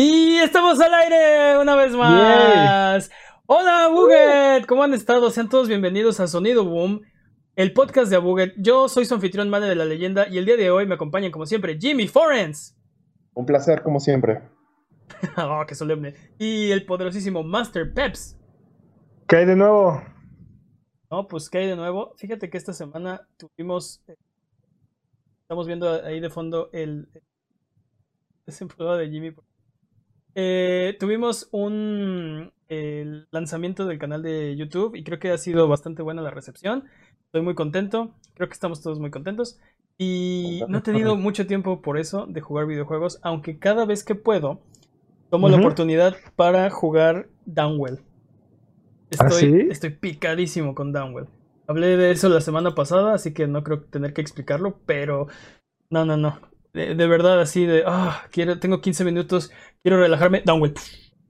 Y estamos al aire una vez más. Hola, Buget. ¿Cómo han estado? Sean todos bienvenidos a Sonido Boom, el podcast de Abuget. Yo soy su anfitrión, Mane de la Leyenda, y el día de hoy me acompañan, como siempre, Jimmy Forens. Un placer, como siempre. oh, qué solemne. Y el poderosísimo Master Peps. ¿Qué hay de nuevo? No, pues ¿qué hay de nuevo? Fíjate que esta semana tuvimos. Eh, estamos viendo ahí de fondo el. el de Jimmy. Eh, tuvimos un lanzamiento del canal de YouTube y creo que ha sido bastante buena la recepción. Estoy muy contento, creo que estamos todos muy contentos. Y no he tenido mucho tiempo por eso de jugar videojuegos, aunque cada vez que puedo tomo la oportunidad para jugar Downwell. ¿Ah, Estoy, estoy picadísimo con Downwell. Hablé de eso la semana pasada, así que no creo tener que explicarlo, pero no, no, no. De, verdad, así de, ah, quiero, tengo 15 minutos, quiero relajarme, downwell,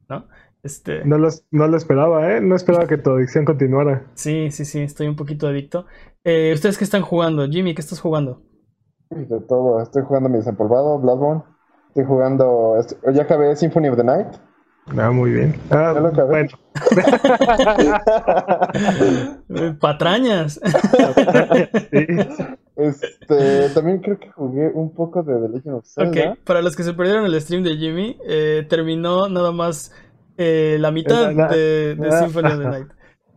¿no? Este... No, lo, no lo esperaba, ¿eh? No esperaba que tu adicción continuara. Sí, sí, sí, estoy un poquito adicto. Eh, ¿Ustedes qué están jugando? Jimmy, ¿qué estás jugando? De todo, estoy jugando mi desempolvado, Bloodborne. Estoy jugando, ya acabé Symphony of the Night. Ah, muy bien. Ah, ya lo acabé. Bueno. Patrañas. Sí. Este, también creo que jugué un poco de The Legend of Zelda. Ok, para los que se perdieron el stream de Jimmy, eh, terminó nada más eh, la mitad La- la- de, de la- Symphony of the Night.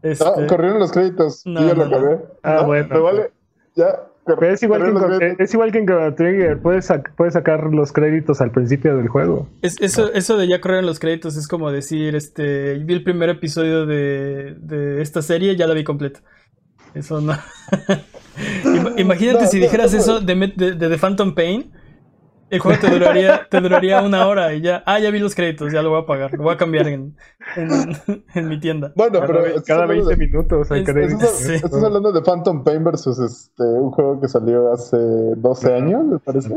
Este, No, corrieron los créditos. No, y ya no, lo acabé. Ah, No, bueno. pero vale, ya. cor- Pero es igual, que en, corrieron es igual que en Chrono Trigger. Puedes, sac- puedes sacar los créditos al principio del juego. Es- eso, eso de ya correr en los créditos es como decir, este, vi el primer episodio de, de esta serie, ya la vi completa. Eso no. Ima- Imagínate No, si no, dijeras no. eso de, de, de The Phantom Pain. El juego te duraría, te duraría una hora y ya. Ah, ya vi los créditos, ya lo voy a pagar. Lo voy a cambiar en, en, en mi tienda. Bueno, Cada, pero cada hablando 20 de- minutos hay Es- créditos. Estás, estás hablando de Phantom Pain versus este, un juego que salió hace 12 años, me parece.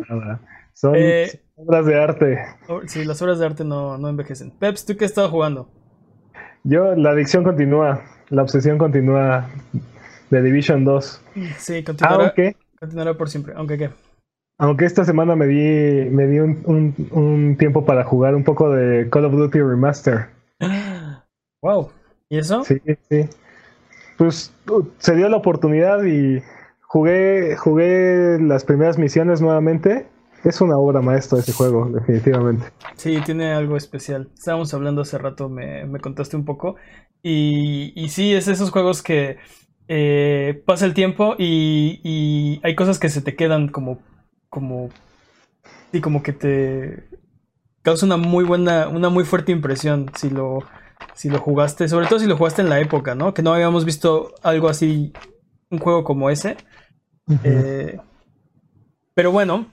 Son Eh, obras de arte. Oh, Sí, las obras de arte no, no envejecen. Peps, ¿tú qué has estado jugando? Yo, la adicción continúa. La obsesión continúa de Division 2. Sí, continuará, Aunque, continuará por siempre. Aunque qué. aunque esta semana me di, me di un, un- un tiempo para jugar un poco de Call of Duty Remaster. Wow. ¿Y eso? Sí, sí. Pues uh, se dio la oportunidad y jugué, jugué las primeras misiones nuevamente. Es una obra maestra ese juego, definitivamente. Sí, tiene algo especial. Estábamos hablando hace rato, me, me contaste un poco. Y, y sí, es esos juegos que eh, pasa el tiempo y, y hay cosas que se te quedan como, como, sí, como que te causa una muy buena, una muy fuerte impresión si lo, si lo jugaste, sobre todo si lo jugaste en la época, ¿no? Que no habíamos visto algo así, un juego como ese. Eh, pero bueno,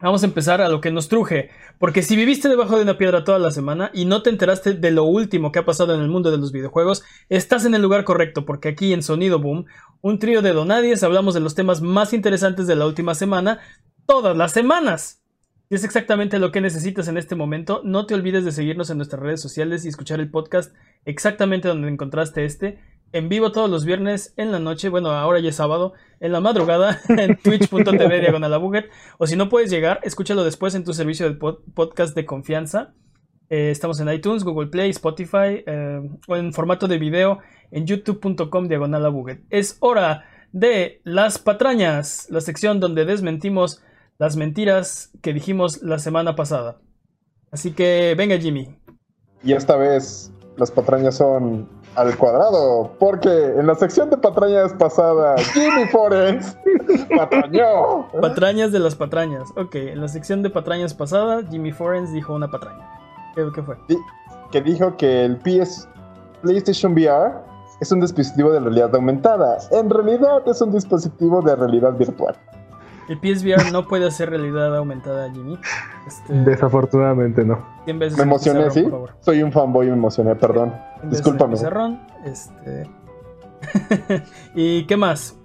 vamos a empezar a lo que nos truje. Porque si viviste debajo de una piedra toda la semana y no te enteraste de lo último que ha pasado en el mundo de los videojuegos, estás en el lugar correcto, porque aquí en Sonido Boom, un trío de donadies, hablamos de los temas más interesantes de la última semana, todas las semanas. Si es exactamente lo que necesitas en este momento, no te olvides de seguirnos en nuestras redes sociales y escuchar el podcast exactamente donde encontraste este, en vivo todos los viernes en la noche, bueno, ahora ya es sábado, en la madrugada, en twitch.tv diagonal a Buget, o si no puedes llegar, escúchalo después en tu servicio de pod- podcast de confianza. Eh, estamos en iTunes, Google Play, Spotify, eh, o en formato de video en youtube.com diagonal a Buget. Es hora de las patrañas, la sección donde desmentimos las mentiras que dijimos la semana pasada. Así que venga Jimmy. Y esta vez las patrañas son al cuadrado, porque en la sección de patrañas pasada, Jimmy Forens patrañó. Patrañas de las patrañas. Ok, en la sección de patrañas pasada, Jimmy Forens dijo una patraña. ¿Qué, qué fue? Di- Que dijo que el PS PlayStation VR es un dispositivo de realidad aumentada. En realidad es un dispositivo de realidad virtual. El PSVR no puede hacer realidad aumentada, Jimmy. Este, Desafortunadamente no. 100 veces Me emocioné, pizarrón, ¿sí? por favor. Soy un fanboy y me emocioné, perdón. 100 veces el Discúlpame. pizarrón, este... ¿Y qué más?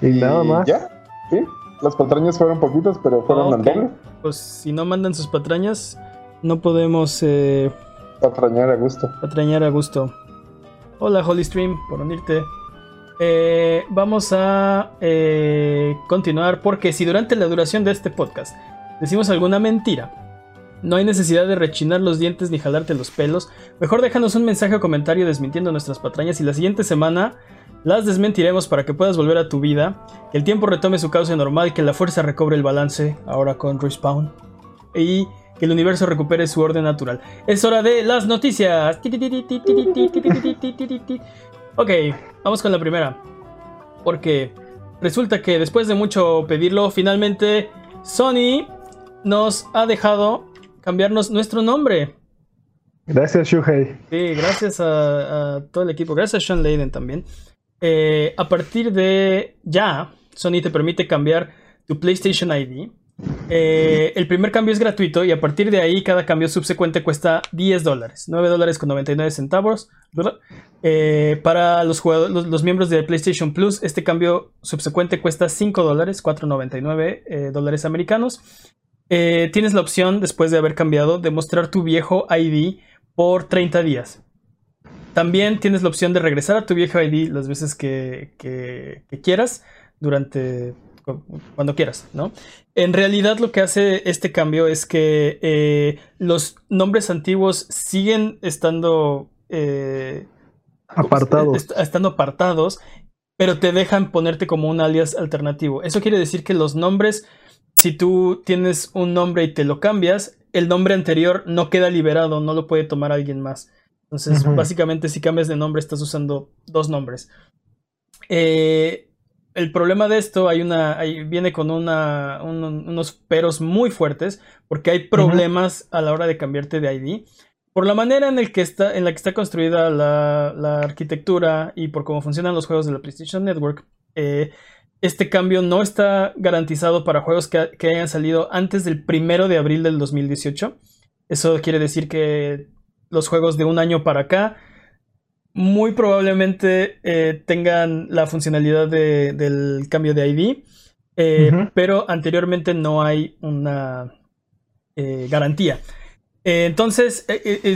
Y nada más. ¿Ya? ¿Sí? Las patrañas fueron poquitas, pero fueron al Ok. doble. Pues si no mandan sus patrañas, no podemos eh, Patrañar a gusto. patrañar a gusto. Hola, Holy Stream, por unirte. Eh, vamos a eh, continuar porque si durante la duración de este podcast decimos alguna mentira, No hay necesidad de rechinar los dientes ni jalarte los pelos. Mejor déjanos un mensaje o comentario desmintiendo nuestras patrañas y la siguiente semana las desmentiremos para que puedas volver a tu vida, que el tiempo retome su causa normal, que la fuerza recobre el balance, ahora con Respawn, y que el universo recupere su orden natural. Es hora de las noticias. Ok, vamos con la primera. Porque resulta que después de mucho pedirlo, finalmente Sony nos ha dejado cambiarnos nuestro nombre. Gracias, Shuhei. Sí, gracias a, a todo el equipo. Gracias a Sean Layden también. Eh, a partir de ya, Sony te permite cambiar tu PlayStation ID. Eh, el primer cambio es gratuito y a partir de ahí cada cambio subsecuente cuesta 10 dólares, 9 dólares con 99 centavos. Eh, para los, miembros de PlayStation Plus, este cambio subsecuente cuesta 5 dólares, 4,99 dólares americanos. tienes la opción, después de haber cambiado, de mostrar tu viejo ID por 30 días. También tienes la opción de regresar a tu viejo ID las veces que, quieras durante cuando quieras, ¿no? En realidad lo que hace este cambio es que eh, los nombres antiguos siguen estando eh, apartados. estando apartados, pero te dejan ponerte como un alias alternativo. Eso quiere decir que los nombres, si tú tienes un nombre y te lo cambias, el nombre anterior no queda liberado, no lo puede tomar alguien más. Entonces, básicamente, si cambias de nombre, estás usando dos nombres. Eh, el problema de esto hay una, viene con una, unos peros muy fuertes, porque hay problemas a la hora de cambiarte de ID. Por la manera en, el que está, en la que está construida la, arquitectura y por cómo funcionan los juegos de la PlayStation Network, eh, este cambio no está garantizado para juegos que, que hayan salido antes del primero de abril del 2018. Eso quiere decir que los juegos de un año para acá muy probablemente eh, tengan la funcionalidad del cambio de ID, eh, pero anteriormente no hay una eh, garantía. entonces,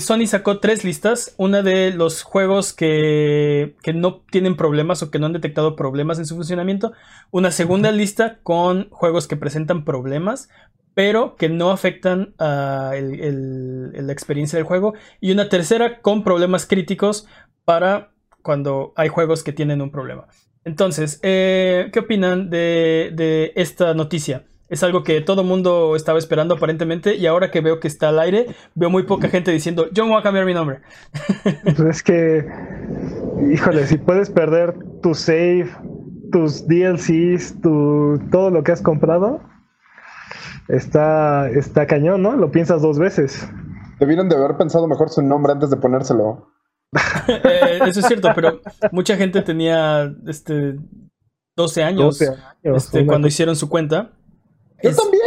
Sony sacó tres listas. Una de los juegos que, que, no tienen problemas o que no han detectado problemas en su funcionamiento. Una segunda lista con juegos que presentan problemas, pero que no afectan a la experiencia del juego. Y una tercera con problemas críticos para cuando hay juegos que tienen un problema. Entonces, eh, ¿qué opinan de, esta noticia? Es algo que todo el mundo estaba esperando aparentemente y ahora que veo que está al aire, veo muy poca gente diciendo, yo me voy a cambiar mi nombre. Pues es que, híjole, si puedes perder tu save, tus DLCs, tu, todo lo que has comprado, está, está cañón, ¿no? Lo piensas dos veces. Debieron de haber pensado mejor su nombre antes de ponérselo. Eh, eso es cierto, pero mucha gente tenía este 12 años, este, cuando hicieron su cuenta. Yo también.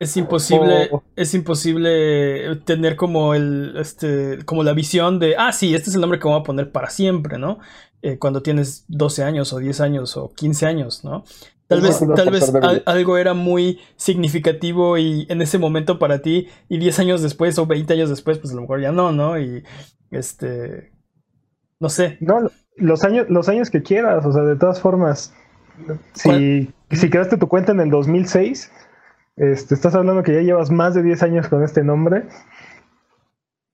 Es imposible, oh. es imposible tener como el, este, como la visión de, ah, sí, este es el nombre que voy a poner para siempre, ¿no? Eh, cuando tienes 12 años o 10 años o 15 años, ¿no? Tal vez, tal vez algo era muy significativo y en ese momento para ti y 10 años después o 20 años después, pues a lo mejor ya no, ¿no? Y este, no sé. No, los años, los años que quieras, o sea, de todas formas, si, si creaste tu cuenta en el 2006, este, estás hablando que ya llevas más de 10 años con este nombre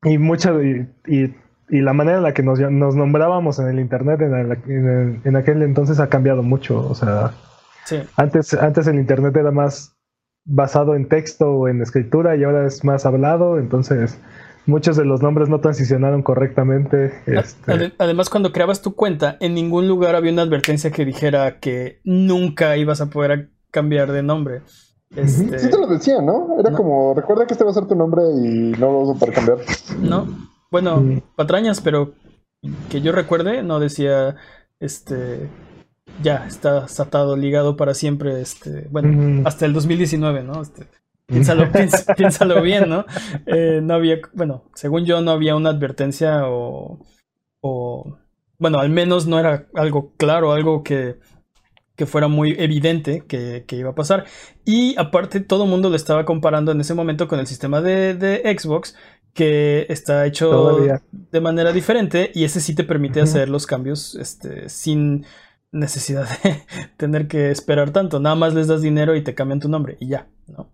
y mucha y, y, la manera en la que nos, nos nombrábamos en el internet en, en aquel entonces ha cambiado mucho, o sea antes, antes el internet era más basado en texto o en escritura y ahora es más hablado, entonces muchos de los nombres no transicionaron correctamente. Este. Además, cuando creabas tu cuenta, en ningún lugar había una advertencia que dijera que nunca ibas a poder cambiar de nombre. Este... Sí te lo decía, ¿no? Era como, recuerda que este va a ser tu nombre y no lo vas a poder cambiar. No, bueno, patrañas, pero que yo recuerde, no decía, este, ya está atado, ligado para siempre, este, bueno, hasta el 2019, ¿no? Este, piénsalo, piénsalo, bien, ¿no? Eh, no había, bueno, según yo no había una advertencia o, o, bueno, al menos no era algo claro, algo que, que fuera muy evidente que, que, iba a pasar. Y aparte todo el mundo lo estaba comparando en ese momento con el sistema de, de Xbox, que está hecho de manera diferente y ese sí te permite hacer los cambios este, sin necesidad de tener que esperar tanto. Nada más les das dinero y te cambian tu nombre y ya, ¿no?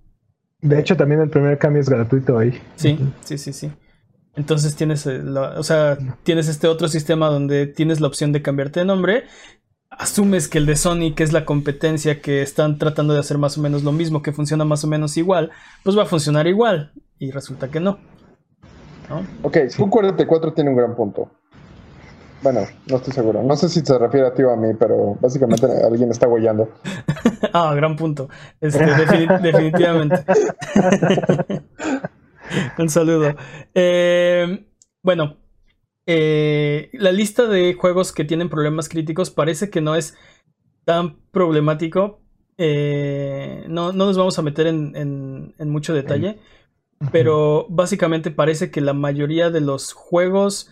De hecho, también el primer cambio es gratuito ahí. Sí, sí, sí, sí. Entonces tienes, eh, la- o sea, tienes este otro sistema donde tienes la opción de cambiarte de nombre. Asumes que el de Sony, que es la competencia que están tratando de hacer más o menos lo mismo, que funciona más o menos igual, pues va a funcionar igual. Y resulta que no. ¿No? Ok, Q44 tiene un gran punto. Bueno, no estoy seguro. No sé si se refiere a ti o a mí, pero básicamente alguien está huellando. Ah, gran punto. Este, defini- definitivamente. Un saludo. Eh, bueno, eh, la lista de juegos que tienen problemas críticos parece que no es tan problemático. Eh, no, no nos vamos a meter en, en- en mucho detalle, pero básicamente parece que la mayoría de los juegos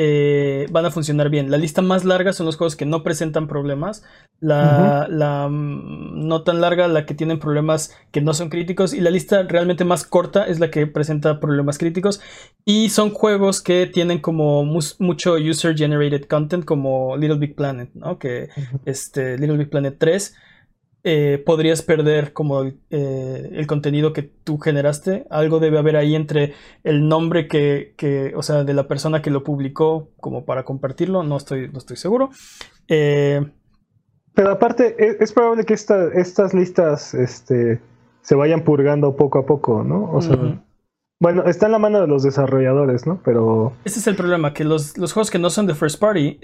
eh, van a funcionar bien. La lista más larga son los juegos que no presentan problemas. La, la, mm, no tan larga, la que tienen problemas que no son críticos. Y la lista realmente más corta es la que presenta problemas críticos. Y son juegos que tienen como mucho user generated content, como Little Big Planet, ¿no? Que este Little Big Planet 3 eh, podrías perder como eh, el contenido que tú generaste. Algo debe haber ahí entre el nombre que, que, o sea, de la persona que lo publicó como para compartirlo. No estoy, no estoy seguro. Eh, Pero aparte, es, es probable que esta- estas listas este, se vayan purgando poco a poco, ¿no? O sea, bueno, está en la mano de los desarrolladores, ¿no? Pero Ese es el problema, que los, los juegos que no son de first party,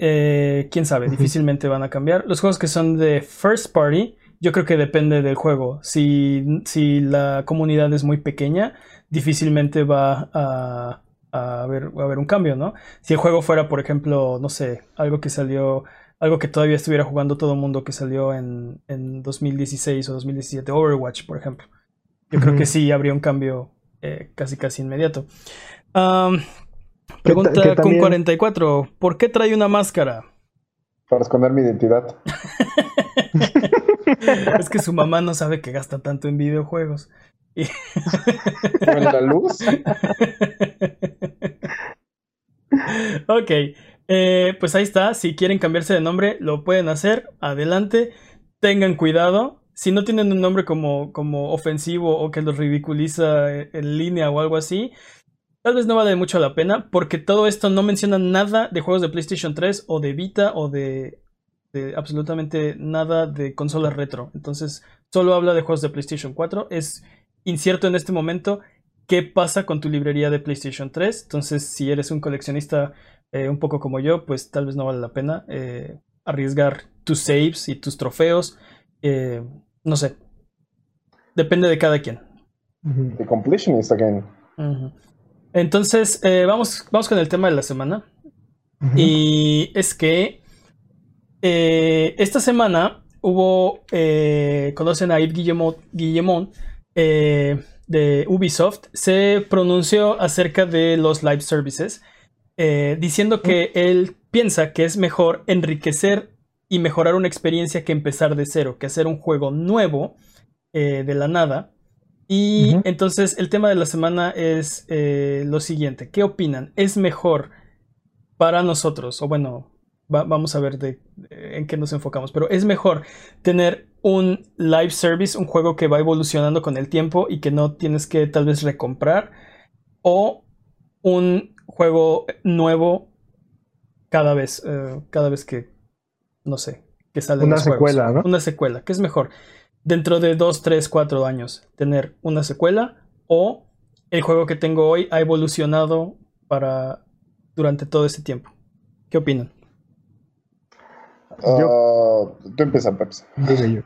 quién sabe, difícilmente van a cambiar. Los juegos que son de first party, yo creo que depende del juego. Si, si la comunidad es muy pequeña, difícilmente va a, a haber, a haber un cambio, ¿no? Si el juego fuera, por ejemplo, no sé, algo que salió, algo que todavía estuviera jugando todo el mundo que salió en, en 2016 o 2017, Overwatch, por ejemplo. Yo creo que sí habría un cambio eh, casi casi inmediato. Pregunta que con también- 44. ¿Por qué trae una máscara? Para esconder mi identidad. Es que su mamá no sabe que gasta tanto en videojuegos. Y- ¿O en la luz? ok, eh, pues ahí está. Si quieren cambiarse de nombre, lo pueden hacer. Adelante. Tengan cuidado. Si no tienen un nombre como, como ofensivo o que los ridiculiza en línea o algo así, tal vez no vale mucho la pena porque todo esto no menciona nada de juegos de PlayStation 3 o de Vita o de, de absolutamente nada de consolas retro. Entonces, solo habla de juegos de PlayStation 4. Es incierto en este momento qué pasa con tu librería de PlayStation 3. Entonces, si eres un coleccionista eh, un poco como yo, pues tal vez no vale la pena eh, arriesgar tus saves y tus trofeos. Eh, no sé. Depende de cada quien. The completionist again. Entonces, vamos, vamos con el tema de la semana. Y es que eh, esta semana hubo, eh, conocen a Yves Guillemot, Guillemot, eh, de Ubisoft, se pronunció acerca de los live services, diciendo que él piensa que es mejor enriquecer y mejorar una experiencia que empezar de cero, que hacer un juego nuevo de la nada. Y entonces el tema de la semana es lo siguiente, ¿qué opinan? ¿Es mejor para nosotros, o bueno, va- vamos a ver de, de- en qué nos enfocamos, pero es mejor tener un live service, un juego que va evolucionando con el tiempo y que no tienes que tal vez recomprar, o un juego nuevo cada vez, eh, cada vez que, no sé, que salen Una los juegos. secuela, ¿no? Una secuela, ¿qué es mejor? Dentro de 2, 3, 4 años, tener una secuela o el juego que tengo hoy ha evolucionado para durante todo ese tiempo. ¿Qué opinan? Ah, tú empieza, yo.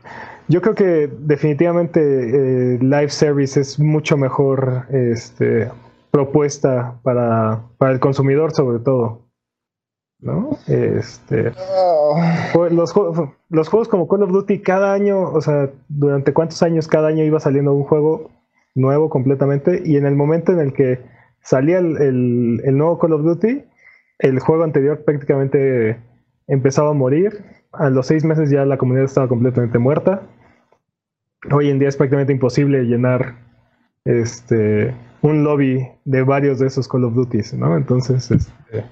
Yo creo que definitivamente eh, Live Service es mucho mejor este, propuesta para, para el consumidor, sobre todo. ¿No? Este, Ah, Jue- Los, juegos- los juegos como Call of Duty cada año, o sea, durante cuántos años cada año iba saliendo un juego nuevo completamente y en el momento en el que salía el, el- el nuevo Call of Duty, el juego anterior prácticamente empezaba a morir. A los seis meses ya la comunidad estaba completamente muerta. Hoy en día es prácticamente imposible llenar este un lobby de varios de esos Call of Duties, ¿no? Entonces, este,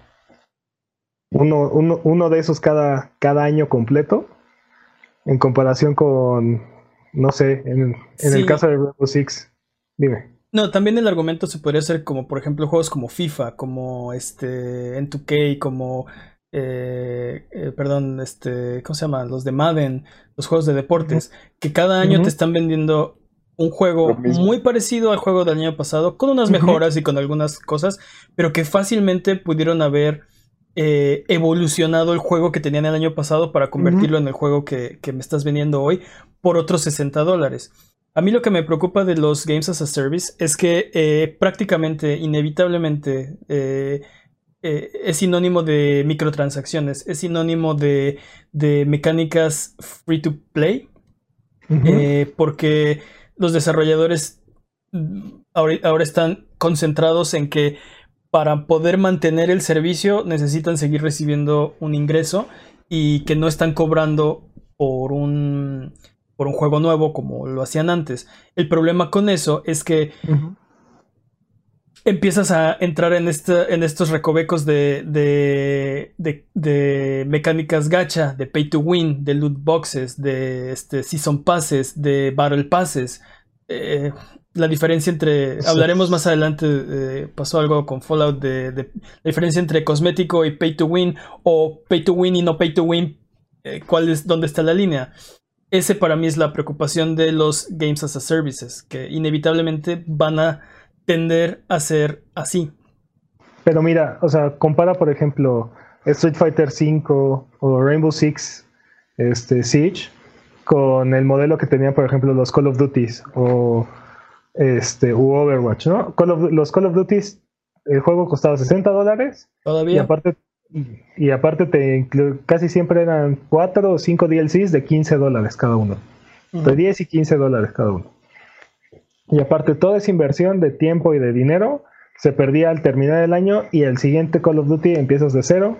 uno, uno, uno de esos cada, cada año completo, en comparación con, no sé, en, en Sí. el caso de Rainbow Six, Dime. No, también el argumento se podría hacer como, por ejemplo, juegos como FIFA, como este N2K, como eh, eh, perdón, este, ¿cómo se llama? Los de Madden, los juegos de deportes, que cada año te están vendiendo un juego muy parecido al juego del año pasado, con unas mejoras y con algunas cosas, pero que fácilmente pudieron haber eh, evolucionado el juego que tenían el año pasado para convertirlo en el juego que, me estás vendiendo hoy por otros 60 dólares. A mí lo que me preocupa de los Games as a Service es que prácticamente, inevitablemente, eh, es sinónimo de microtransacciones, es sinónimo de, mecánicas free to play, eh, porque los desarrolladores mm, ahora, están concentrados en que para poder mantener el servicio necesitan seguir recibiendo un ingreso y que no están cobrando por un, por un juego nuevo como lo hacían antes. El problema con eso es que empiezas a entrar en, este, en estos recovecos de, de, mecánicas gacha, de pay to win, de loot boxes, de este, season passes, de battle passes. Eh, la diferencia entre, hablaremos más adelante, pasó algo con Fallout, de, la diferencia entre cosmético y pay to win, o pay to win y no pay to win, eh, ¿cuál es, dónde está la línea? Ese para mí es la preocupación de los Games as a Services, que inevitablemente van a tender a ser así. Pero mira, o sea, compara por ejemplo Street Fighter V o Rainbow Six este, Siege con el modelo que tenían por ejemplo los Call of Duties o este, Overwatch, ¿no? los Call of Duties, el juego costaba 60 dólares. Todavía. Y aparte, y aparte te casi siempre eran 4 o 5 DLCs de 15 dólares cada uno. De 10 y 15 dólares cada uno. Y aparte, toda esa inversión de tiempo y de dinero se perdía al terminar el año y el siguiente Call of Duty empiezas de cero.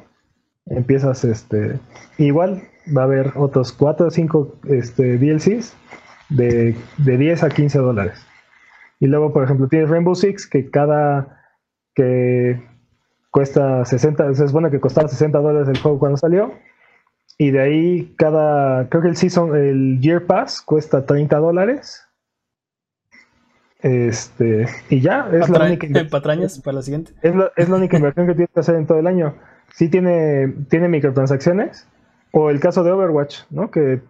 Empiezas este. Igual va a haber otros 4 o 5 este, DLCs de, de 10 a 15 dólares. Y luego, por ejemplo, tienes Rainbow Six que cada. que cuesta 60. Se supone que costaba 60 dólares el juego cuando salió. Y de ahí cada. Creo que el season, el Year Pass cuesta 30 dólares este, y ya, es la única patrañas para la siguiente. Es, la única inversión que tienes que hacer en todo el año. Sí tiene, tiene microtransacciones, o el caso de Overwatch, ¿no? Que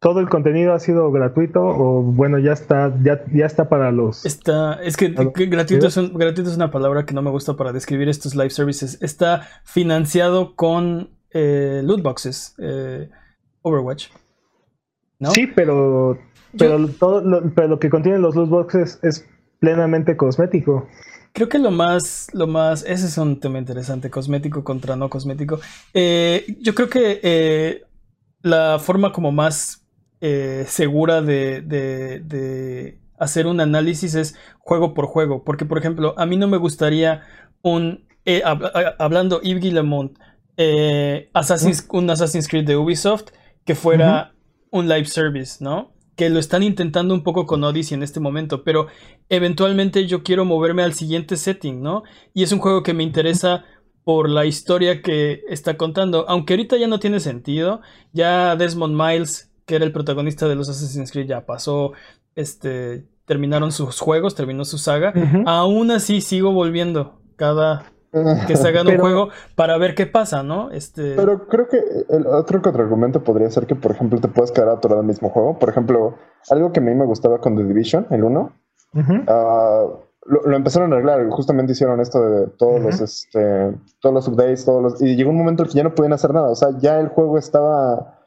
todo el contenido ha sido gratuito, o bueno, ya está, ya, ya está para los. Está, es que, gratuito, es gratuito es una palabra que no me gusta para describir estos live services. Está financiado con eh, loot boxes, eh, Overwatch. ¿no? Sí, pero pero, todo lo, pero lo que contienen los loot boxes es plenamente cosmético. Creo que lo más, lo más, ese es un tema interesante, cosmético contra no cosmético. Eh, yo creo que eh, la forma como más eh, segura de, de, hacer un análisis es juego por juego, porque por ejemplo, a mí no me gustaría un, hablando Yves Guillemont, Assassin's, un Assassin's Creed de Ubisoft que fuera un live service, ¿no? Que lo están intentando un poco con Odyssey en este momento, pero eventualmente yo quiero moverme al siguiente setting, ¿no? Y es un juego que me interesa por la historia que está contando, aunque ahorita ya no tiene sentido, ya Desmond Miles, que era el protagonista de los Assassin's Creed, ya pasó, este, terminaron sus juegos, terminó su saga, aún así sigo volviendo cada que se hagan un juego para ver qué pasa, ¿no? Este... Pero creo que el otro contraargumento podría ser que, por ejemplo, te puedes quedar atorado el mismo juego. Por ejemplo, algo que a mí me gustaba con The Division, el 1, ah, lo, empezaron a arreglar. Justamente hicieron esto de todos los este, todos los updates, todos los, y llegó un momento en que ya no podían hacer nada. O sea, ya el juego estaba.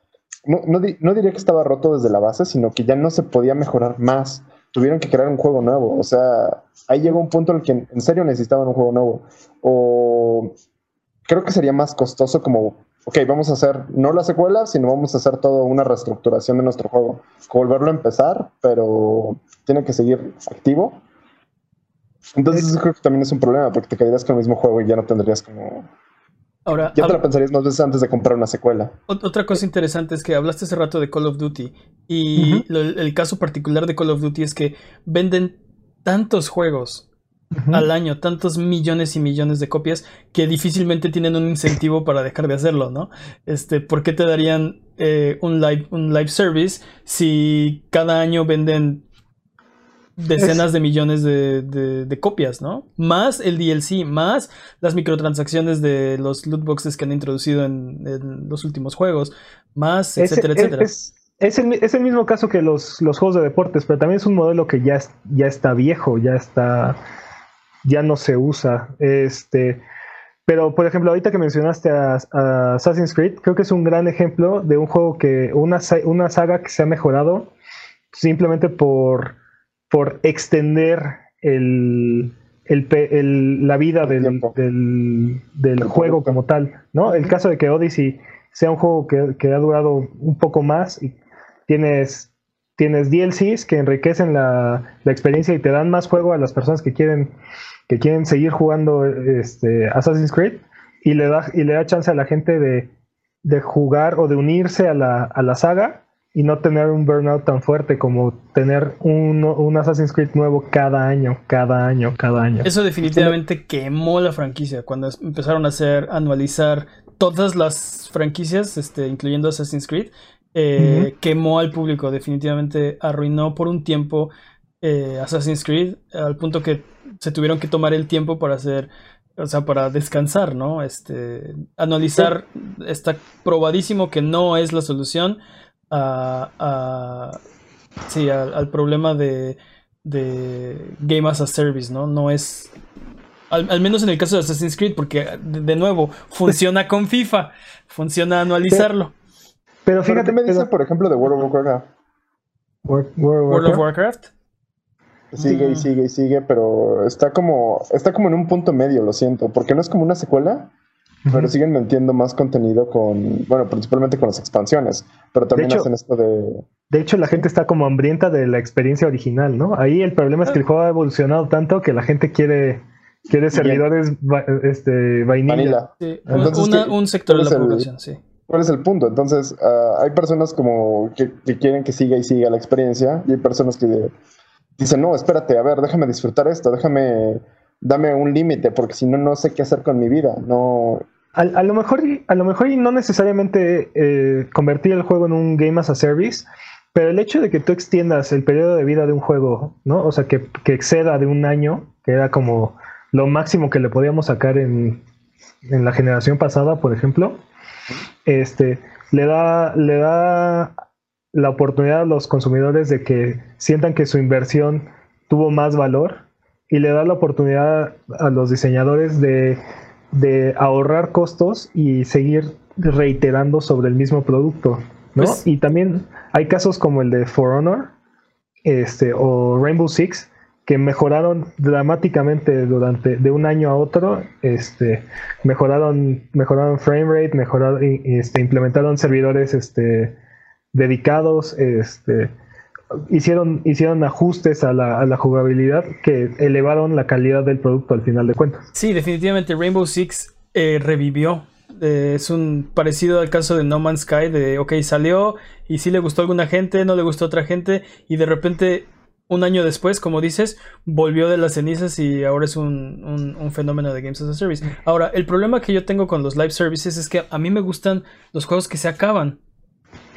No, no, no diría que estaba roto desde la base, sino que ya no se podía mejorar más tuvieron que crear un juego nuevo. O sea, ahí llegó un punto en el que en serio necesitaban un juego nuevo. O creo que sería más costoso como, ok, vamos a hacer no la secuela, sino vamos a hacer toda una reestructuración de nuestro juego. Volverlo a empezar, pero tiene que seguir activo. Entonces creo que también es un problema, porque te quedarías con el mismo juego y ya no tendrías como... Ahora, ya te la pensarías más veces antes de comprar una secuela. Otra cosa interesante es que hablaste hace rato de Call of Duty y el caso particular de Call of Duty es que venden tantos juegos al año, tantos millones y millones de copias que difícilmente tienen un incentivo para dejar de hacerlo, ¿no? Este, ¿por qué te darían eh, un, live, un live service si cada año venden decenas de millones de, copias, ¿no? Más el DLC, más las microtransacciones de los loot boxes que han introducido en, los últimos juegos, más, etcétera, etcétera. Es, el, mismo caso que los, los, juegos de deportes, pero también es un modelo que ya, ya está viejo, ya está, ya no se usa. Este, pero, por ejemplo, ahorita que mencionaste a, Assassin's Creed, creo que es un gran ejemplo de un juego que, una, una saga que se ha mejorado simplemente por por extender el, la vida del, del, juego como tal, ¿no? El caso de que Odyssey sea un juego que, ha durado un poco más y tienes, tienes DLCs que enriquecen la, experiencia y te dan más juego a las personas que quieren, que quieren seguir jugando este, Assassin's Creed y le da, y le da chance a la gente de, de jugar o de unirse a la, a la saga y no tener un burnout tan fuerte como tener un, un, Assassin's Creed nuevo cada año, cada año, cada año. Eso definitivamente quemó la franquicia cuando empezaron a hacer, anualizar todas las franquicias, este, incluyendo Assassin's Creed, eh, quemó al público, definitivamente arruinó por un tiempo eh, Assassin's Creed, al punto que se tuvieron que tomar el tiempo para hacer o sea, para descansar, ¿no? Este, anualizar está probadísimo que no es la solución a, sí, al, problema de, de Game as a Service, ¿no? No es... Al, menos en el caso de Assassin's Creed, porque de, nuevo, funciona con FIFA, funciona anualizarlo. Pero, fíjate, ¿qué me dice, por ejemplo, de World of Warcraft? World, of Warcraft. Sigue y sigue y sigue, pero está como, está como en un punto medio, lo siento, porque no es como una secuela, pero siguen metiendo más contenido con, bueno, principalmente con las expansiones, pero también hacen esto de... De hecho, la gente está como hambrienta de la experiencia original, ¿no? Ahí el problema es que el juego ha evolucionado tanto que la gente quiere, quiere servidores este, vainilla. un sector de la población, sí. ¿Cuál es el punto? Entonces, ah, hay personas como que, quieren que siga y siga la experiencia y hay personas que dicen, no, espérate, a ver, déjame disfrutar esto, déjame dame un límite, porque si no, no sé qué hacer con mi vida. No. A, lo mejor, a lo mejor y no necesariamente eh, convertir el juego en un game as a service, pero el hecho de que tú extiendas el periodo de vida de un juego, ¿no? O sea, que, exceda de un año, que era como lo máximo que le podíamos sacar en, en la generación pasada, por ejemplo, este, le da, le da la oportunidad a los consumidores de que sientan que su inversión tuvo más valor y le da la oportunidad a los diseñadores de, ahorrar costos y seguir reiterando sobre el mismo producto. ¿no? Pues y también hay casos como el de For Honor este, o Rainbow Six que mejoraron dramáticamente durante de un año a otro, este, mejoraron, mejoraron frame rate, mejoraron, este, implementaron servidores este, dedicados, este, hicieron, hicieron ajustes a la, jugabilidad que elevaron la calidad del producto al final de cuentas. Sí, definitivamente Rainbow Six eh, revivió. Eh, es un parecido al caso de No Man's Sky, de, ok, salió y sí le gustó a alguna gente, no le gustó a otra gente, y de repente, un año después, como dices, volvió de las cenizas y ahora es un, fenómeno de Games as a Service. Ahora, el problema que yo tengo con los live services es que a mí me gustan los juegos que se acaban.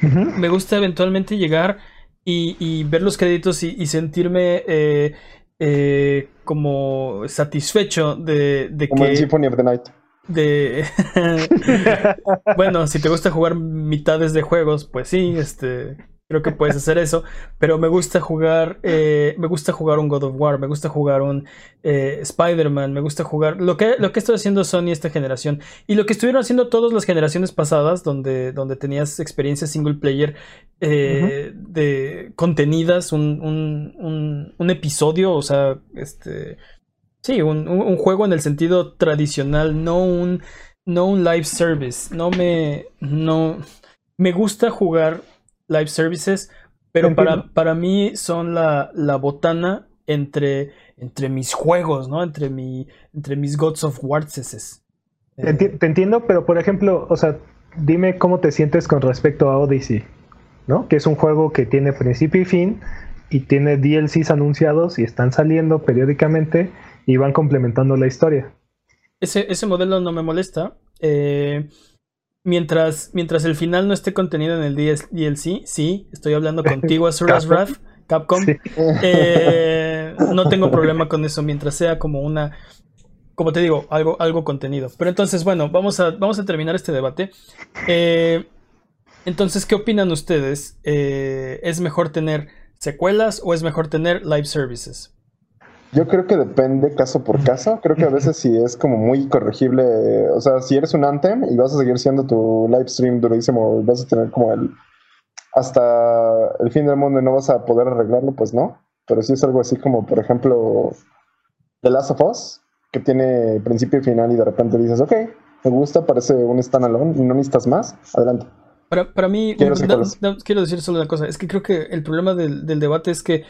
Me gusta eventualmente llegar y, ver los créditos y, sentirme eh, eh, como satisfecho de, de como que... Symphony of the Night. De... bueno, si te gusta jugar mitades de juegos, pues sí, este creo que puedes hacer eso, pero me gusta jugar, eh, me gusta jugar un God of War, me gusta jugar un eh, Spider-Man, me gusta jugar lo que, lo que está haciendo Sony esta generación y lo que estuvieron haciendo todas las generaciones pasadas, donde, donde tenías experiencias single player eh, de contenidas, un, un, un, episodio, o sea, este, sí, un, un, juego en el sentido tradicional, no un, no un live service, no me, no, me gusta jugar live services, pero para, para mí son la, la botana entre, entre mis juegos, ¿no? Entre, mi, entre mis Gods of War. Te, te, entiendo, pero por ejemplo, o sea, dime cómo te sientes con respecto a Odyssey, ¿no? Que es un juego que tiene principio y fin y tiene DLCs anunciados y están saliendo periódicamente y van complementando la historia. Ese, ese modelo no me molesta. Eh, Mientras, mientras el final no esté contenido en el DLC, sí, estoy hablando contigo, Azura's Wrath. Capcom. Eh, no tengo problema con eso mientras sea como una, como te digo, algo, algo contenido. Pero entonces, bueno, vamos a, vamos a terminar este debate. Eh, entonces, ¿qué opinan ustedes? Eh, ¿Es mejor tener secuelas o es mejor tener live services? Yo creo que depende caso por caso. Creo que a veces si es como muy corregible, o sea, si eres un Anthem y vas a seguir siendo tu live stream durísimo, vas a tener como el hasta el fin del mundo y no vas a poder arreglarlo, pues no. Pero si es algo así como, por ejemplo, The Last of Us, que tiene principio y final y de repente dices, ok, me gusta, parece un standalone y no necesitas más, adelante. Para, para mí, quiero, decir solo una cosa, es que creo que el problema del, debate es que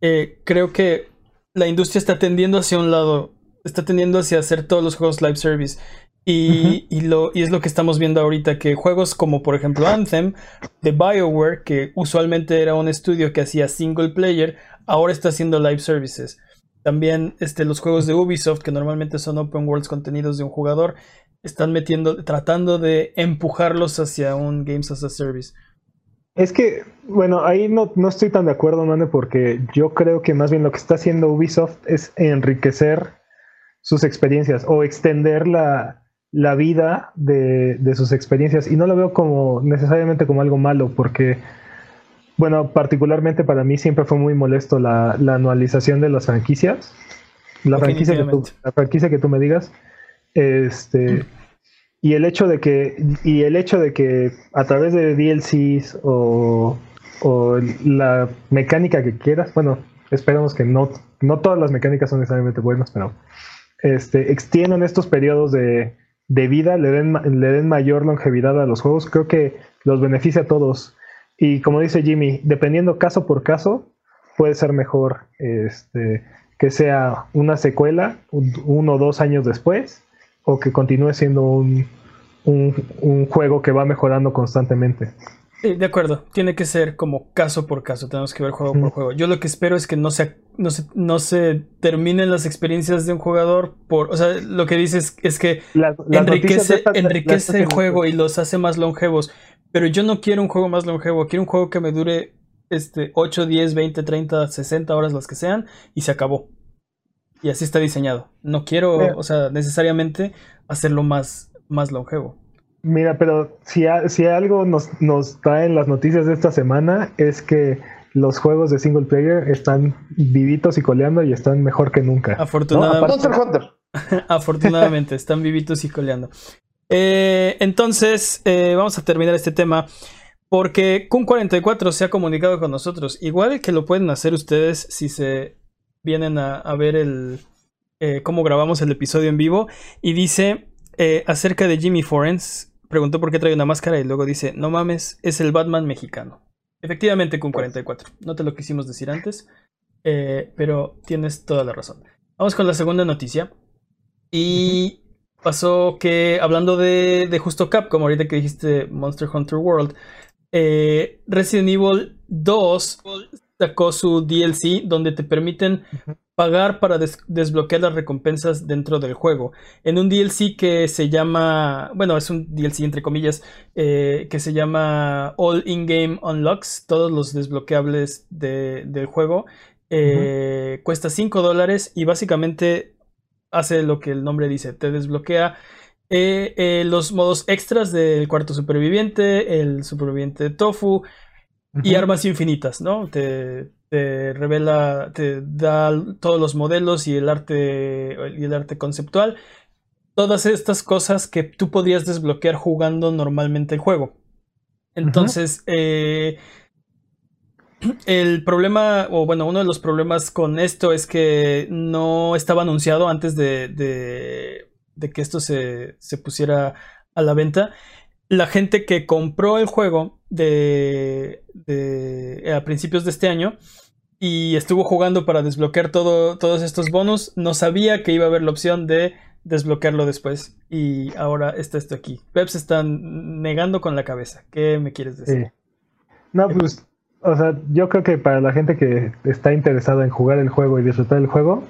eh, creo que la industria está tendiendo hacia un lado, está tendiendo hacia hacer todos los juegos live service. Y, y, lo, y es lo que estamos viendo ahorita, que juegos como por ejemplo Anthem de Bioware, que usualmente era un estudio que hacía single player, ahora está haciendo live services. También este, los juegos de Ubisoft, que normalmente son open worlds contenidos de un jugador, están metiendo, tratando de empujarlos hacia un Games as a Service. Es que, bueno, ahí no, no estoy tan de acuerdo, Mane, porque yo creo que más bien lo que está haciendo Ubisoft es enriquecer sus experiencias o extender la, la vida de, de, sus experiencias. Y no lo veo como necesariamente como algo malo, porque, bueno, particularmente para mí siempre fue muy molesto la, la anualización de las franquicias. La franquicia, que tú, la franquicia que tú me digas. Este. Y el hecho de que, y el hecho de que a través de DLCs o, o la mecánica que quieras, bueno, esperamos que no, no todas las mecánicas son necesariamente buenas, pero este, extiendan estos periodos de, de vida, le den, le den mayor longevidad a los juegos, creo que los beneficia a todos. Y como dice Jimmy, dependiendo caso por caso, puede ser mejor este, que sea una secuela uno o dos años después o que continúe siendo un, un, juego que va mejorando constantemente. Sí, de acuerdo. Tiene que ser como caso por caso. Tenemos que ver juego por juego. Yo lo que espero es que no se, no se, no se terminen las experiencias de un jugador por. O sea, lo que dices es que enriquece, enriquece el juego y los hace más longevos. Pero yo no quiero un juego más longevo. Quiero un juego que me dure este, 8, 10, 20, 30, 60 horas, las que sean, y se acabó. Y así está diseñado. No quiero, o sea, necesariamente hacerlo más, más longevo. Mira, pero si, si algo nos, nos en las noticias de esta semana es que los juegos de single player están vivitos y coleando y están mejor que nunca. Afortunadamente. Afortunadamente, están vivitos y coleando. Eh, entonces, eh, vamos a terminar este tema. Porque Kun44 se ha comunicado con nosotros. Igual que lo pueden hacer ustedes si se vienen a, ver el eh, cómo grabamos el episodio en vivo y dice eh, acerca de Jimmy Forens, preguntó por qué trae una máscara y luego dice, no mames, es el Batman mexicano. Efectivamente, con 44. No te lo quisimos decir antes, eh, pero tienes toda la razón. Vamos con la segunda noticia. Y pasó que, hablando de, de justo como ahorita que dijiste Monster Hunter World, Resident Evil 2 sacó su DLC donde te permiten pagar para desbloquear las recompensas dentro del juego. En un DLC que se llama, bueno, es un DLC entre comillas, eh, que se llama All In-Game Unlocks, todos los desbloqueables del juego. Eh, cuesta 5 dólares y básicamente hace lo que el nombre dice, te desbloquea eh, los modos extras del cuarto superviviente, el superviviente Tofu, y armas infinitas, ¿no? Te, revela, te da todos los modelos y el arte y el arte conceptual. Todas estas cosas que tú podrías desbloquear jugando normalmente el juego. Entonces, eh, el problema, o bueno, uno de los problemas con esto es que no estaba anunciado antes de, de, que esto se, se pusiera a la venta la gente que compró el juego de, a principios de este año y estuvo jugando para desbloquear todo, todos estos bonos, no sabía que iba a haber la opción de desbloquearlo después. Y ahora está esto aquí. Pep se está negando con la cabeza. ¿Qué me quieres decir? No, pues, o sea, yo creo que para la gente que está interesada en jugar el juego y disfrutar el juego,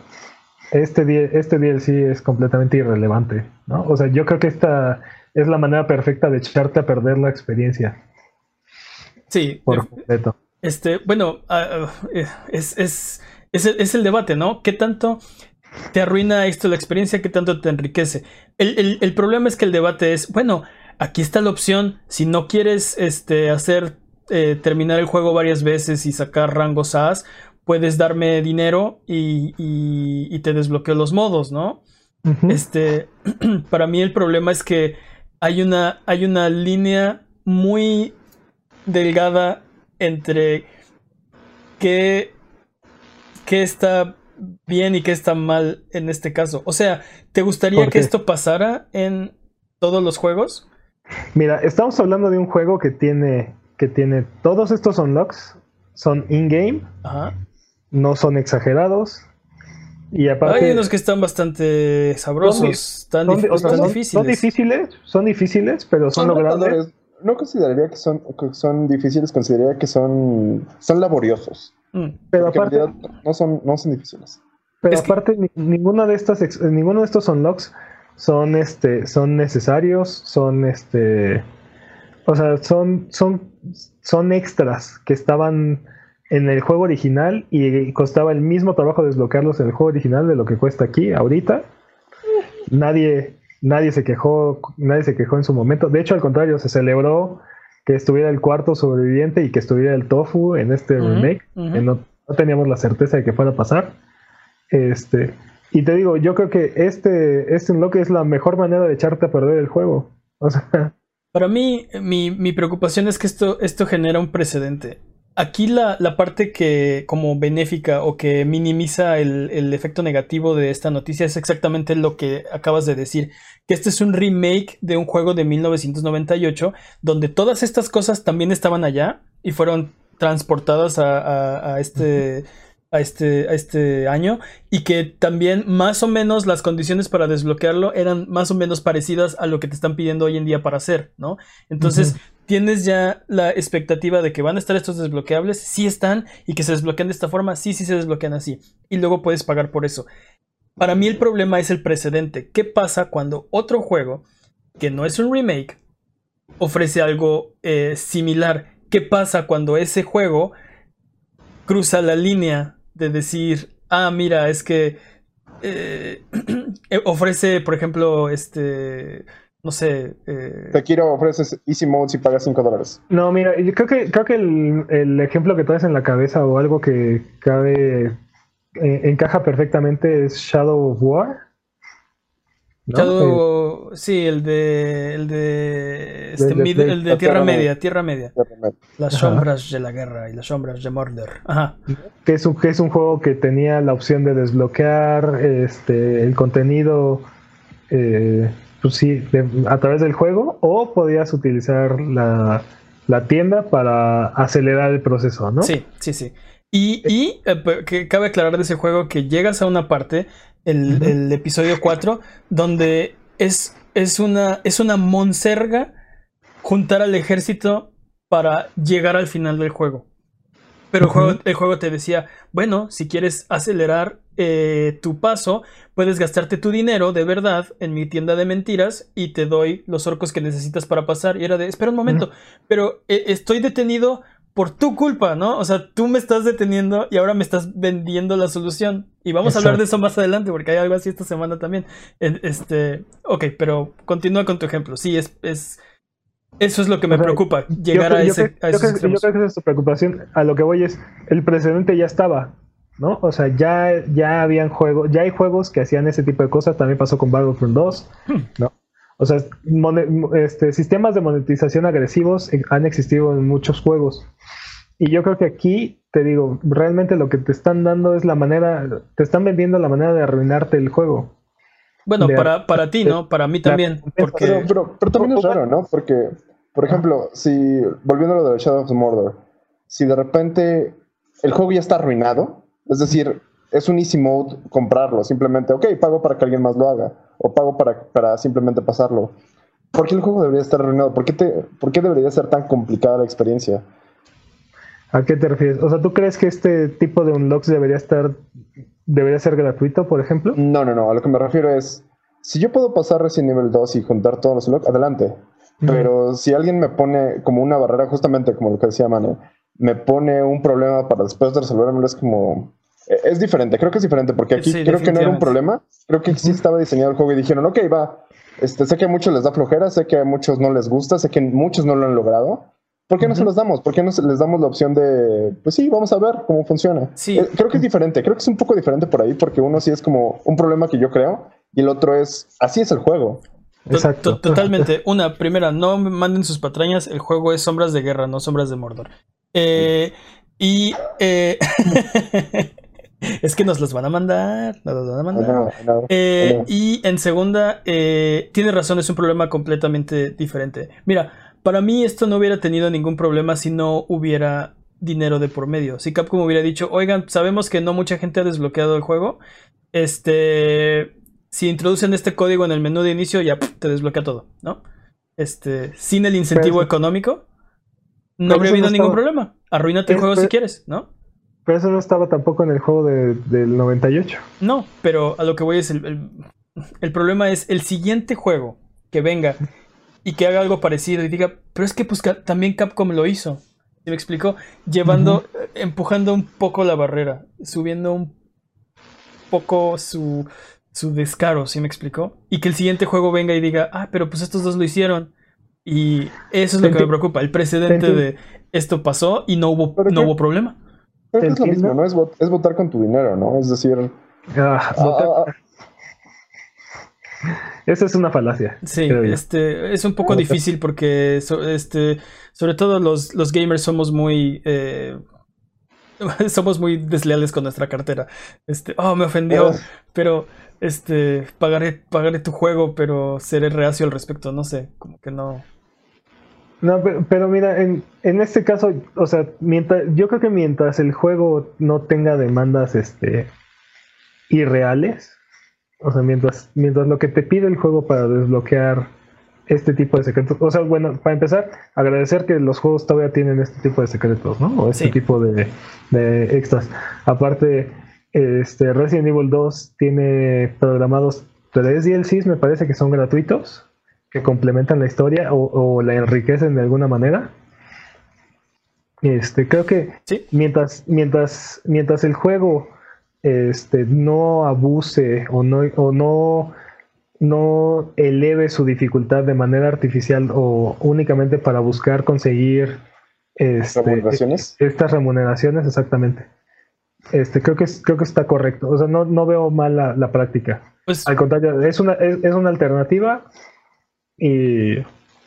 este, este DLC es completamente irrelevante, ¿no? O sea, yo creo que esta es la manera perfecta de echarte a perder la experiencia. Sí, por completo. Este, bueno, ah, ah, eh, es, es, es, el debate, ¿no? ¿Qué tanto te arruina esto la experiencia? ¿Qué tanto te enriquece? El, problema es que el debate es, bueno, aquí está la opción, si no quieres este, hacer eh, terminar el juego varias veces y sacar rangos as, puedes darme dinero y, y, te desbloqueo los modos, ¿no? Este, para mí el problema es que hay una, hay una línea muy delgada entre qué, qué está bien y qué está mal en este caso. O sea, ¿te gustaría que esto pasara en todos los juegos? Mira, estamos hablando de un juego que tiene, que tiene todos estos unlocks, son in-game, no son exagerados, y aparte, Hay unos que están bastante sabrosos, están, difíciles. Son difíciles, son difíciles, pero son, logrables. No consideraría que son, son difíciles, consideraría que son, son laboriosos. Mm. Pero aparte, no son, no son difíciles. Pero aparte, ninguno de estas, ninguno de estos unlocks son este, son necesarios, son este, o sea, son, son, son extras que estaban en el juego original y costaba el mismo trabajo desbloquearlos en el juego original de lo que cuesta aquí ahorita. Nadie, nadie se quejó, nadie se quejó en su momento. De hecho, al contrario, se celebró que estuviera el cuarto sobreviviente y que estuviera el tofu en este remake. no, teníamos la certeza de que fuera a pasar. Este, y te digo, yo creo que este, este unlock es la mejor manera de echarte a perder el juego. O sea. Para mí, mi, mi preocupación es que esto, esto genera un precedente. Aquí la, parte que como benéfica o que minimiza el, efecto negativo de esta noticia es exactamente lo que acabas de decir, que este es un remake de un juego de 1998 donde todas estas cosas también estaban allá y fueron transportadas a, a este a este, a este año y que también más o menos las condiciones para desbloquearlo eran más o menos parecidas a lo que te están pidiendo hoy en día para hacer, ¿no? Entonces tienes ya la expectativa de que van a estar estos desbloqueables, sí están y que se desbloquean de esta forma, sí, sí se desbloquean así y luego puedes pagar por eso. Para mí el problema es el precedente. ¿Qué pasa cuando otro juego, que no es un remake, ofrece algo eh, similar? ¿Qué pasa cuando ese juego cruza la línea de decir, ah, mira, es que eh, ofrece, por ejemplo, este, no sé. Eh... Te quiero ofreces Easy Mode si pagas 5 dólares. No, mira, yo creo que, creo que el, ejemplo que traes en la cabeza o algo que cabe, eh, encaja perfectamente es Shadow of War. Shadow, sí, el de, el de, este, el de Tierra Media, Tierra Media. Las sombras de la guerra y las sombras de Mordor. Ajá. Que es un, que es un juego que tenía la opción de desbloquear este, el contenido, eh, pues sí, a través del juego, o podías utilizar la, la, tienda para acelerar el proceso, ¿no? Sí, sí, sí. Y, y eh, que cabe aclarar de ese juego que llegas a una parte el, episodio 4, donde es, es, una, es una monserga juntar al ejército para llegar al final del juego. Pero el, juego, el, juego, te decía, bueno, si quieres acelerar eh, tu paso, puedes gastarte tu dinero de verdad en mi tienda de mentiras y te doy los orcos que necesitas para pasar. Y era de, espera un momento, pero eh, estoy detenido por tu culpa, ¿no? O sea, tú me estás deteniendo y ahora me estás vendiendo la solución. Y vamos a hablar de eso más adelante porque hay algo así esta semana también. Este, ok, pero continúa con tu ejemplo. Sí, es, es eso es lo que me preocupa, llegar a, ese, yo, creo, yo creo que es tu preocupación. A lo que voy es, el precedente ya estaba, ¿no? O sea, ya, ya habían juegos, ya hay juegos que hacían ese tipo de cosas. También pasó con Battlefront 2, hmm. ¿no? O sea, este, sistemas de monetización agresivos han existido en muchos juegos. Y yo creo que aquí, te digo, realmente lo que te están dando es la manera, te están vendiendo la manera de arruinarte el juego. Bueno, para, para ti, ¿no? Para mí también. Porque... Pero, también es raro, ¿no? Porque, por ejemplo, si, volviendo a lo de Shadow of Mordor, si de repente el juego ya está arruinado, es decir, es un easy mode comprarlo, simplemente, ok, pago para que alguien más lo haga, o pago para, para simplemente pasarlo. ¿Por qué el juego debería estar arruinado? ¿Por qué, te, ¿Por qué debería ser tan complicada la experiencia? ¿A qué te refieres? O sea, ¿tú crees que este tipo de unlocks debería estar, debería ser gratuito, por ejemplo? No, no, no. A lo que me refiero es, si yo puedo pasar recién nivel 2 y juntar todos los unlocks, adelante. Pero si alguien me pone como una barrera, justamente como lo que decía Mane, me pone un problema para después de resolverlo, es como... e, Es diferente, creo que es diferente, porque aquí Sí, creo que no era un problema, creo que sí estaba diseñado el juego y dijeron, ok, va, este, sé que a muchos les da flojera, sé que a muchos no les gusta, sé que muchos no lo han logrado. ¿Por qué no se los damos? ¿Por qué no se- les damos la opción de, pues sí, vamos a ver cómo funciona? Sí. Eh, creo que es diferente, creo que es un poco diferente por ahí, porque uno sí es como un problema que yo creo y el otro es, así es el juego. To- Exacto. to- totalmente. Una, primera, no me manden sus patrañas. El juego es Sombras de Guerra, no Sombras de Mordor. Eh, y eh, es que nos las van a mandar. Nos las van a mandar. Eh, y en segunda, eh, tiene razón, es un problema completamente diferente. Mira, para mí esto no hubiera tenido ningún problema si no hubiera dinero de por medio. Si Capcom hubiera dicho, oigan, sabemos que no mucha gente ha desbloqueado el juego. Este, si introducen este código en el menú de inicio, ya te desbloquea todo, ¿no? Este, sin el incentivo Pero- económico, no habría no habido ningún estaba- problema. Arruínate el Es- juego si quieres, ¿no? Pero eso no estaba tampoco en el juego de- del 98. No, pero a lo que voy es el, el, el problema es el siguiente juego que venga y que haga algo parecido y diga, pero es que pues también Capcom lo hizo. ¿Sí me explicó? Llevando, eh, empujando un poco la barrera, subiendo un poco su, su descaro, ¿sí me explicó? Y que el siguiente juego venga y diga, ah, pero pues estos dos lo hicieron. Y eso es lo que me preocupa, el precedente de esto pasó y no hubo, Pero no hubo problema. Que es lo mismo, ¿no? Es, vot- es votar con tu dinero, ¿no? Es decir, Ah, ah, ah, ah, Esa es una falacia. Sí, este es un poco Ah, difícil porque so- este, sobre todo los, los gamers somos muy eh, somos muy desleales con nuestra cartera. Este, oh, me ofendió, pero este pagaré pagaré tu juego, pero seré reacio al respecto, no sé, como que no. No, pero, pero mira, en, en este caso, o sea, mientras, yo creo que mientras el juego no tenga demandas este, irreales, o sea, mientras, mientras lo que te pide el juego para desbloquear este tipo de secretos, o sea, bueno, para empezar, agradecer que los juegos todavía tienen este tipo de secretos, ¿no? O este Sí. tipo de, de extras. Aparte, este Resident Evil 2 tiene programados tres DLCs, me parece que son gratuitos que complementan la historia o, o la enriquecen de alguna manera. Este, creo que Sí. mientras, mientras, mientras el juego este, no abuse o no, o no, no eleve su dificultad de manera artificial o únicamente para buscar conseguir este, remuneraciones. estas remuneraciones, exactamente. Este, creo que es- creo que está correcto. O sea, no, no veo mal la, la práctica. Pues Al contrario, es una, es, es una alternativa y,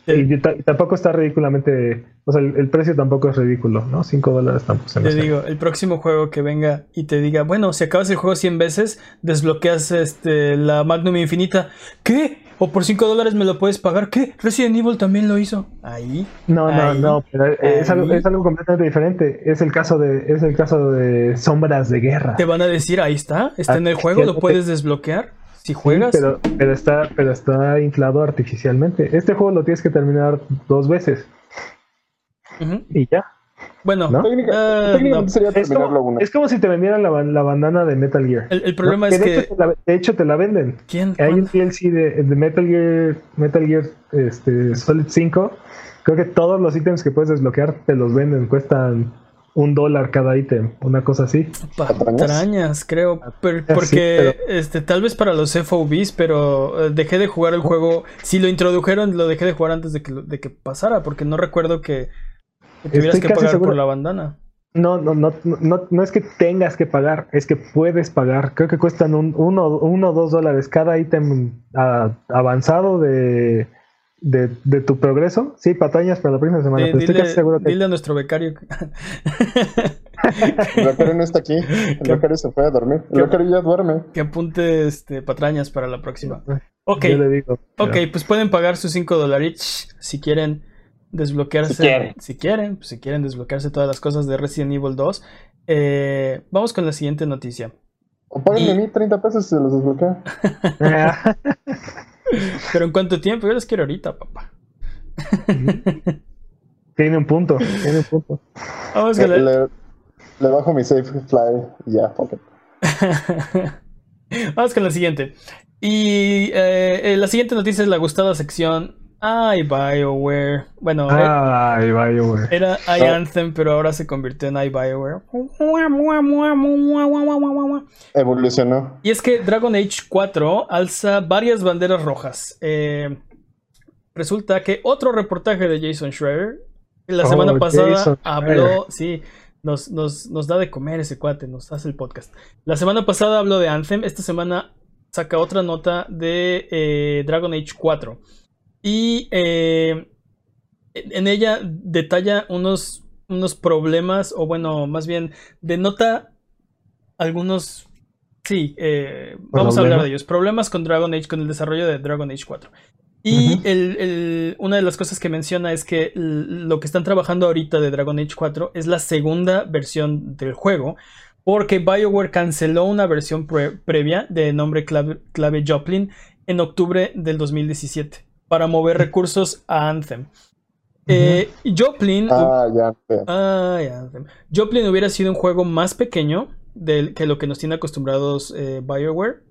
y ta- tampoco está ridículamente, o sea, el, el precio tampoco es ridículo, ¿no? 5 dólares tampoco se me te digo, el próximo juego que venga y te diga, bueno, si acabas el juego 100 veces, desbloqueas este, la Magnum Infinita. ¿Qué? ¿O por 5 dólares me lo puedes pagar? ¿Qué? Resident Evil también lo hizo. Ahí. No, no, Ahí, no, pero es algo, ahí. es algo completamente diferente. Es el caso de, es el caso de sombras de guerra. Te van a decir, ahí está, está en el Ah, juego, lo puedes desbloquear. Si Sí, juegas. pero, pero está, pero está inflado artificialmente. Este juego lo tienes que terminar dos veces Y ya. Bueno, ¿No? técnica- técnicamente no. sería Es terminarlo como, es como si te vendieran la, ban- la bandana de Metal Gear. el, el problema ¿no? es de, que. hecho te la, de hecho te la venden. ¿Quién? Hay un. DLC de, de Metal Gear, Metal Gear este, Solid 5. Creo que todos los ítems que puedes desbloquear te los venden. Cuestan un dólar cada ítem, una cosa así. Patrañas, creo. Ah, sí, porque este, tal vez para los FOBs, pero eh, dejé de jugar el juego. Si lo introdujeron, lo dejé de jugar antes de que, de que pasara, porque no recuerdo que tuvieras Estoy que casi pagar seguro- por la bandana. No, no, no, no, no es que tengas que pagar, es que puedes pagar. Creo que cuestan un, uno, uno o dos dólares cada ítem ah, avanzado de, de, de tu progreso. Sí, patañas para la próxima semana. Eh, pero estoy dile, casi seguro que dile a nuestro becario. El becario no está aquí. El ¿Qué? becario se fue a dormir. ¿Qué? El becario ya duerme. que apunte este, patrañas para la próxima. Ok, yo le digo. pero- ok, pues pueden pagar sus 5 dólares si quieren desbloquearse. Si quieren. Si quieren, pues, si quieren desbloquearse todas las cosas de Resident Evil 2. Eh, vamos con la siguiente noticia. O páguenme Y- a mí 30 pesos y se los desbloquea. Pero en cuánto tiempo, yo los quiero ahorita, papá. tiene un punto, tiene un punto. Vamos Le, con la, le- le bajo mi safe fly y ya. Vamos con la siguiente. Y eh, eh, la siguiente noticia es la gustada sección Ay, BioWare. Bueno, Ay, BioWare. era iAnthem, pero ahora se convirtió en iBioWare. Evolucionó. Y es que Dragon Age 4 alza varias banderas rojas. Eh, resulta que otro reportaje de Jason Schreier, la semana Oh, pasada Jason habló, sí, nos, nos, nos da de comer ese cuate, nos hace el podcast. La semana pasada habló de Anthem, esta semana saca otra nota de eh, Dragon Age 4. Y eh, en ella detalla unos, unos problemas, o bueno, más bien denota algunos... Sí, eh, vamos a hablar de ellos. Problemas con Dragon Age, con el desarrollo de Dragon Age 4. Y el- el- una de las cosas que menciona es que lo que están trabajando ahorita de Dragon Age 4 es la segunda versión del juego, porque BioWare canceló una versión pre- previa de nombre clave, clave Joplin en octubre del 2017 para mover recursos a Anthem. Eh, Joplin, Ah, ya. Ah, ya. Joplin hubiera sido un juego más pequeño del, que lo que nos tiene acostumbrados eh, BioWare.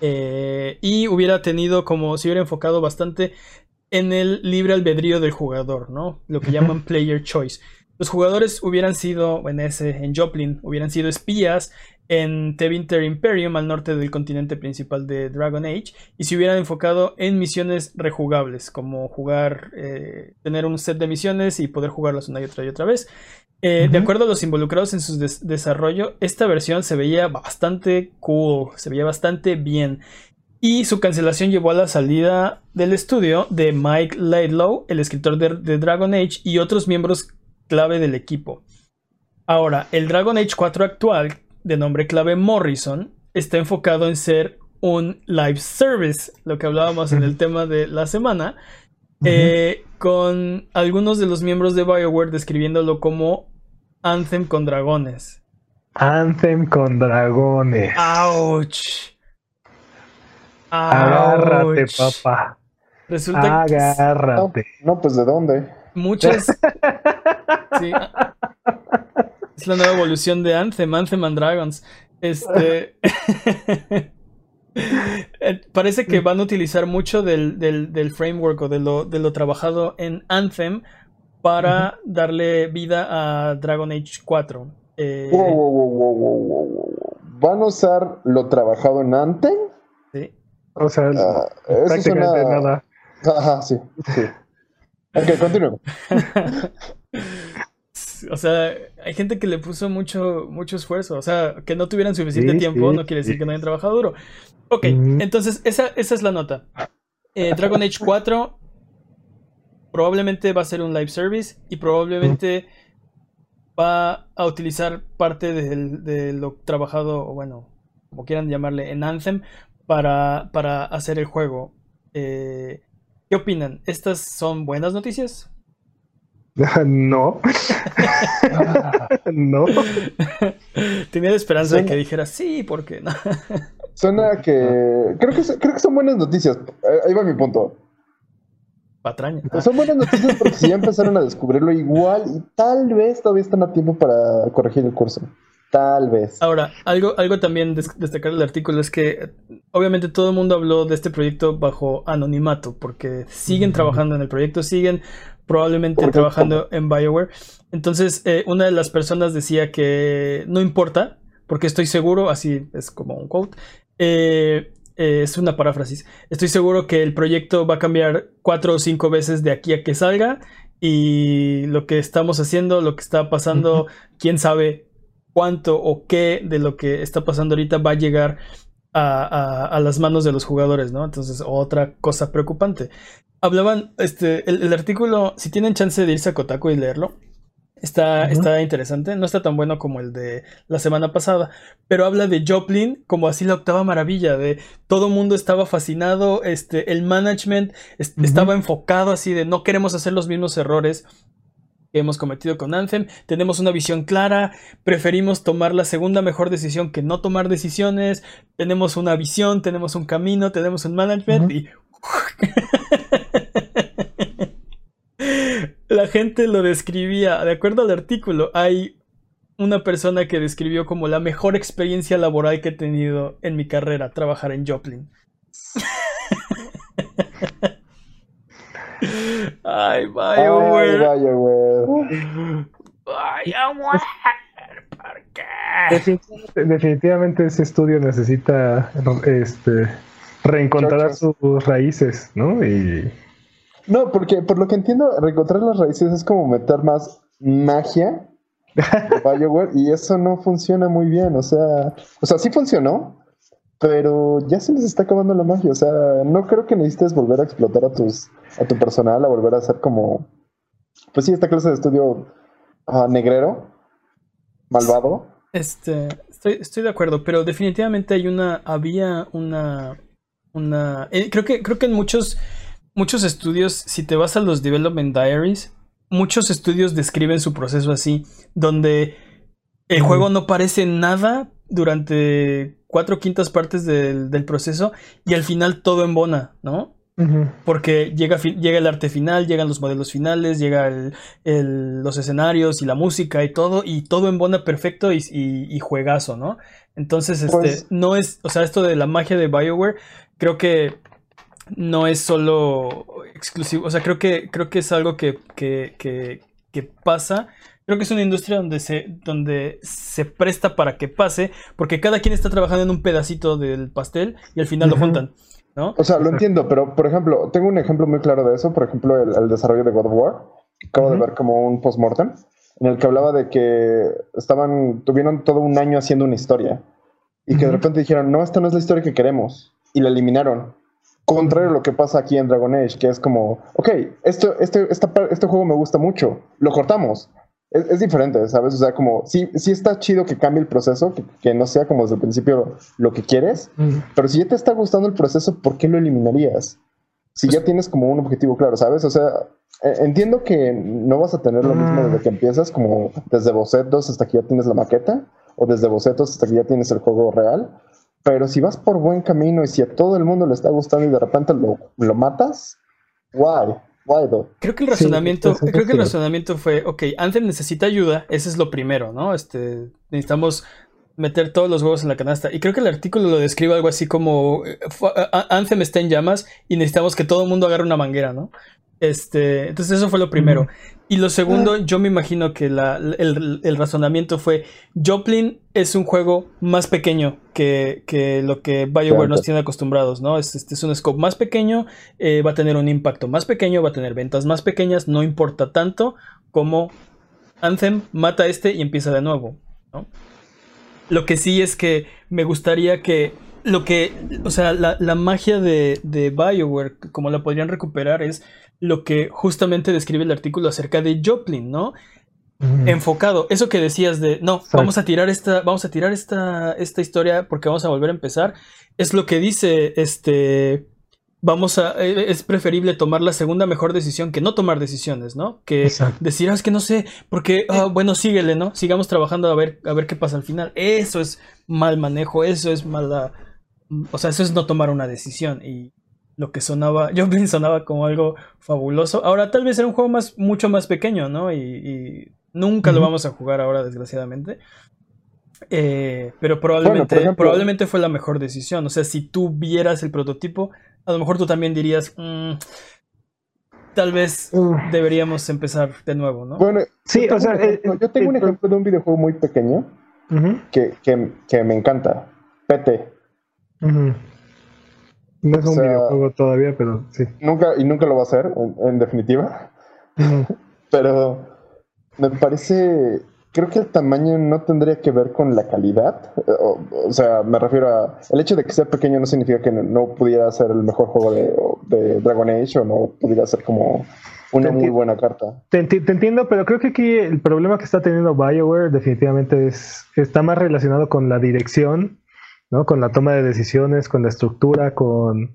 Eh, y hubiera tenido como se hubiera enfocado bastante en el libre albedrío del jugador, ¿no? Lo que llaman player choice. Los jugadores hubieran sido, en ese, en Joplin, hubieran sido espías en Tevinter Imperium, al norte del continente principal de Dragon Age, y se hubieran enfocado en misiones rejugables, como jugar, eh, tener un set de misiones y poder jugarlas una y otra y otra vez. Eh, De acuerdo a los involucrados en su des- desarrollo, esta versión se veía bastante cool, se veía bastante bien. Y su cancelación llevó a la salida del estudio de Mike Laidlaw, el escritor de, de Dragon Age, y otros miembros clave del equipo. Ahora, el Dragon Age 4 actual, de nombre clave Morrison, está enfocado en ser un live service, lo que hablábamos en el tema de la semana, eh, con algunos de los miembros de BioWare describiéndolo como Anthem con dragones. Anthem con dragones. ¡Ouch! Agárrate, papá. Resulta que Agárrate. No, pues ¿de dónde? muchas. Sí. Es la nueva evolución de Anthem, Anthem and Dragons. Este. eh, Parece que van a utilizar mucho del, del- del framework o de lo, de lo trabajado en Anthem para darle vida a Dragon Age 4. Eh, Wow, wow, wow, wow, wow, wow, wow. ¿Van a usar lo trabajado en Anthem? sí. O sea, Ah, eso prácticamente suena- nada. Ajá, sí, sí. Ok, continúo. O sea, hay gente que le puso mucho, mucho esfuerzo. O sea, que no tuvieran suficiente Sí, tiempo sí, no quiere decir sí. que no hayan trabajado duro. Ok, entonces esa, esa es la nota. Eh, Dragon Age 4 probablemente va a ser un live service y probablemente va a utilizar parte de, lo trabajado, o bueno, como quieran llamarle, en Anthem para, para hacer el juego. Eh, ¿Qué opinan? ¿Estas son buenas noticias? no. no. Tenía la esperanza de que dijera sí, porque no. Suena que. Creo que, son- creo que son buenas noticias. Eh, Ahí va mi punto. Patraña. Son buenas noticias porque si ya empezaron a descubrirlo igual y tal vez todavía están a tiempo para corregir el curso. Tal vez. Ahora, algo, algo también des- destacar del artículo es que eh, obviamente todo el mundo habló de este proyecto bajo anonimato, porque siguen trabajando en el proyecto, siguen probablemente trabajando en BioWare. Entonces, eh, una de las personas decía que no importa, porque estoy seguro, así es como un quote, eh, eh, es una paráfrasis, estoy seguro que el proyecto va a cambiar cuatro o cinco veces de aquí a que salga y lo que estamos haciendo, lo que está pasando, quién sabe cuánto o qué de lo que está pasando ahorita va a llegar a, a- a las manos de los jugadores, ¿no? Entonces, otra cosa preocupante. Hablaban, este, el, el artículo, si tienen chance de irse a Kotaku y leerlo, está, está interesante. No está tan bueno como el de la semana pasada, pero habla de Joplin como así la octava maravilla, de todo mundo estaba fascinado, este, el management estaba enfocado así de no queremos hacer los mismos errores que hemos cometido con Anthem, tenemos una visión clara, preferimos tomar la segunda mejor decisión que no tomar decisiones, tenemos una visión, tenemos un camino, tenemos un management Ujú. y la gente lo describía, de acuerdo al artículo, hay una persona que describió como la mejor experiencia laboral que he tenido en mi carrera, trabajar en Joplin. Ay, BioWare. Ay, BioWare. BioWare. ¿Por qué? Definitivamente, ese estudio necesita este, reencontrar sus raíces, ¿no? Y... No, porque por lo que entiendo, reencontrar las raíces es como meter más magia y eso no funciona muy bien. O sea, o sea, sí funcionó, pero ya se les está acabando la magia. O sea, no creo que necesites volver a explotar a tus a tu personal, a volver a hacer como, pues sí, esta clase de estudio uh, negrero, malvado. Este, estoy, estoy de acuerdo, pero definitivamente hay una, había una, una, eh, creo que, creo que en muchos, muchos estudios, si te vas a los development diaries, muchos estudios describen su proceso así, donde el juego no parece nada durante cuatro quintas partes del, del proceso y al final todo embona, ¿no? Porque llega, llega el arte final, llegan los modelos finales, llega el, los escenarios y la música y todo, y todo embona perfecto y, y, juegazo, ¿no? Entonces, este, pues no es, o sea, esto de la magia de Bioware, creo que no es solo exclusivo, o sea, creo que, creo que es algo que, que, que, que pasa creo que es una industria donde se, donde se presta para que pase, porque cada quien está trabajando en un pedacito del pastel y al final lo juntan. O sea, lo entiendo, pero por ejemplo, tengo un ejemplo muy claro de eso, por ejemplo, el, desarrollo de God of War. Acabo de ver como un post-mortem en el que hablaba de que estaban, tuvieron todo un año haciendo una historia y que de repente dijeron, no, esta no es la historia que queremos y la eliminaron. Contrario a lo que pasa aquí en Dragon Age, que es como, ok, esto, este, este juego me gusta mucho, lo cortamos, es, diferente, ¿sabes? O sea, como, sí, sí está chido que cambie el proceso, que, no sea como desde el principio lo que quieres, pero si ya te está gustando el proceso, ¿por qué lo eliminarías? Si ya tienes como un objetivo claro, ¿sabes? O sea, e, entiendo que no vas a tener lo mismo desde que empiezas, como desde bocetos hasta que ya tienes la maqueta, o desde bocetos hasta que ya tienes el juego real, pero si vas por buen camino y si a todo el mundo le está gustando y de repente lo, lo matas, guay. Creo que el razonamiento, creo que el razonamiento fue, ok, Anthem necesita ayuda, ese es lo primero, ¿no? Este, necesitamos meter todos los huevos en la canasta. Y creo que el artículo lo describe algo así como Anthem está en llamas y necesitamos que todo el mundo agarre una manguera, ¿no? Este, entonces eso fue lo primero. Y lo segundo, yo me imagino que el, razonamiento fue, Joplin es un juego más pequeño que, lo que BioWare nos tiene acostumbrados, ¿no? Es, este es un scope más pequeño, eh, va a tener un impacto más pequeño, va a tener ventas más pequeñas, no importa tanto como Anthem mata a este y empieza de nuevo, ¿no? Lo que sí es que me gustaría que lo que, o sea, la, magia de, de BioWare, como la podrían recuperar, es lo que justamente describe el artículo acerca de Joplin, ¿no? Enfocado, eso que decías de no, vamos a tirar esta, vamos a tirar esta, esta historia porque vamos a volver a empezar, es lo que dice este vamos a, e, es preferible tomar la segunda mejor decisión que no tomar decisiones, ¿no? Que decir, ah, es que no sé, porque, ah, bueno, síguele, ¿no? Sigamos trabajando a ver, a ver qué pasa al final. Eso es mal manejo, eso es mala, o sea, eso es no tomar una decisión y lo que sonaba, Joplin sonaba como algo fabuloso. Ahora tal vez era un juego más, mucho más pequeño, ¿no? Y, nunca lo vamos a jugar ahora, desgraciadamente. Eh, pero probablemente, probablemente fue la mejor decisión. O sea, si tú vieras el prototipo, a lo mejor tú también dirías, mm, tal vez deberíamos empezar de nuevo, ¿no? Bueno, sí, o sea, eh, yo tengo un ejemplo de un videojuego muy pequeño que, que, me encanta. PT. No es un videojuego todavía, pero sí. Nunca, y nunca lo va a hacer, en, definitiva. pero me parece. Creo que el tamaño no tendría que ver con la calidad. O, sea, me refiero a. El hecho de que sea pequeño no significa que no, pudiera ser el mejor juego de, Dragon Age o no pudiera ser como una muy buena carta. Te, entiendo, pero creo que aquí el problema que está teniendo BioWare definitivamente es está más relacionado con la dirección ¿no? Con la toma de decisiones, con la estructura, con,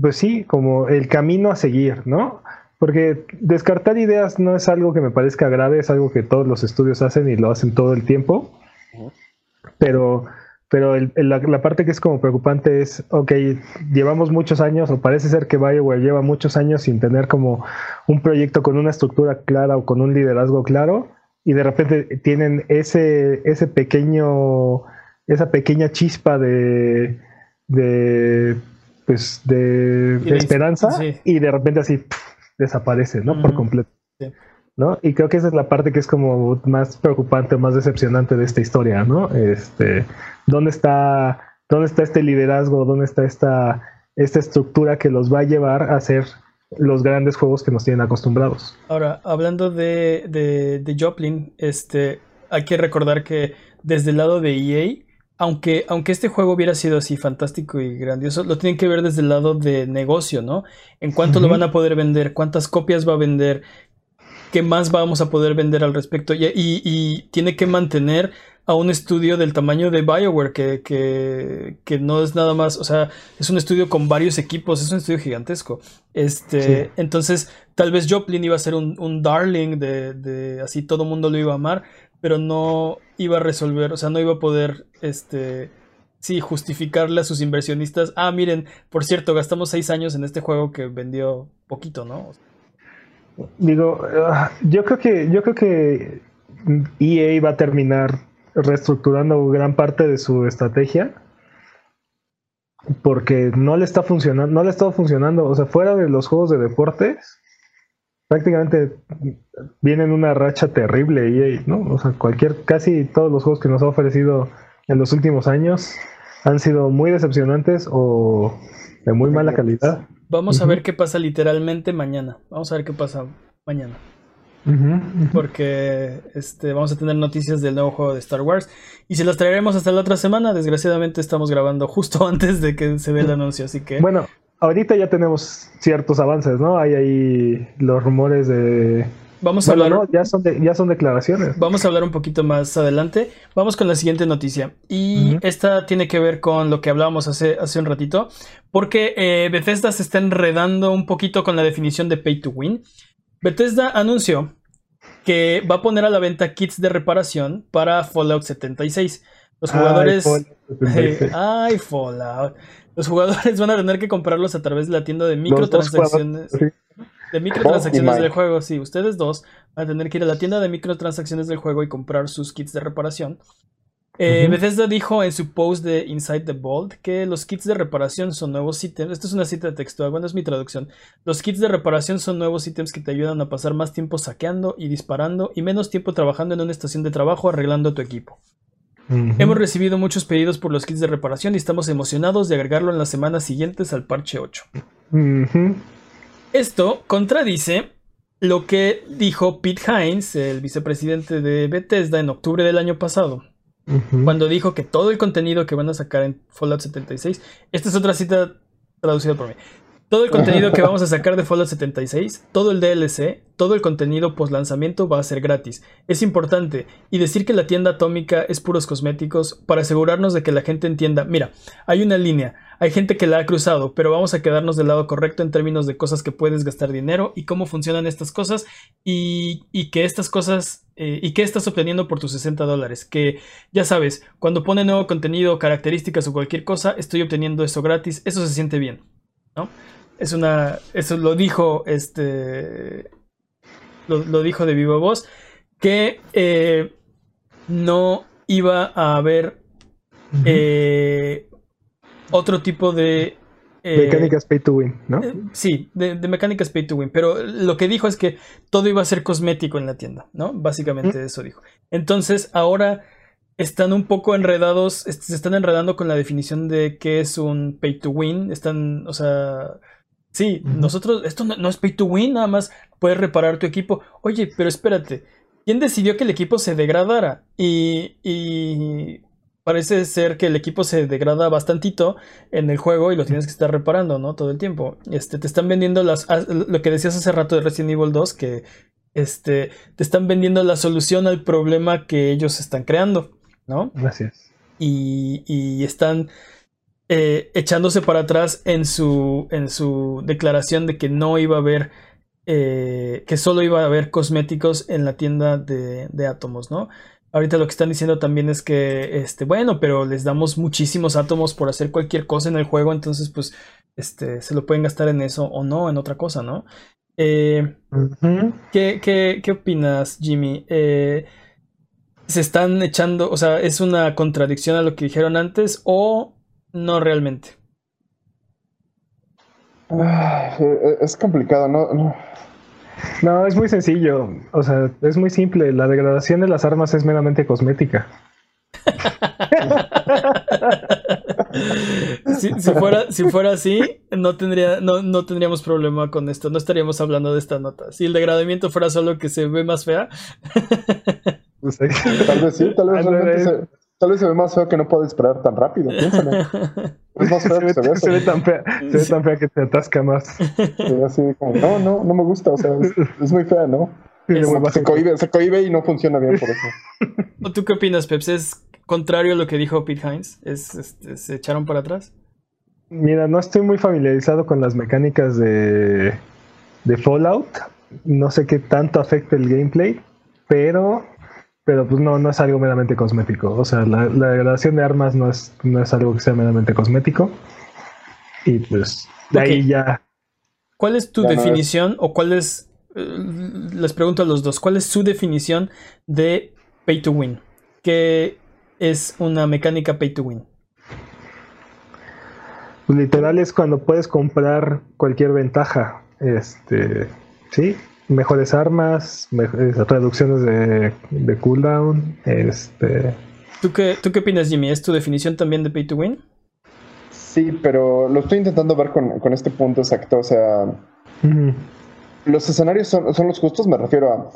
pues sí, como el camino a seguir, ¿no? Porque descartar ideas no es algo que me parezca grave, es algo que todos los estudios hacen y lo hacen todo el tiempo. Pero, pero la, parte que es como preocupante es, ok, llevamos muchos años, o parece ser que BioWare lleva muchos años sin tener como un proyecto con una estructura clara o con un liderazgo claro, y de repente tienen ese, ese pequeño esa pequeña chispa de, de pues de, esperanza y de repente así desaparece, ¿no? Por completo. ¿no? Y creo que esa es la parte que es como más preocupante, más decepcionante de esta historia, ¿no? Este, ¿dónde está, dónde está este liderazgo? ¿Dónde está esta, esta estructura que los va a llevar a hacer los grandes juegos que nos tienen acostumbrados? Ahora, hablando de, de, de Joplin, este, hay que recordar que desde el lado de EA, aunque, aunque este juego hubiera sido así fantástico y grandioso, lo tienen que ver desde el lado de negocio, ¿no? En cuánto lo van a poder vender, cuántas copias va a vender, qué más vamos a poder vender al respecto. Y, tiene que mantener a un estudio del tamaño de Bioware, que, que, no es nada más, o sea, es un estudio con varios equipos, es un estudio gigantesco. Este, Entonces, tal vez Joplin iba a ser un, darling de, de así todo mundo lo iba a amar, pero no iba a resolver, o sea, no iba a poder, este, sí, justificarle a sus inversionistas, ah, miren, por cierto, gastamos seis años en este juego que vendió poquito, ¿no? Digo, ah, yo creo que, yo creo que EA va a terminar reestructurando gran parte de su estrategia porque no le está funcionando, no le ha estado funcionando, o sea, fuera de los juegos de deportes, prácticamente viene en una racha terrible y ¿no? O sea, cualquier, casi todos los juegos que nos ha ofrecido en los últimos años han sido muy decepcionantes o de muy mala calidad. Vamos a ver qué pasa literalmente mañana. Vamos a ver qué pasa mañana. Porque este, vamos a tener noticias del nuevo juego de Star Wars. Y se las traeremos hasta la otra semana. Desgraciadamente estamos grabando justo antes de que se vea el anuncio. Así que. Bueno, ahorita ya tenemos ciertos avances, ¿no? Hay ahí los rumores de. Vamos a hablar. ya, son ya son declaraciones. Vamos a hablar un poquito más adelante. Vamos con la siguiente noticia. Y esta tiene que ver con lo que hablábamos hace, hace un ratito. Porque eh, Bethesda se está enredando un poquito con la definición de pay to win. Bethesda anunció que va a poner a la venta kits de reparación para Fallout 76. Los jugadores. Ay, Fallout. Los jugadores van a tener que comprarlos a través de la tienda de microtransacciones. De microtransacciones del juego, sí. Ustedes dos van a tener que ir a la tienda de microtransacciones del juego y comprar sus kits de reparación. Eh, Bethesda dijo en su post de Inside the Vault que los kits de reparación son nuevos ítems. Esto es una cita textual, bueno, es mi traducción. Los kits de reparación son nuevos ítems que te ayudan a pasar más tiempo saqueando y disparando y menos tiempo trabajando en una estación de trabajo arreglando tu equipo. Hemos recibido muchos pedidos por los kits de reparación y estamos emocionados de agregarlo en las semanas siguientes al parche 8. Esto contradice lo que dijo Pete Hines, el vicepresidente de Bethesda, en octubre del año pasado. Cuando dijo que todo el contenido que van a sacar en Fallout 76, esta es otra cita traducida por mí. Todo el contenido que vamos a sacar de Fallout 76, todo el DLC, todo el contenido post lanzamiento va a ser gratis. Es importante y decir que la tienda atómica es puros cosméticos para asegurarnos de que la gente entienda, mira, hay una línea, hay gente que la ha cruzado, pero vamos a quedarnos del lado correcto en términos de cosas que puedes gastar dinero y cómo funcionan estas cosas y, que estas cosas eh, y qué estás obteniendo por tus 60 dólares. Que ya sabes, cuando pone nuevo contenido, características o cualquier cosa, estoy obteniendo eso gratis, eso se siente bien, ¿no? Es una. Eso lo dijo. Este. Lo, dijo de viva voz. Que eh, no iba a haber eh, otro tipo de. Eh, mecánicas pay to win, ¿no? sí, de, mecánicas pay to win. Pero lo que dijo es que todo iba a ser cosmético en la tienda, ¿no? Básicamente eso dijo. Entonces, ahora están un poco enredados, se están enredando con la definición de qué es un pay to win. Están, o sea, Sí, nosotros, esto no, es pay to win, nada más puedes reparar tu equipo. Oye, pero espérate, ¿quién decidió que el equipo se degradara? Y, y parece ser que el equipo se degrada bastantito en el juego y lo tienes que estar reparando, ¿no? Todo el tiempo. Este, te están vendiendo las, ah, lo que decías hace rato de Resident Evil 2, que este, te están vendiendo la solución al problema que ellos están creando, ¿no? Gracias. Y, y están eh, echándose para atrás en su, en su declaración de que no iba a haber, eh, que solo iba a haber cosméticos en la tienda de, átomos, ¿no? Ahorita lo que están diciendo también es que, este, bueno, pero les damos muchísimos átomos por hacer cualquier cosa en el juego, entonces pues, este, se lo pueden gastar en eso o no, en otra cosa, ¿no? Eh, ¿qué, qué, opinas, Jimmy? ¿Se están echando, o sea, es una contradicción a lo que dijeron antes o no realmente. es complicado, ¿no? No, es muy sencillo. O sea, es muy simple. La degradación de las armas es meramente cosmética. si, fuera, si fuera así, no, tendría, no, no tendríamos problema con esto. No estaríamos hablando de esta nota. Si el degradamiento fuera solo que se ve más fea. Pues tal vez sí, tal vez se, tal vez se ve más feo que no puede esperar tan rápido. Piénsalo. Es más feo se, que se, ve, se ve tan fea, se ve tan fea que te atasca más. así como, no, no, no me gusta. O sea, es, muy fea, ¿no? se, cohibe, se cohibe y no funciona bien por eso. ¿Tú qué opinas, Peps? ¿Es contrario a lo que dijo Pete Hines? ¿Es, este, ¿Se echaron para atrás? Mira, no estoy muy familiarizado con las mecánicas de, de Fallout. No sé qué tanto afecta el gameplay, pero pero pues no, no es algo meramente cosmético. O sea, la, la degradación de armas no es, no es algo que sea meramente cosmético. Y pues de ahí ya. ¿Cuál es tu definición o cuál es, eh, les pregunto a los dos, cuál es su definición de pay to win? ¿Qué es una mecánica pay to win? Literal es cuando puedes comprar cualquier ventaja. Este, sí, mejores armas, reducciones de, de, cooldown. Este... ¿Tú qué, ¿Tú qué opinas, Jimmy? ¿Es tu definición también de pay to win? Sí, pero lo estoy intentando ver con, este punto exacto. O sea, los escenarios son, los justos, me refiero a.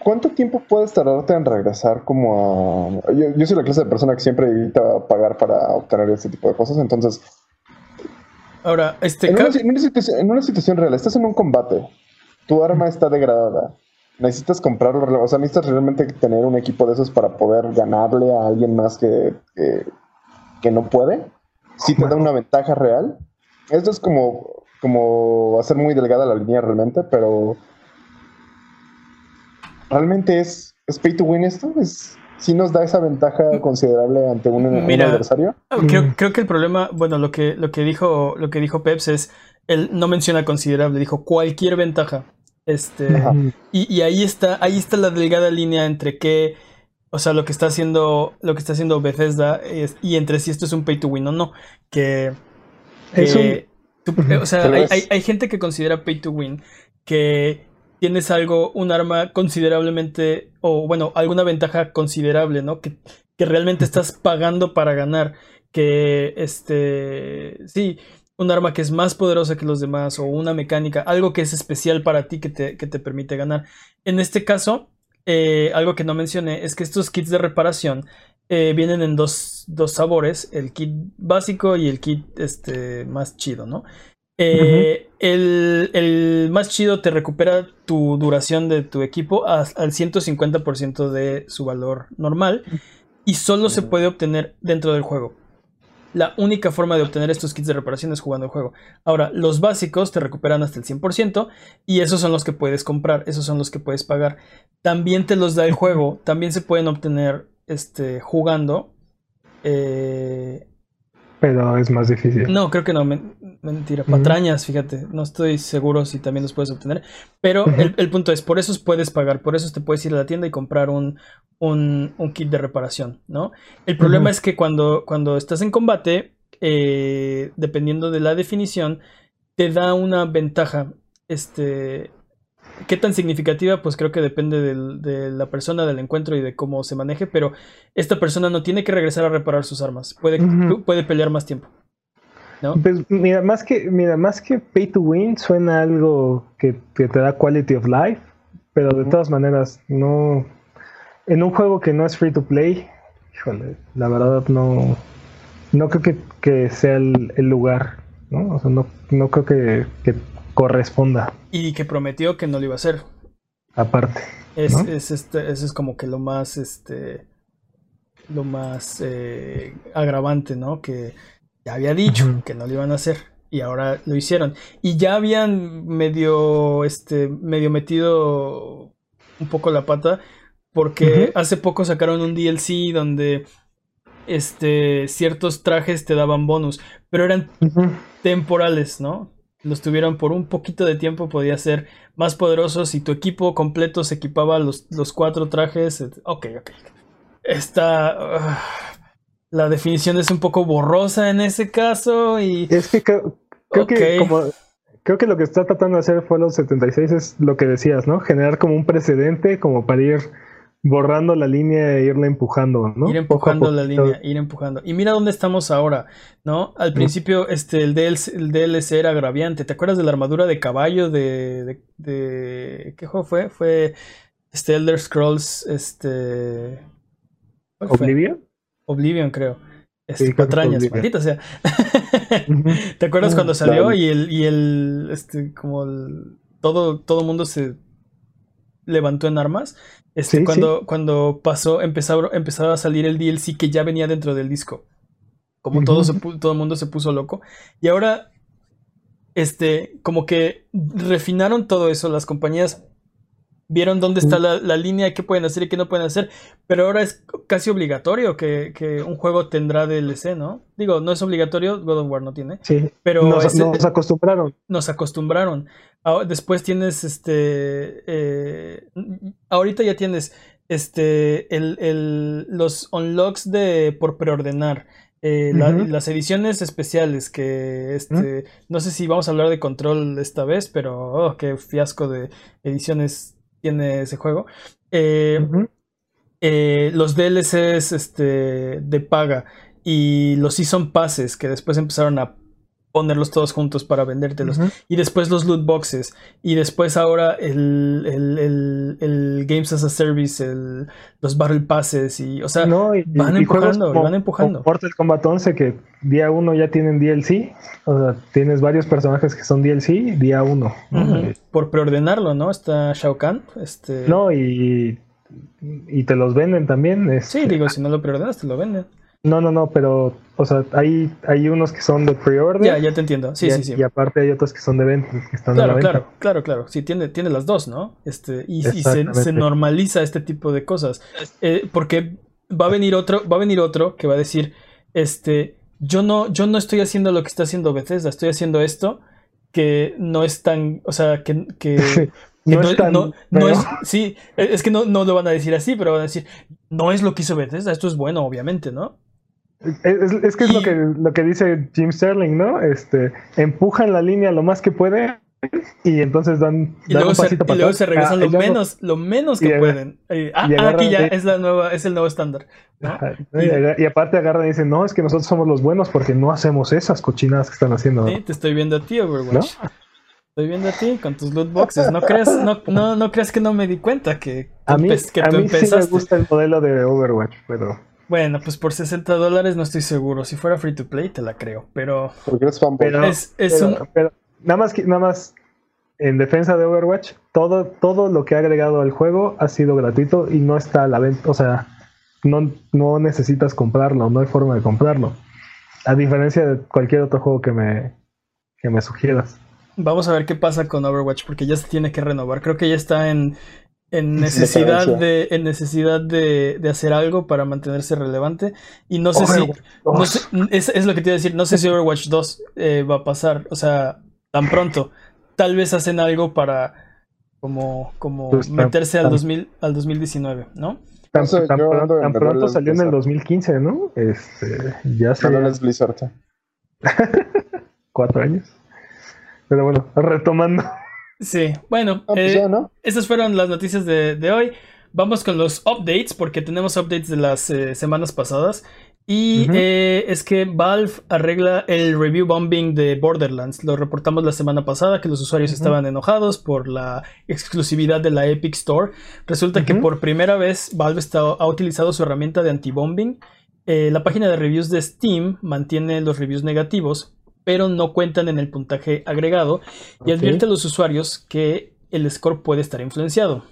¿Cuánto tiempo puedes tardarte en regresar como a... Yo, soy la clase de persona que siempre evita pagar para obtener este tipo de cosas, entonces... Ahora, este... En una, situación, en una situación real, estás en un combate, tu arma está degradada. Necesitas comprarlo, o sea, necesitas realmente tener un equipo de esos para poder ganarle a alguien más que, que, no puede. Si te da una ventaja real. Esto es como, como hacer muy delgada la línea realmente, pero realmente es, es pay to win esto. Es, si nos da esa ventaja considerable ante un, adversario. Creo, creo, que el problema, bueno, lo que, lo que dijo, lo que dijo Peps es, él no menciona considerable, dijo cualquier ventaja. Este, y, ahí está, ahí está la delgada línea entre qué, o sea, lo que está haciendo, lo que está haciendo Bethesda y entre si esto es un pay to win o no. Que, o sea, hay, gente que considera pay to win que tienes algo, un arma considerablemente, o bueno, alguna ventaja considerable, ¿no? Que, que realmente estás pagando para ganar. Que este, sí, un arma que es más poderosa que los demás o una mecánica, algo que es especial para ti que te, permite ganar. En este caso, eh, algo que no mencioné es que estos kits de reparación eh, vienen en dos, sabores, el kit básico y el kit este, más chido, ¿no? Eh, el, más chido te recupera tu duración de tu equipo al 150% de su valor normal y solo se puede obtener dentro del juego. La única forma de obtener estos kits de reparación es jugando el juego. Ahora, los básicos te recuperan hasta el 100% y esos son los que puedes comprar, esos son los que puedes pagar. También te los da el juego, también se pueden obtener este, jugando. Eh, pero es más difícil. No, creo que no, mentira. Patrañas, fíjate, no estoy seguro si también los puedes obtener. Pero el, punto es, por eso puedes pagar, por eso te puedes ir a la tienda y comprar un, un, kit de reparación, ¿no? El problema es que cuando, cuando estás en combate, eh, dependiendo de la definición, te da una ventaja. Este, ¿Qué tan significativa? Pues creo que depende de la persona, del encuentro y de cómo se maneje, pero esta persona no tiene que regresar a reparar sus armas, puede, puede pelear más tiempo. ¿no? Pues mira, más que, mira, más que pay to win suena algo que, te da quality of life, pero de todas maneras, no. En un juego que no es free to play, híjole, la verdad no. No creo que, sea el, lugar, ¿no? O sea, no, no creo que, que corresponda. Y que prometió que no lo iba a hacer. Aparte. Es, este, eso es como que lo más, este, lo más eh, agravante, ¿no? Que ya había dicho que no lo iban a hacer y ahora lo hicieron. Y ya habían medio, este, medio metido un poco la pata porque hace poco sacaron un DLC donde este, ciertos trajes te daban bonus, pero eran temporales, ¿no? Los tuvieron por un poquito de tiempo, podía ser más poderosos. Si tu equipo completo se equipaba los, los cuatro trajes. Ok, ok. Esta. Uh, la definición es un poco borrosa en ese caso. Y. Es que Creo que como creo que lo que está tratando de hacer Fallout 76 es lo que decías, ¿no? Generar como un precedente como para ir borrando la línea e irla empujando, ¿no? Ir empujando la línea, ir empujando. Y mira dónde estamos ahora, ¿no? Al principio, este, el DLC, el DLC era agraviante. ¿Te acuerdas de la armadura de caballo de, de, ¿qué juego fue? Fue este Elder Scrolls, este... ¿Oblivion? Oblivion, creo. Este, patrañas, maldita sea. ¿Te acuerdas cuando salió y el, y el, este, como el, todo, todo mundo se levantó en armas? Este, cuando, cuando pasó, empezaba a salir el DLC que ya venía dentro del disco. Como todo, todo el mundo se puso loco. Y ahora, este, como que refinaron todo eso. Las compañías vieron dónde está la, la, línea, qué pueden hacer y qué no pueden hacer. Pero ahora es casi obligatorio que, que, un juego tendrá DLC, ¿no? Digo, no es obligatorio, God of War no tiene. Sí. Pero nos, acostumbraron. Nos acostumbraron. Después tienes este. Eh, ahorita ya tienes este. El, el, los unlocks de por preordenar. Eh, las ediciones especiales que este no sé si vamos a hablar de control esta vez pero oh, qué fiasco de ediciones tiene ese juego. Eh, eh, los DLCs este, de paga y los Season Passes que después empezaron a ponerlos todos juntos para vendértelos. Y después los loot boxes. Y después ahora el, el, Games as a Service, los Battle Passes. Y, o sea, van, empujando, van empujando. Mortal Kombat 11 que día 1 ya tienen DLC. O sea, tienes varios personajes que son DLC día 1. Por preordenarlo, ¿no? Está Shao Kahn. Este... No, y, y te los venden también. Sí, este, digo, si no lo preordenas, te lo venden. No, no, no, pero, o sea, hay, hay unos que son de pre-order. Ya, ya te entiendo. Sí, y, sí, sí. Y aparte hay otros que son de venta, que están claro, la venta. Claro, claro, claro. Sí, tiene, tiene las dos, ¿no? Este, y, se, normaliza este tipo de cosas. Eh, porque va a venir otro, va a venir otro que va a decir, este, yo no, yo no estoy haciendo lo que está haciendo Bethesda, estoy haciendo esto que no es tan, o sea, que, que no, es tan, no, es, sí, es que no, no lo van a decir así, pero van a decir, no es lo que hizo Bethesda, esto es bueno, obviamente, ¿no? Es, que es lo, que, lo que dice Jim Sterling, ¿no? Este, empujan la línea lo más que pueden y entonces dan, y luego, se, y luego se regresan lo menos, lo menos que pueden. ah, aquí ya es la nueva, es el nuevo estándar. Y, aparte agarran y dicen, no, es que nosotros somos los buenos porque no hacemos esas cochinadas que están haciendo. Sí, te estoy viendo a ti, Overwatch. Estoy viendo a ti con tus loot boxes. No creas, no, no, no creas que no me di cuenta que, a mí, que a mí sí me gusta el modelo de Overwatch, pero bueno, pues por 60 dólares no estoy seguro. Si fuera free to play, te la creo. Pero. Porque es fan pero, es, un... pero, nada más nada más en defensa de Overwatch, todo, todo lo que ha agregado al juego ha sido gratuito y no está a la venta. O sea, no, no necesitas comprarlo, no hay forma de comprarlo. A diferencia de cualquier otro juego que me, que me sugieras. Vamos a ver qué pasa con Overwatch, porque ya se tiene que renovar. Creo que ya está en en necesidad de en necesidad de, de, hacer algo para mantenerse relevante. Y no sé si es, es, lo que te iba a decir no sé si Overwatch 2 eh, va a pasar o sea tan pronto. Tal vez hacen algo para como como pues, meterse al 2000 al 2019 no tan, pronto salió en el 2015 no este ya se Blizzard. Cuatro años. Pero bueno retomando Sí, bueno, ah, pues eh, esas fueron las noticias de, hoy. Vamos con los updates, porque tenemos updates de las eh, semanas pasadas. Y eh, es que Valve arregla el review bombing de Borderlands. Lo reportamos la semana pasada que los usuarios estaban enojados por la exclusividad de la Epic Store. Resulta que por primera vez Valve ha utilizado su herramienta de anti-bombing. la página de reviews de Steam mantiene los reviews negativos, pero no cuentan en el puntaje agregado y advierte a los usuarios que el score puede estar influenciado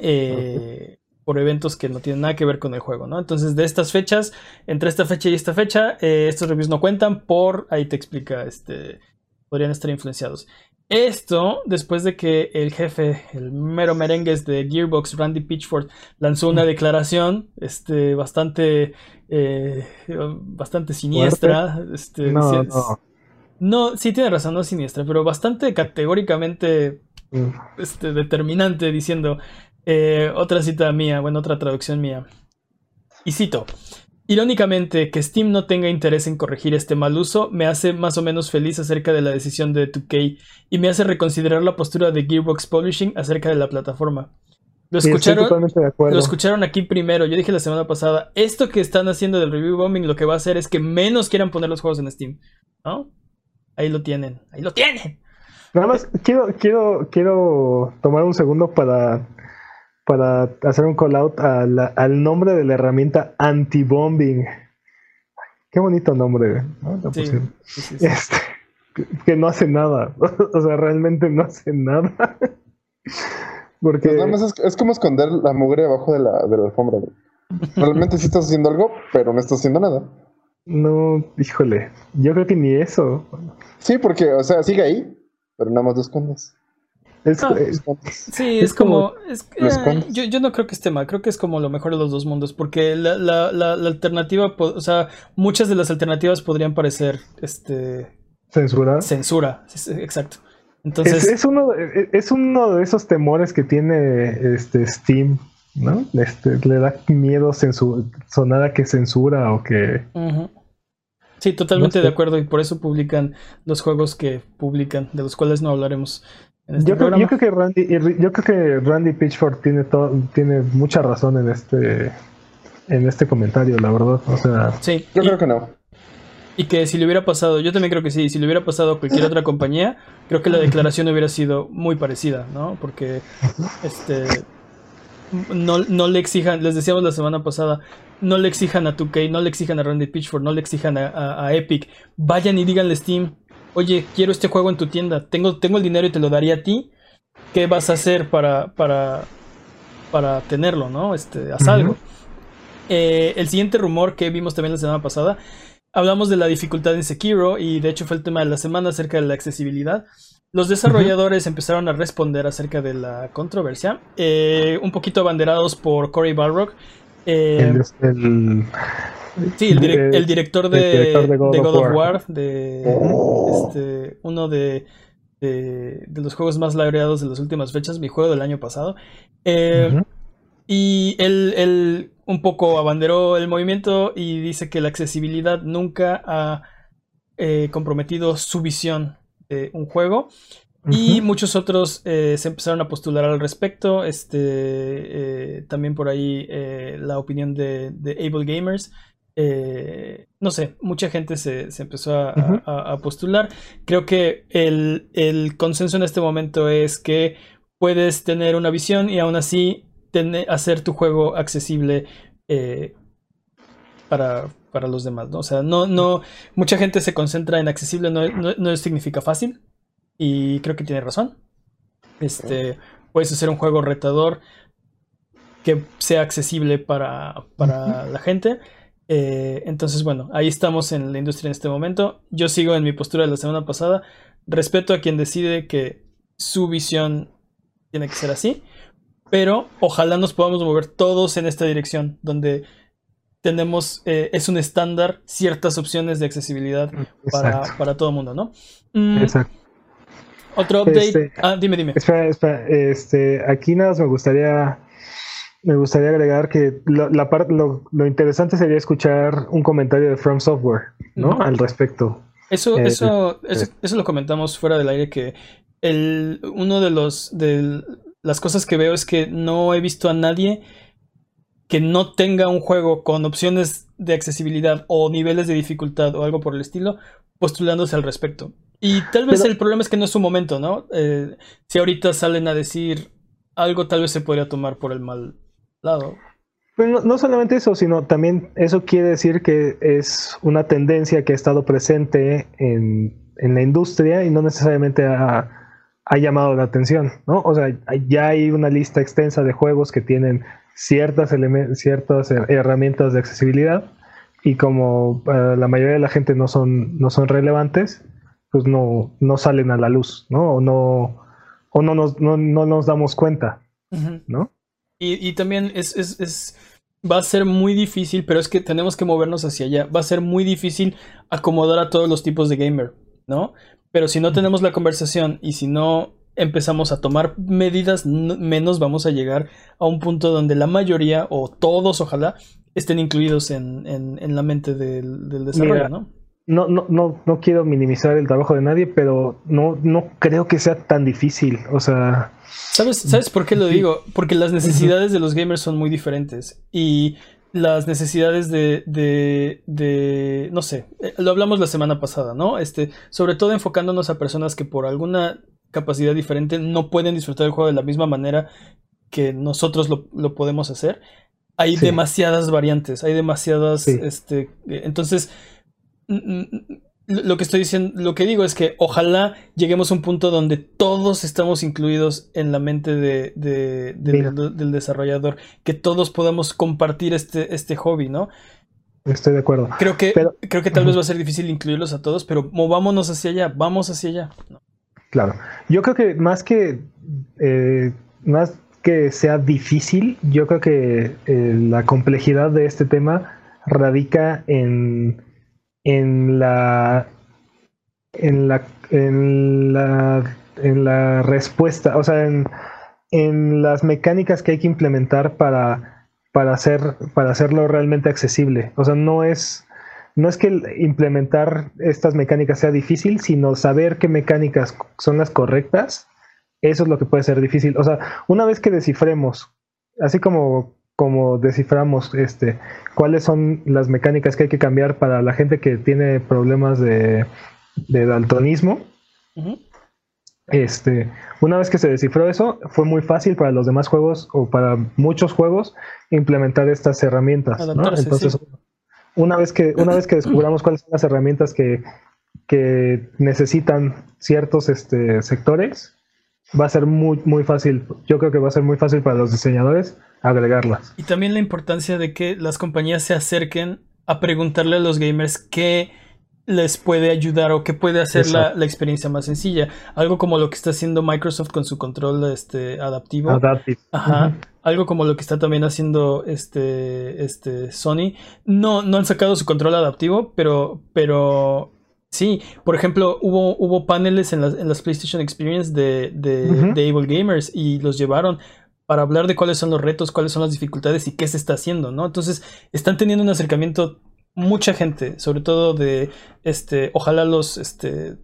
eh, por eventos que no tienen nada que ver con el juego, ¿no? Entonces, de estas fechas, entre esta fecha y esta fecha, eh, estos reviews no cuentan por, ahí te explica, este, podrían estar influenciados. Esto después de que el jefe, el mero merengues de Gearbox, Randy Pitchford, lanzó una declaración este, bastante, eh, bastante siniestra. Este, no, no. No, sí tiene razón, no siniestra, pero bastante categóricamente mm. este, determinante diciendo eh, otra cita mía, bueno, otra traducción mía. Y cito. Irónicamente, que Steam no tenga interés en corregir este mal uso me hace más o menos feliz acerca de la decisión de 2K y me hace reconsiderar la postura de Gearbox Publishing acerca de la plataforma. Lo escucharon, lo escucharon aquí primero. Yo dije la semana pasada, esto que están haciendo del review bombing lo que va a hacer es que menos quieran poner los juegos en Steam. ¿No? Ahí lo tienen, ahí lo tienen. Nada más quiero, quiero, quiero tomar un segundo para para hacer un call out al nombre de la herramienta anti-bombing. Qué bonito nombre, este, que no hace nada. o sea, realmente no hace nada. Porque. Pues nada más es, como esconder la mugre abajo de la, de la alfombra. Realmente sí estás haciendo algo, pero no estás haciendo nada. No, híjole. Yo creo que ni eso. Sí, porque, o sea, sigue ahí, pero nada más lo escondes. Es, ah, sí, es, como. Eh, yo, no creo que esté mal, creo que es como lo mejor de los dos mundos, porque la, la, la, alternativa, o sea, muchas de las alternativas podrían parecer. este Censura. Censura, exacto. Entonces, es, uno, de, es uno de esos temores que tiene este Steam, ¿no? Este, le da miedo sonar que censura o que. Sí, totalmente de acuerdo, y por eso publican los juegos que publican, de los cuales no hablaremos. Este yo, creo, que Randy, yo creo que Randy Pitchford tiene todo, tiene mucha razón en este en este comentario, la verdad. O sea, sí, yo creo que no. Y que si le hubiera pasado, yo también creo que sí, si le hubiera pasado a cualquier otra compañía, creo que la declaración hubiera sido muy parecida, ¿no? Porque este no, no le exijan, les decíamos la semana pasada, no le exijan a 2K, no le exijan a Randy Pitchford, no le exijan a, a Epic, vayan y díganle Steam, oye, quiero este juego en tu tienda, tengo, tengo el dinero y te lo daría a ti, ¿qué vas a hacer para, para, para tenerlo, no? Este, haz algo. Eh, el siguiente rumor que vimos también la semana pasada, hablamos de la dificultad en Sekiro y de hecho fue el tema de la semana acerca de la accesibilidad. Los desarrolladores empezaron a responder acerca de la controversia, eh, un poquito abanderados por Cory Balrog. Eh, el, Sí, el, director, de, God, of War, de oh. este, uno de, de, los juegos más laureados de las últimas fechas, mi juego del año pasado. Eh, y él, un poco abanderó el movimiento y dice que la accesibilidad nunca ha eh, comprometido su visión de un juego. Y muchos otros eh, se empezaron a postular al respecto. Este, también por ahí la opinión de, de Able Gamers eh, no sé, mucha gente se, empezó a, postular. Creo que el, consenso en este momento es que puedes tener una visión y aún así hacer tu juego accesible eh, para, los demás. ¿no? O sea, no, no, mucha gente se concentra en accesible, no, no, significa fácil. Y creo que tiene razón. Este, puedes hacer un juego retador que sea accesible para, para la gente. Eh, entonces, bueno, ahí estamos en la industria en este momento. Yo sigo en mi postura de la semana pasada. Respeto a quien decide que su visión tiene que ser así. Pero ojalá nos podamos mover todos en esta dirección, donde tenemos, eh, es un estándar, ciertas opciones de accesibilidad para, para, todo el mundo, ¿no? Mm, Exacto. Otro update. Este, ah, dime, dime. Espera, espera. Este, aquí nada más me gustaría me gustaría agregar que lo, la lo, interesante sería escuchar un comentario de From Software, ¿no? Al respecto. Eso, eh, eso, eh, eso, lo comentamos fuera del aire que el, uno de los de las cosas que veo es que no he visto a nadie que no tenga un juego con opciones de accesibilidad o niveles de dificultad o algo por el estilo postulándose al respecto. Y tal vez el problema es que no es su momento, ¿no? Eh, si ahorita salen a decir algo, tal vez se podría tomar por el mal lado. Pues no, solamente eso, sino también eso quiere decir que es una tendencia que ha estado presente en, la industria y no necesariamente ha, llamado la atención, ¿no? O sea, ya hay una lista extensa de juegos que tienen ciertas, ciertas herramientas de accesibilidad y como eh, la mayoría de la gente no son, no son relevantes, pues no, no salen a la luz, ¿no? O no, o no, nos, no, nos damos cuenta, ¿no? Y, también es, es, va a ser muy difícil, pero es que tenemos que movernos hacia allá. Va a ser muy difícil acomodar a todos los tipos de gamer, ¿no? Pero si no tenemos la conversación y si no empezamos a tomar medidas, menos vamos a llegar a un punto donde la mayoría, o todos ojalá, estén incluidos en, en, la mente del, desarrollo, ¿no? No, no, no, no quiero minimizar el trabajo de nadie, pero no, no creo que sea tan difícil. O sea. ¿Sabes, ¿Sabes por qué lo digo? Porque las necesidades de los gamers son muy diferentes. Y las necesidades de, de, de, no sé, eh, lo hablamos la semana pasada, ¿no? Este, sobre todo enfocándonos a personas que por alguna capacidad diferente no pueden disfrutar el juego de la misma manera que nosotros lo, lo podemos hacer. Hay demasiadas variantes, hay demasiadas, este, entonces, lo que estoy diciendo, lo que digo es que ojalá lleguemos a un punto donde todos estamos incluidos en la mente de, del desarrollador, que todos podamos compartir este, este hobby, ¿no? Estoy de acuerdo. Creo que, creo que tal vez va a ser difícil incluirlos a todos, pero movámonos hacia allá, vamos hacia allá. Claro. Yo creo que más que eh, más que sea difícil, yo creo que eh, la complejidad de este tema radica en en la en la en la en la respuesta, o sea, en, en las mecánicas que hay que implementar para, para, hacer, para hacerlo realmente accesible. O sea, no es, no es que implementar estas mecánicas sea difícil, sino saber qué mecánicas son las correctas. Eso es lo que puede ser difícil. O sea, una vez que descifremos, así como como desciframos este, cuáles son las mecánicas que hay que cambiar para la gente que tiene problemas de, daltonismo. Este, una vez que se descifró eso, fue muy fácil para los demás juegos o para muchos juegos implementar estas herramientas. Entonces, una vez que, una vez que descubramos cuáles son las herramientas que, que necesitan ciertos este, sectores, va a ser muy, muy fácil. Yo creo que va a ser muy fácil para los diseñadores agregarlas. Y también la importancia de que las compañías se acerquen a preguntarle a los gamers qué les puede ayudar o qué puede hacer la, experiencia más sencilla. Algo como lo que está haciendo Microsoft con su control este, adaptivo. Ajá. Algo como lo que está también haciendo este, este Sony. No, no han sacado su control adaptivo, pero, pero sí. Por ejemplo, hubo, hubo paneles en las, en las PlayStation Experience de, de, de Able Gamers y los llevaron para hablar de cuáles son los retos, cuáles son las dificultades y qué se está haciendo, ¿no? Entonces, están teniendo un acercamiento mucha gente, sobre todo de este, ojalá los este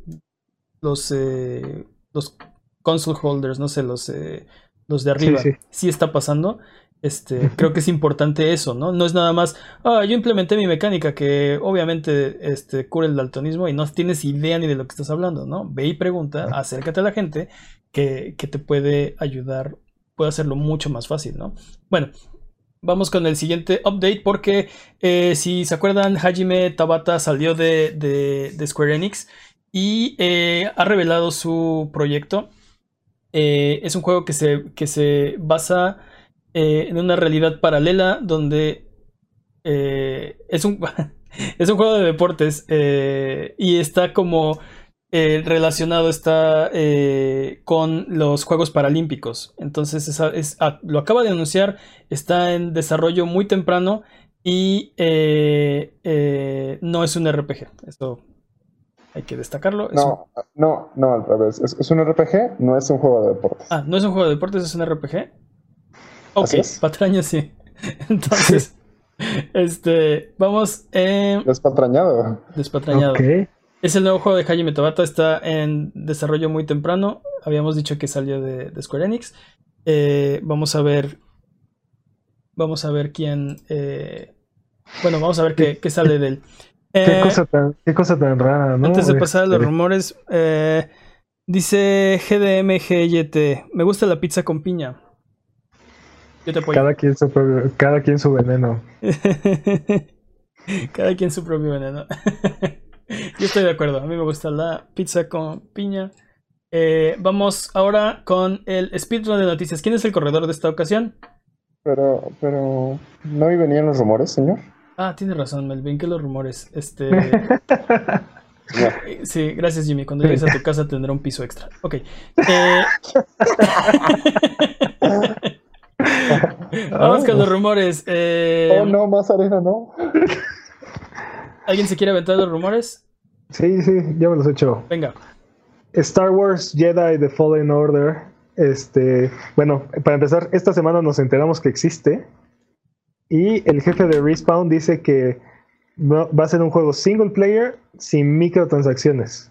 los eh, los console holders, no sé, los eh, los de arriba, sí, está pasando. Este, creo que es importante eso, ¿no? No es nada más, ah, yo implementé mi mecánica que obviamente este, cura el daltonismo y no tienes idea ni de lo que estás hablando, ¿no? Ve y pregunta, acércate a la gente que, que te puede ayudar puede hacerlo mucho más fácil, ¿no? Bueno, vamos con el siguiente update porque eh, si se acuerdan, Hajime Tabata salió de, Square Enix y eh, ha revelado su proyecto. Eh, es un juego que se, que se basa en una realidad paralela donde es, un, es un juego de deportes y está como eh, relacionado está eh, con los Juegos Paralímpicos. Entonces es, ah, lo acaba de anunciar, está en desarrollo muy temprano y eh, no es un RPG. Eso hay que destacarlo. No, no, no, al revés. Es, un RPG, no es un juego de deportes. Ah, no es un juego de deportes, es un RPG. Ok, patraña sí. Entonces, este, vamos. Despatrañado. Despatrañado. Es el nuevo juego de Hajime Tabata, está en desarrollo muy temprano. Habíamos dicho que salió de, Square Enix. Eh, vamos a ver. Vamos a ver quién. Eh, bueno, vamos a ver qué, sale de él. qué, eh, cosa tan, qué cosa tan rara, ¿no? Antes de pasar a los este, rumores, dice GDMGYT: Me gusta la pizza con piña. Yo te apoyo. Cada quien su, cada quien su veneno. cada quien su propio veneno. Yo estoy de acuerdo. A mí me gusta la pizza con piña. Eh, vamos ahora con el speedrun de noticias. ¿Quién es el corredor de esta ocasión? Pero, pero, ¿no venían los rumores, señor? Ah, tiene razón, Melvin, que los rumores. Este. Sí, gracias, Jimmy. Cuando llegues a tu casa tendrá un piso extra. Ok. Eh, vamos con los rumores. Eh, oh, no, más arena, no. ¿Alguien se quiere aventar los rumores? Sí, sí, ya me los he hecho. Venga. Star Wars Jedi The Fallen Order. Este, bueno, para empezar, esta semana nos enteramos que existe. Y el jefe de Respawn dice que va a ser un juego single player sin microtransacciones.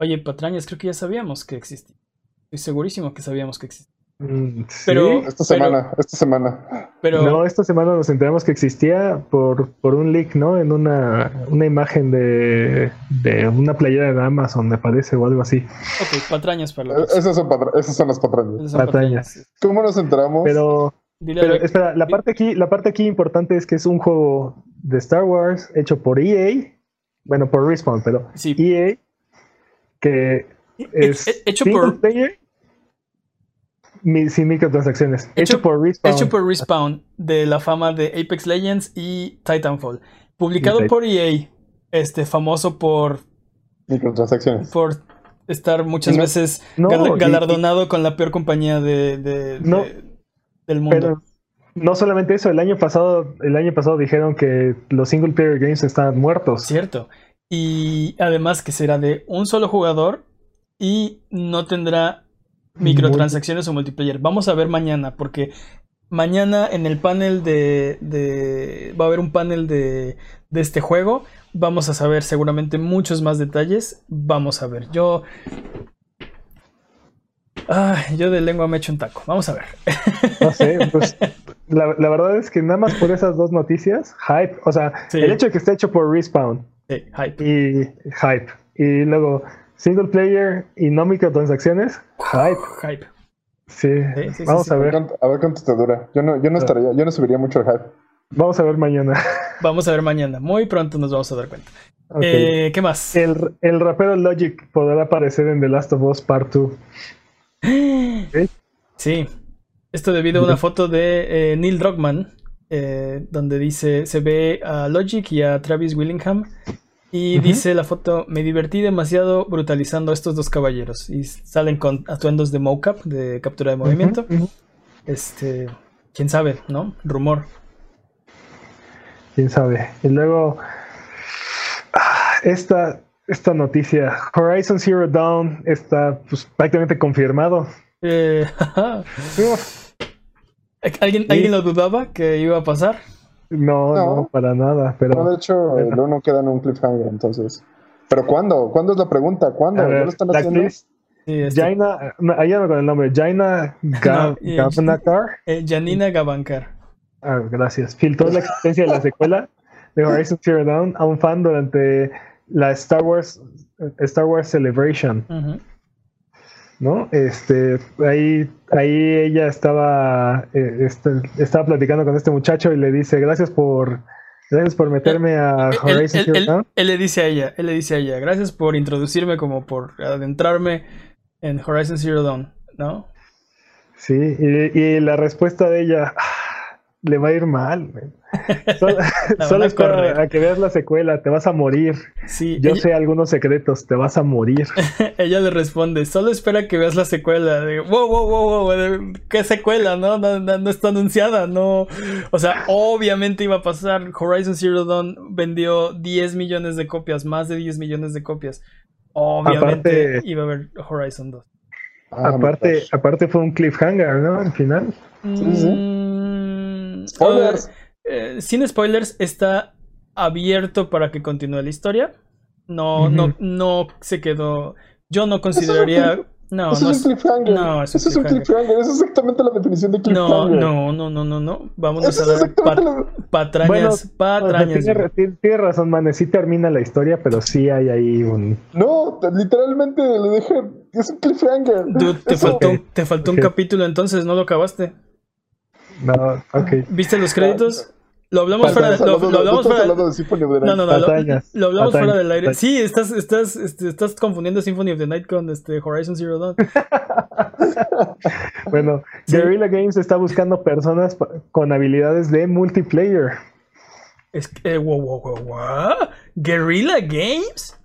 Oye, patrañas, creo que ya sabíamos que existía. Estoy segurísimo que sabíamos que existía. Mm, Pero, esta semana, esta semana. Pero, no, esta semana nos enteramos que existía por, por un leak, ¿no? En una, una imagen de, de una playera de Amazon, me parece, o algo así. Ok, patrañas para los. Esas son, esas son las patrañas. Son patrañas. ¿Cómo nos enteramos? Pero, pero espera, la parte, aquí, la parte aquí importante es que es un juego de Star Wars hecho por EA, bueno, por Respawn, pero sí. EA, que es hecho por player sin microtransacciones. Hecho, hecho, por Respawn. Hecho por Respawn, de la fama de Apex Legends y Titanfall. Publicado por EA, este, famoso por. Microtransacciones. Por estar muchas no, veces no, gal galardonado y, con la peor compañía de, de, no, de, del mundo. Pero no solamente eso, el año pasado, el año pasado dijeron que los single player games están muertos. Cierto. Y además que será de un solo jugador y no tendrá microtransacciones o multiplayer. Vamos a ver mañana, porque mañana en el panel de, de va a haber un panel de, de, este juego. Vamos a saber seguramente muchos más detalles. Vamos a ver. Yo. Ah, yo de lengua me echo un taco. Vamos a ver. No sé, pues la, la, verdad es que nada más por esas dos noticias, hype, o sea, Sí. el hecho de que esté hecho por Respawn Sí, hype. y hype, y luego single player y no microtransacciones, hype. Hype. Sí, Sí, sí, vamos sí, a A ver, a ver cuánto te dura. Yo no, yo no estaría, yo no subiría mucho el hype. vamos a ver mañana. Vamos a ver mañana. Muy pronto nos vamos a dar cuenta. Eh, ¿Qué más? el, el rapero Logic podrá aparecer en The Last of Us Part 2. Sí. Esto debido a una foto de eh, Neil Druckmann, eh, donde dice, se ve a Logic y a Travis Willingham. Y dice la foto, me divertí demasiado brutalizando a estos dos caballeros. Y salen con atuendos de mocap, de captura de movimiento. Este, quién sabe, ¿no? Rumor. quién sabe. Y luego, ah, esta, esta noticia, Horizon Zero Dawn está pues, prácticamente confirmado. Eh, ¿Alguien, ¿Alguien lo dudaba que iba a pasar? No, no, No. para nada, No, pero de hecho, el uno queda en un cliffhanger, entonces. ¿Pero cuándo? ¿Cuándo es la pregunta? ¿Cuándo? a ¿Ya ver, lo están la haciendo? actriz Sí, este, Jaina, ayúdame con el nombre, Jaina Ga- No, eh, Janina Gavankar. Ah, gracias. Filtró la existencia de la secuela de Horizon Zero Dawn a un fan durante la Star Wars Star Wars Celebration, Ujú. ¿No? Este, ahí, ahí ella estaba, eh, este, estaba platicando con este muchacho y le dice gracias por, gracias por meterme a él- Horizon él- Zero él- Dawn. él le dice a ella, él le dice a ella, gracias por introducirme como por adentrarme en Horizon Zero Dawn, ¿no? Sí, y, y la respuesta de ella "Ah, le va a ir mal. Solo, solo correr. a que veas la secuela, te vas a morir. Sí, Yo ella, sé algunos secretos, te vas a morir. ella le responde, solo espera que veas la secuela. De, wow, wow, wow, wow, ¿qué secuela? No, no, no, no está anunciada, no. O sea, obviamente iba a pasar. Horizon Zero Dawn vendió 10 millones de copias, más de 10 millones de copias. Obviamente Aparte- iba a haber Horizon 2. Ah, aparte, my gosh. aparte fue un cliffhanger, ¿no? Al final. Sí, sí. Spoilers. eh, sin spoilers, está abierto para que continúe la historia. No, no, no se quedó. Yo no consideraría. No, Eso no es un cliffhanger. no, es un Eso es un cliffhanger. cliffhanger. Eso es exactamente la definición de no, cliffhanger. no, no, no, no, no. Vámonos Eso a dar exactamente pat- la... patrañas, Bueno, patrañas. tiene, razón, Manes. Sí termina la historia, pero sí hay ahí un. No, te- literalmente le dije... Es un cliffhanger. Dude, te Eso- faltó, un- te faltó un capítulo entonces, no lo acabaste. No, ok. ¿Viste los créditos? Lo hablamos fuera de, Estás lo, hablando- lo hablamos estás fuera de- No, no, no. Lo, hablamos fuera del aire. Sí, estás, estás, este, estás confundiendo Symphony of the Night con este Horizon Zero Dawn. Bueno, Sí. Guerrilla Games está buscando personas con habilidades de multiplayer. Es que, eh, wow, wow, wow, wow. Guerrilla Games.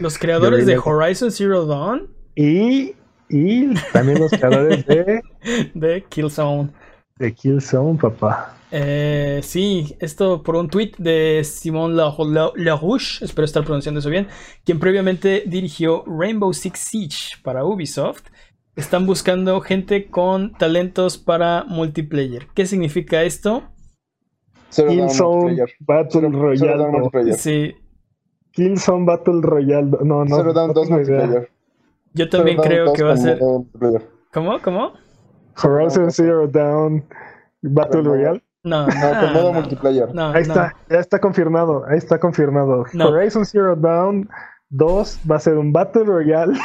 Los creadores de Horizon Zero Dawn. Y, y también los creadores de, De Killzone. De Killzone, papá. Eh, sí, esto por un tweet de Simon La- La- Larouche, espero estar pronunciando eso bien, quien previamente dirigió Rainbow Six Siege para Ubisoft. Están buscando gente con talentos para multiplayer. ¿Qué significa esto? Killzone Battle Royale. Sí. Killzone Battle Royale. No, no. Zero Down 2 multiplayer. Yo también creo que va a ser. ¿Cómo? ¿Cómo? Horizon Zero Down Battle Royale. No, no, con modo multiplayer. ahí está, ya está confirmado. Ahí está confirmado. Horizon Zero Down 2 va a ser un Battle Royale.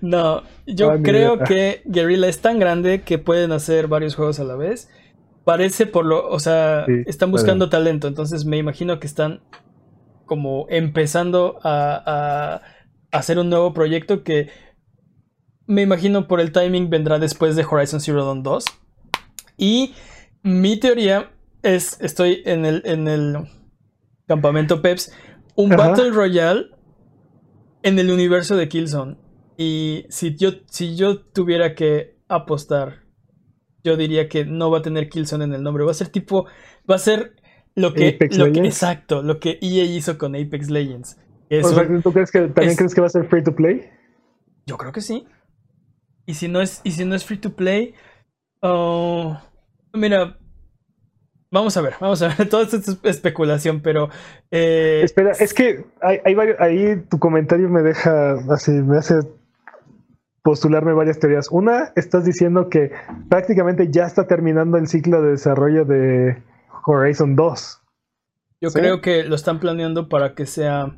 no, yo creo que Guerrilla es tan grande que pueden hacer varios juegos a la vez. Parece por lo, o sea, están buscando talento, entonces me imagino que están como empezando a, hacer un nuevo proyecto que me imagino por el timing vendrá después de Horizon Zero Dawn 2. Y mi teoría es, estoy en el, en el campamento Peps, un Battle Royale en el universo de Killzone. Y si yo, si yo tuviera que apostar, yo diría que no va a tener Killzone en el nombre. Va a ser tipo, va a ser lo que, exacto, lo que EA hizo con Apex Legends. ¿Tú crees que también crees que va a ser free to play? Yo creo que sí. Y si no es, y si no es free to play, oh, mira, Vamos a ver, vamos a ver. Todo esto es especulación, pero. Eh, Espera, es que hay, ahí tu comentario me deja así, me hace postularme varias teorías. Una, estás diciendo que prácticamente ya está terminando el ciclo de desarrollo de Horizon 2. Yo creo que lo están planeando para que sea.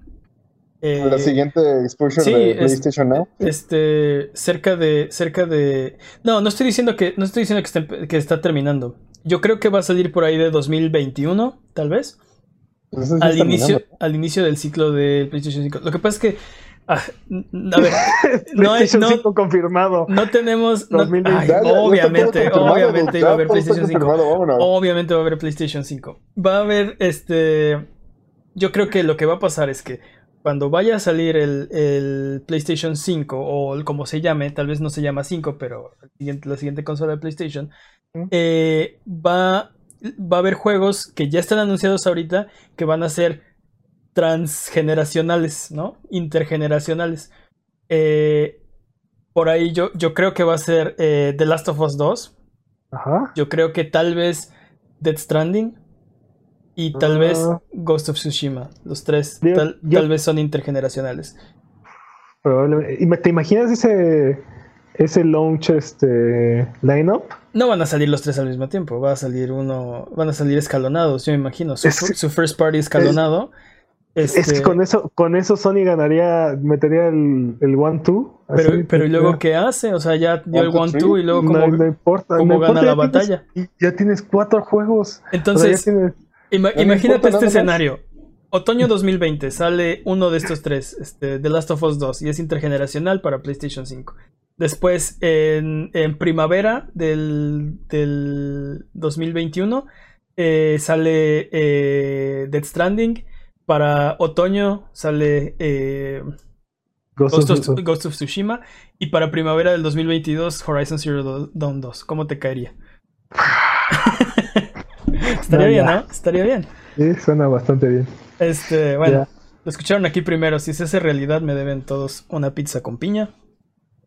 Eh, la siguiente exposure de PlayStation Now. Este, cerca de, cerca de. No, no estoy diciendo que, no estoy diciendo que, que está terminando. Yo creo que va a salir por ahí de 2021, tal vez. Pues al, inicio, al inicio del ciclo de PlayStation 5. Lo que pasa es que. Ah, a ver, no, hay, no, 5 confirmado. No tenemos. obviamente, obviamente va a haber PlayStation 5. Obviamente va a haber PlayStation 5. Va a haber este. Yo creo que lo que va a pasar es que cuando vaya a salir el, el PlayStation 5 o el, como se llame, tal vez no se llama 5, pero la siguiente consola de PlayStation, eh, va, va a haber juegos que ya están anunciados ahorita que van a ser transgeneracionales, ¿no? Intergeneracionales. Eh, por ahí yo, yo creo que va a ser eh, The Last of Us 2. Ajá. Yo creo que tal vez Dead Stranding. Y tal vez ah. Ghost of Tsushima. Los tres tal, vez son intergeneracionales. ¿Te imaginas ese, ese launch este, lineup? No van a salir los tres al mismo tiempo, va a salir uno, van a salir escalonados, yo me imagino. Su, first party escalonado. Es, que este con eso, con eso Sony ganaría, metería el, el one two. Pero, pero ¿y luego qué hace? O sea, ya dio el one two y luego cómo, no, importa, cómo gana la batalla. ya tienes cuatro juegos. Entonces, imagínate este escenario. Otoño 2020 sale uno de estos tres, este, The Last of Us 2, y es intergeneracional para PlayStation 5. Después, en, primavera del, 2021, eh, sale eh, Dead Stranding. Para otoño sale eh, Ghost, of, Tsushima. Y para primavera del 2022, Horizon Zero Dawn 2. ¿Cómo te caería? Estaría bien, ¿no? Estaría bien. Sí, suena bastante bien. Este, bueno, lo escucharon aquí primero. Si se hace realidad, me deben todos una pizza con piña.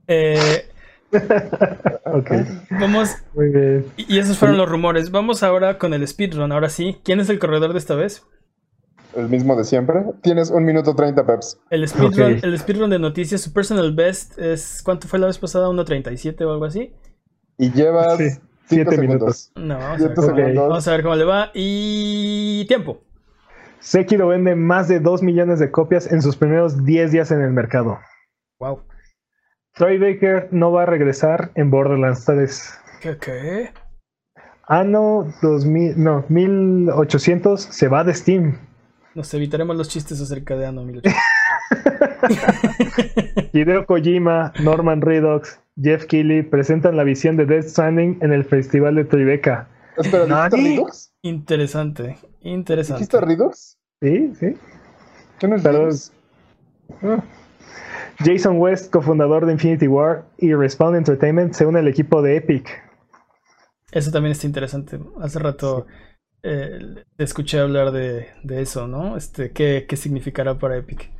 Eh, ok. Vamos. Muy bien. Y esos fueron los rumores. Vamos ahora con el speedrun. Ahora sí. ¿Quién es el corredor de esta vez? El mismo de siempre. Tienes un minuto 30 peps. El speedrun, el speedrun de noticias, su personal best es. ¿Cuánto fue la vez pasada? ¿1.37 o algo así? Y llevas 7 minutos. No, vamos a, ver, vamos a ver cómo le va. Y. Tiempo. Sekiro vende más de 2 millones de copias en sus primeros 10 días en el mercado. Wow. Troy Baker no va a regresar en Borderlands 3. ¿Qué? qué? Ano 2000, no, 1800 se va de Steam. Nos evitaremos los chistes acerca de Ano 1800. Hideo Kojima, Norman Redox, Jeff Keighley presentan la visión de Death Stranding en el Festival de Tribeca. Espera, Redux? Interesante, interesante. ¿Dijiste Redux? Sí, sí. ¿Qué no es Jason West, cofundador de Infinity War y Respawn Entertainment, se une al equipo de Epic. Eso también está interesante. Hace rato eh, escuché hablar de, eso, ¿no? Este, ¿qué, significará para Epic?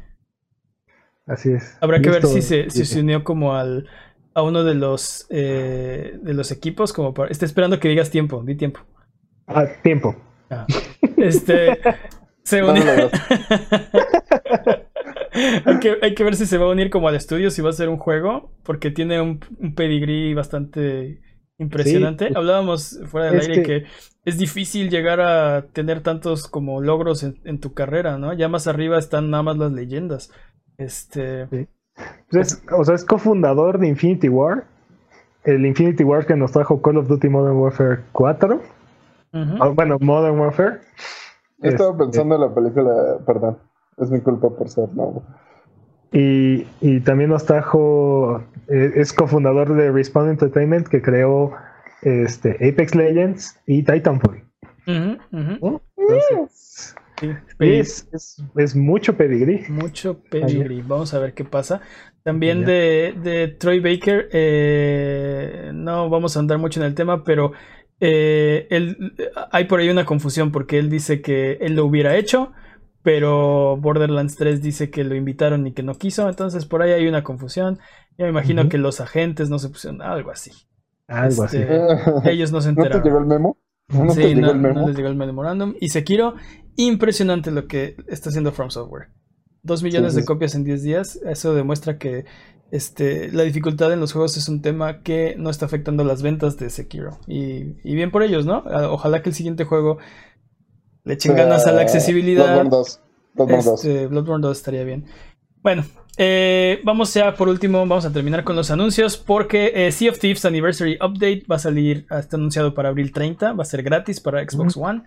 Así es. Habrá que ver si se, si se unió como al, a uno de los eh, de los equipos como para. Está esperando que digas tiempo, di tiempo. Ah, tiempo. Ah, este. se une. hay, que, hay, que, ver si se va a unir como al estudio, si va a ser un juego, porque tiene un, un pedigrí bastante impresionante. Hablábamos fuera del aire que... es difícil llegar a tener tantos como logros en, tu carrera, ¿no? Ya más arriba están nada más las leyendas. Este. Pues o sea, es cofundador de Infinity War. El Infinity War que nos trajo Call of Duty Modern Warfare 4. Ah, bueno, Modern Warfare. Estaba este, pensando en la película, perdón, es mi culpa por ser nuevo. Y, y también nos trajo, eh, es cofundador de Respawn Entertainment que creó este, Apex Legends y Titanfall. Es, mucho pedigrí. Mucho pedigrí. Vamos a ver qué pasa. También de, de, Troy Baker, eh, no vamos a andar mucho en el tema, pero eh, él, hay por ahí una confusión porque él dice que él lo hubiera hecho, pero Borderlands 3 dice que lo invitaron y que no quiso, entonces por ahí hay una confusión. Yo me imagino que los agentes no se pusieron algo así. Algo así. Este, ellos no se enteraron. ¿No te llegó el memo? ¿No sí, no, el memo? no, les llegó el memorándum. Y Sekiro, impresionante lo que está haciendo From Software. Dos millones de copias en 10 días, eso demuestra que este, la dificultad en los juegos es un tema que no está afectando las ventas de Sekiro. Y, y bien por ellos, ¿no? Ojalá que el siguiente juego le echen ganas a la accesibilidad. Bloodborne 2. Bloodborne 2. Este, Bloodborne 2 estaría bien. Bueno, eh, vamos ya por último, vamos a terminar con los anuncios porque eh, Sea of Thieves Anniversary Update va a salir, está anunciado para abril 30, va a ser gratis para Xbox One.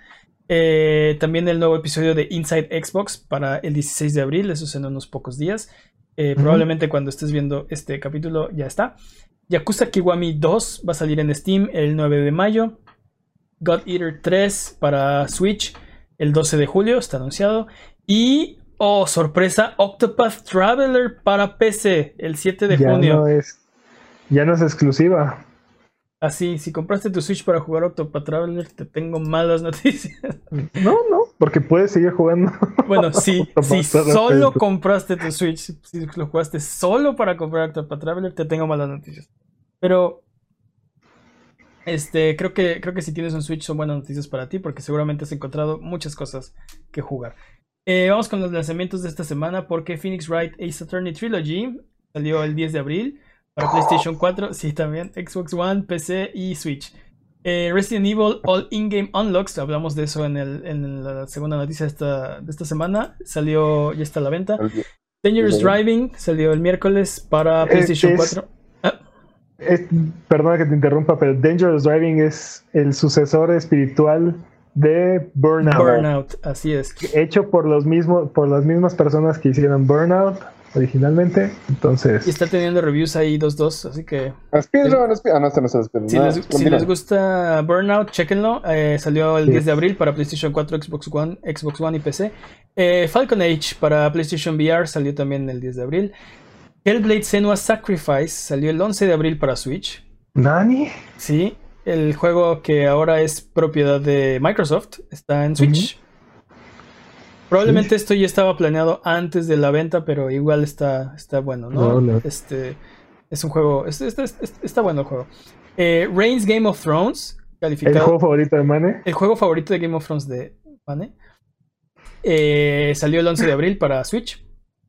Eh, también el nuevo episodio de Inside Xbox para el 16 de abril, eso es en unos pocos días. Probablemente cuando estés viendo este capítulo ya está. Yakuza Kiwami 2 va a salir en Steam el 9 de mayo. God Eater 3 para Switch el 12 de julio, está anunciado. Y, oh, sorpresa, Octopath Traveler para PC el 7 de junio. No es, ya no es exclusiva. Así, si compraste tu Switch para jugar Octopath Traveler, te tengo malas noticias. No, no, porque puedes seguir jugando. Bueno, sí, si solo compraste tu Switch, si lo jugaste solo para comprar Octopath Traveler, te tengo malas noticias. Pero este, creo que, creo que si tienes un Switch son buenas noticias para ti porque seguramente has encontrado muchas cosas que jugar. Eh, vamos con los lanzamientos de esta semana porque Phoenix Wright Ace Attorney Trilogy salió el 10 de abril para PlayStation 4, sí también, Xbox One, PC y Switch. Eh, Resident Evil All In-Game Unlocks, hablamos de eso en, el, en la segunda noticia de esta, de esta semana, salió, ya está a la venta. Dangerous Driving salió el miércoles para PlayStation 4 perdona que te interrumpa, pero Dangerous Driving es el sucesor espiritual de Burnout. Burnout, así es. Hecho por los mismos, por las mismas personas que hicieron Burnout originalmente. Entonces. Y está teniendo reviews ahí 2-2, así que. Ah, no, este no es Si, les, si les, gusta Burnout, chequenlo. Eh, salió el 10 de abril para PlayStation 4, Xbox One, Xbox One y PC. Eh, Falcon Age para PlayStation VR salió también el 10 de abril. Hellblade Senua Sacrifice salió el 11 de abril para Switch. ¿Nani? Sí, el juego que ahora es propiedad de Microsoft está en Switch. Probablemente esto ya estaba planeado antes de la venta, pero igual está, está bueno, ¿no? Este es un juego, está bueno el juego. Eh, Reigns Game of Thrones, calificado. ¿El juego favorito de Mane? El juego favorito de Game of Thrones de Mane. Eh, salió el 11 de abril para Switch.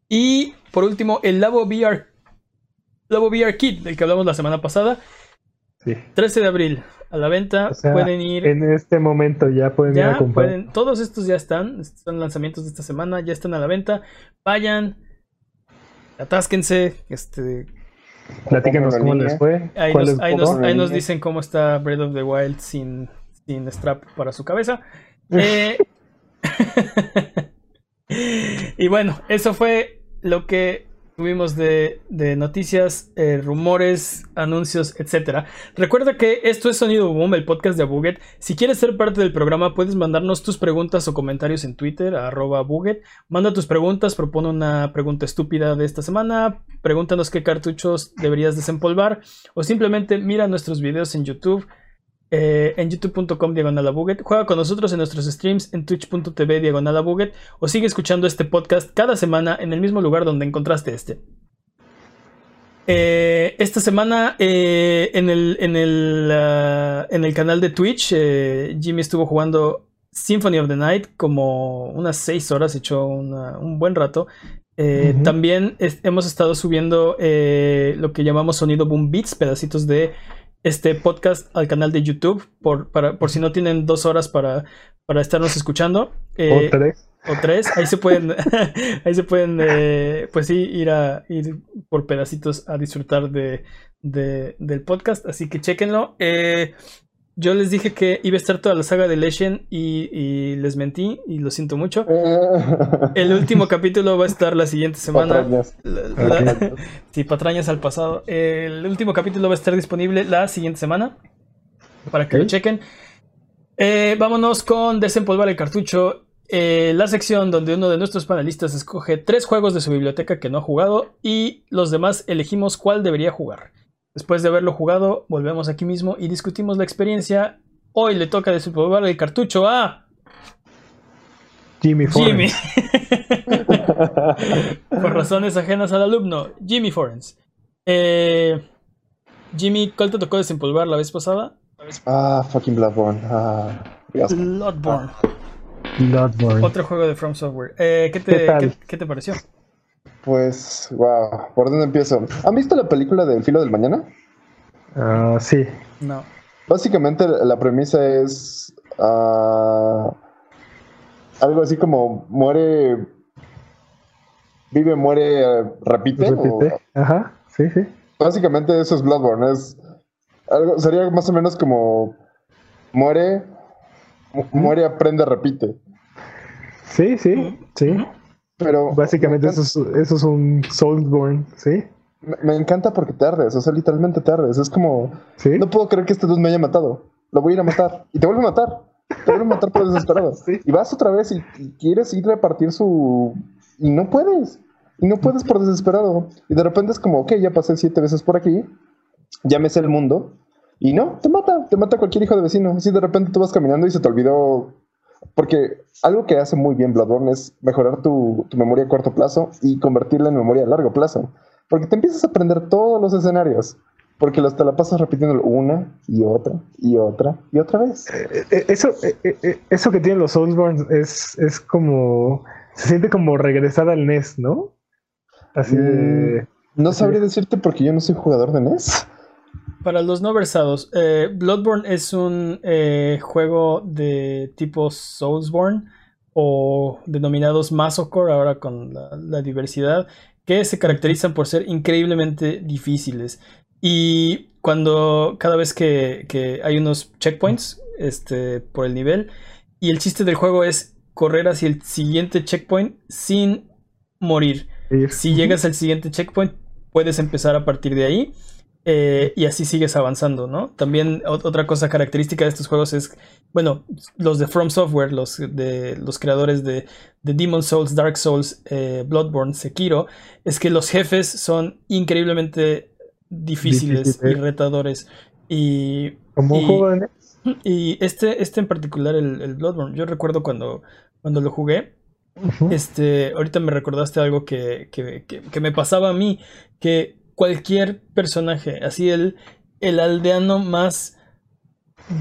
Y por último, el Labo VR, Labo VR Kit, del que hablamos la semana pasada. Sí. 13 de abril, a la venta. pueden ir. En este momento ya pueden ir a comprar. Pueden, todos estos ya están. Son lanzamientos de esta semana, ya están a la venta. Vayan, atásquense. Este, Platíquenos cómo les fue. Ahí, nos, ahí, nos, dicen cómo está Breath of the Wild sin, sin strap para su cabeza. Eh, y bueno, eso fue lo que tuvimos de, noticias, eh, rumores, anuncios, etc. Recuerda que esto es Sonido Boom, el podcast de Abuget. Si quieres ser parte del programa, puedes mandarnos tus preguntas o comentarios en Twitter, arroba Buget. Manda tus preguntas, propone una pregunta estúpida de esta semana, pregúntanos qué cartuchos deberías desempolvar o simplemente mira nuestros videos en YouTube eh, en youtube.com diagonal Juega con nosotros en nuestros streams en twitch.tv diagonal o sigue escuchando este podcast cada semana en el mismo lugar donde encontraste este. Eh, esta semana eh, en, el, en, el, ah, en el canal de Twitch, Jimmy estuvo jugando Symphony of the Night como unas 6 horas, echó un buen rato. También hemos estado subiendo lo que llamamos sonido boom beats, pedacitos de este podcast al canal de YouTube, por, para, por si no tienen dos horas para, para estarnos escuchando. o tres o tres, ahí se pueden, ahí se pueden, eh, pues sí, ir a ir por pedacitos a disfrutar de, del podcast, así que chequenlo. Eh, yo les dije que iba a estar toda la saga de Legend y, les mentí y lo siento mucho. El último capítulo va a estar la siguiente semana. Patrañas. sí, patrañas al pasado. El último capítulo va a estar disponible la siguiente semana para que lo chequen. Eh, vámonos con desempolvar el cartucho eh, la sección donde uno de nuestros panelistas escoge tres juegos de su biblioteca que no ha jugado y los demás elegimos cuál debería jugar. Después de haberlo jugado, volvemos aquí mismo y discutimos la experiencia. Hoy le toca desempolvar el cartucho a... Jimmy Jimmy. Por razones ajenas al alumno, Jimmy Forens. Eh, Jimmy, ¿cuál te tocó desempolvar la vez pasada? Ah, fucking Bloodborne. Ah, Bloodborne. Otro juego de From Software. Eh, ¿qué, te, ¿qué, te pareció? Pues, wow, ¿por dónde empiezo? ¿Han visto la película de El filo del mañana? Ah, sí. No. Básicamente la premisa es uh, algo así como muere, vive, muere, repite. Ajá, sí, sí. Básicamente eso es Bloodborne. Es algo, sería más o menos como muere, muere, aprende, repite. Sí, sí, sí. Pero. Básicamente eso es, eso es un Soulsborne, ¿sí? Me, encanta porque te ardes, o sea, literalmente te ardes. Es como. No puedo creer que este dude me haya matado. Lo voy a ir a matar. Y te vuelve a matar. Te vuelve a matar por desesperado. Y vas otra vez y, quieres ir a repartir su. Y no puedes. Y no puedes por desesperado. Y de repente es como, ok, ya pasé siete veces por aquí. Ya me sé el mundo. Y no, te mata. Te mata cualquier hijo de vecino. Así de repente tú vas caminando y se te olvidó porque algo que hace muy bien Bloodborne es mejorar tu, memoria a corto plazo y convertirla en memoria a largo plazo. Porque te empiezas a aprender todos los escenarios. Porque te la pasas repitiendo una y otra y otra y otra vez. Eh, eh, eso, eh, eso que tienen los Soulsborne es, es como. Se siente como regresar al NES, ¿no? Así de. Mm, no sabría decirte porque yo no soy jugador de NES. Para los no versados, eh, Bloodborne es un eh, juego de tipo Soulsborne o denominados Masocore, ahora con la, diversidad, que se caracterizan por ser increíblemente difíciles. Y cuando cada vez que, hay unos checkpoints este, por el nivel, y el chiste del juego es correr hacia el siguiente checkpoint sin morir. Si llegas al siguiente checkpoint, puedes empezar a partir de ahí. Eh, y así sigues avanzando, ¿no? También otra cosa característica de estos juegos es, bueno, los de From Software, los de los creadores de, de Demon Souls, Dark Souls, eh, Bloodborne, Sekiro, es que los jefes son increíblemente difíciles y retadores. Y, Como jóvenes. Y este, este en particular, el, Bloodborne, yo recuerdo cuando, cuando lo jugué, este, ahorita me recordaste algo que, que, que, me pasaba a mí, que cualquier personaje, así el, el aldeano más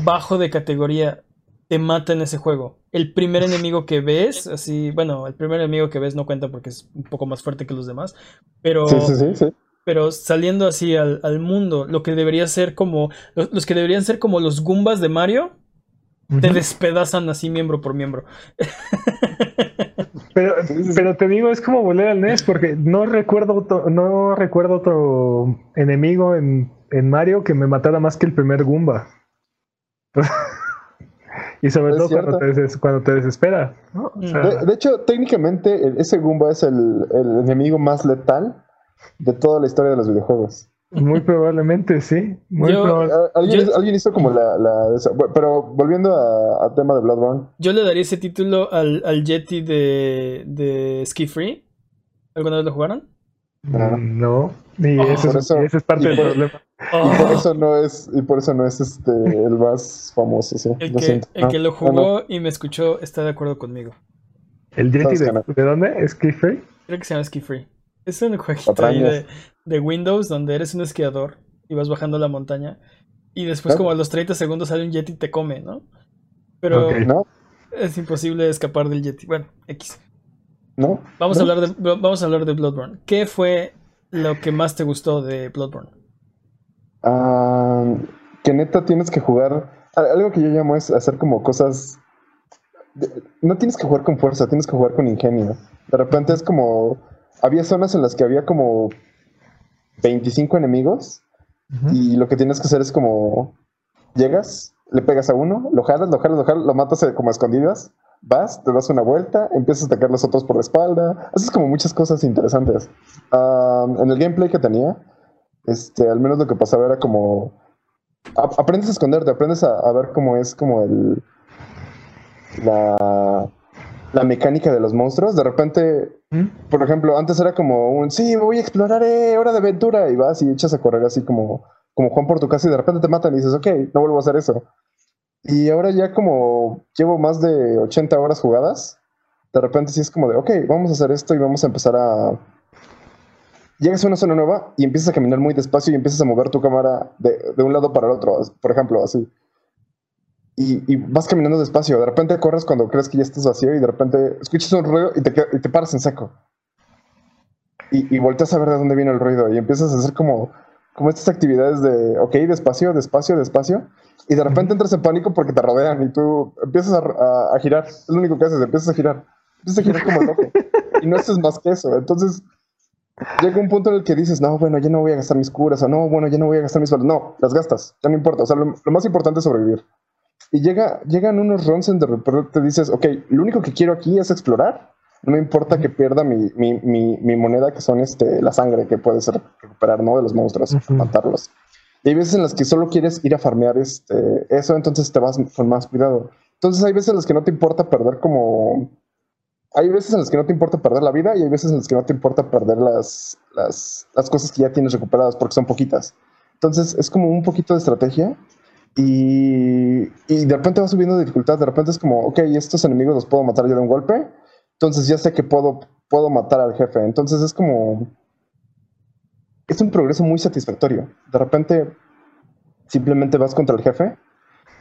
bajo de categoría te mata en ese juego. El primer enemigo que ves, así, bueno, el primer enemigo que ves no cuenta porque es un poco más fuerte que los demás, pero, pero saliendo así al, mundo, lo que debería ser como, los, que deberían ser como los Goombas de Mario, te despedazan así miembro por miembro. Pero, pero te digo, es como volver al NES porque no recuerdo otro, no recuerdo otro enemigo en, Mario que me matara más que el primer Goomba. y sobre todo cuando te, cuando te, desespera. de, hecho, técnicamente ese Goomba es el, el enemigo más letal de toda la historia de los videojuegos. Muy probablemente, sí. Muy ¿Alguien, hizo como la, Pero volviendo a, tema de Bloodborne. Yo le daría ese título al, al Yeti de, de Ski Free. ¿Alguna vez lo jugaron? No, y, eso, es parte del problema. Y por eso no es, y por eso no es este el más famoso, sí. El, que, el que, lo jugó y me escuchó está de acuerdo conmigo. ¿El Yeti de, de, dónde? ¿Es Ski Free? Creo que se llama Ski Free. Es un jueguito de, Windows donde eres un esquiador y vas bajando la montaña. Y después, como a los 30 segundos, sale un Yeti y te come, ¿no? Pero es imposible escapar del Yeti. Bueno, X. No. Vamos, A hablar de, vamos a hablar de Bloodborne. ¿Qué fue lo que más te gustó de Bloodborne? Ah, que neta tienes que jugar. Algo que yo llamo es hacer como cosas. No tienes que jugar con fuerza, tienes que jugar con ingenio. De repente es como. Había zonas en las que había como 25 enemigos. Y lo que tienes que hacer es como. Llegas, le pegas a uno, lo jalas, lo jalas, lo jalas, lo matas eh, como escondidas. Vas, te das una vuelta, empiezas a atacar a los otros por la espalda. Haces como muchas cosas interesantes. Ah, en el gameplay que tenía, este, al menos lo que pasaba era como aprendes a esconderte, aprendes a, ver cómo es como el la, la mecánica de los monstruos. De repente, ¿Mm? por ejemplo, antes era como un sí, voy a explorar, eh, hora de aventura, y vas y echas a correr así como, como Juan por tu casa y de repente te matan y dices, ok, no vuelvo a hacer eso. Y ahora ya como llevo más de 80 horas jugadas, de repente sí es como de, ok, vamos a hacer esto y vamos a empezar a llegas a una zona nueva y empiezas a caminar muy despacio y empiezas a mover tu cámara de, un lado para el otro, por ejemplo, así. Y, vas caminando despacio. De repente corres cuando crees que ya estás vacío y de repente escuchas un ruido y te, y te paras en seco. Y, y, volteas a ver de dónde viene el ruido y empiezas a hacer como, como estas actividades de, ok, despacio, despacio, despacio. Y de repente entras en pánico porque te rodean y tú empiezas a, a girar. Es lo único que haces, empiezas a girar. Empiezas a girar como loco. y no haces más que eso. Entonces llega un punto en el que dices, no, bueno, ya no voy a gastar mis curas, o no, bueno, ya no voy a gastar mis balas. No, las gastas, ya no importa. O sea, lo, más importante es sobrevivir. Y llega, llegan unos runs en de repente te dices, ok, lo único que quiero aquí es explorar. No me importa que pierda mi, mi, mi, moneda, que son este, la sangre que puedes recuperar, ¿no? De los monstruos, matarlos. Y hay veces en las que solo quieres ir a farmear este, eso, entonces te vas con más cuidado. Entonces hay veces en las que no te importa perder como hay veces en las que no te importa perder la vida y hay veces en las que no te importa perder las, las, cosas que ya tienes recuperadas porque son poquitas. Entonces es como un poquito de estrategia y, y, de repente va subiendo de dificultad. De repente es como, ok, estos enemigos los puedo matar ya de un golpe. Entonces ya sé que puedo, puedo matar al jefe. Entonces es como... Es un progreso muy satisfactorio. De repente simplemente vas contra el jefe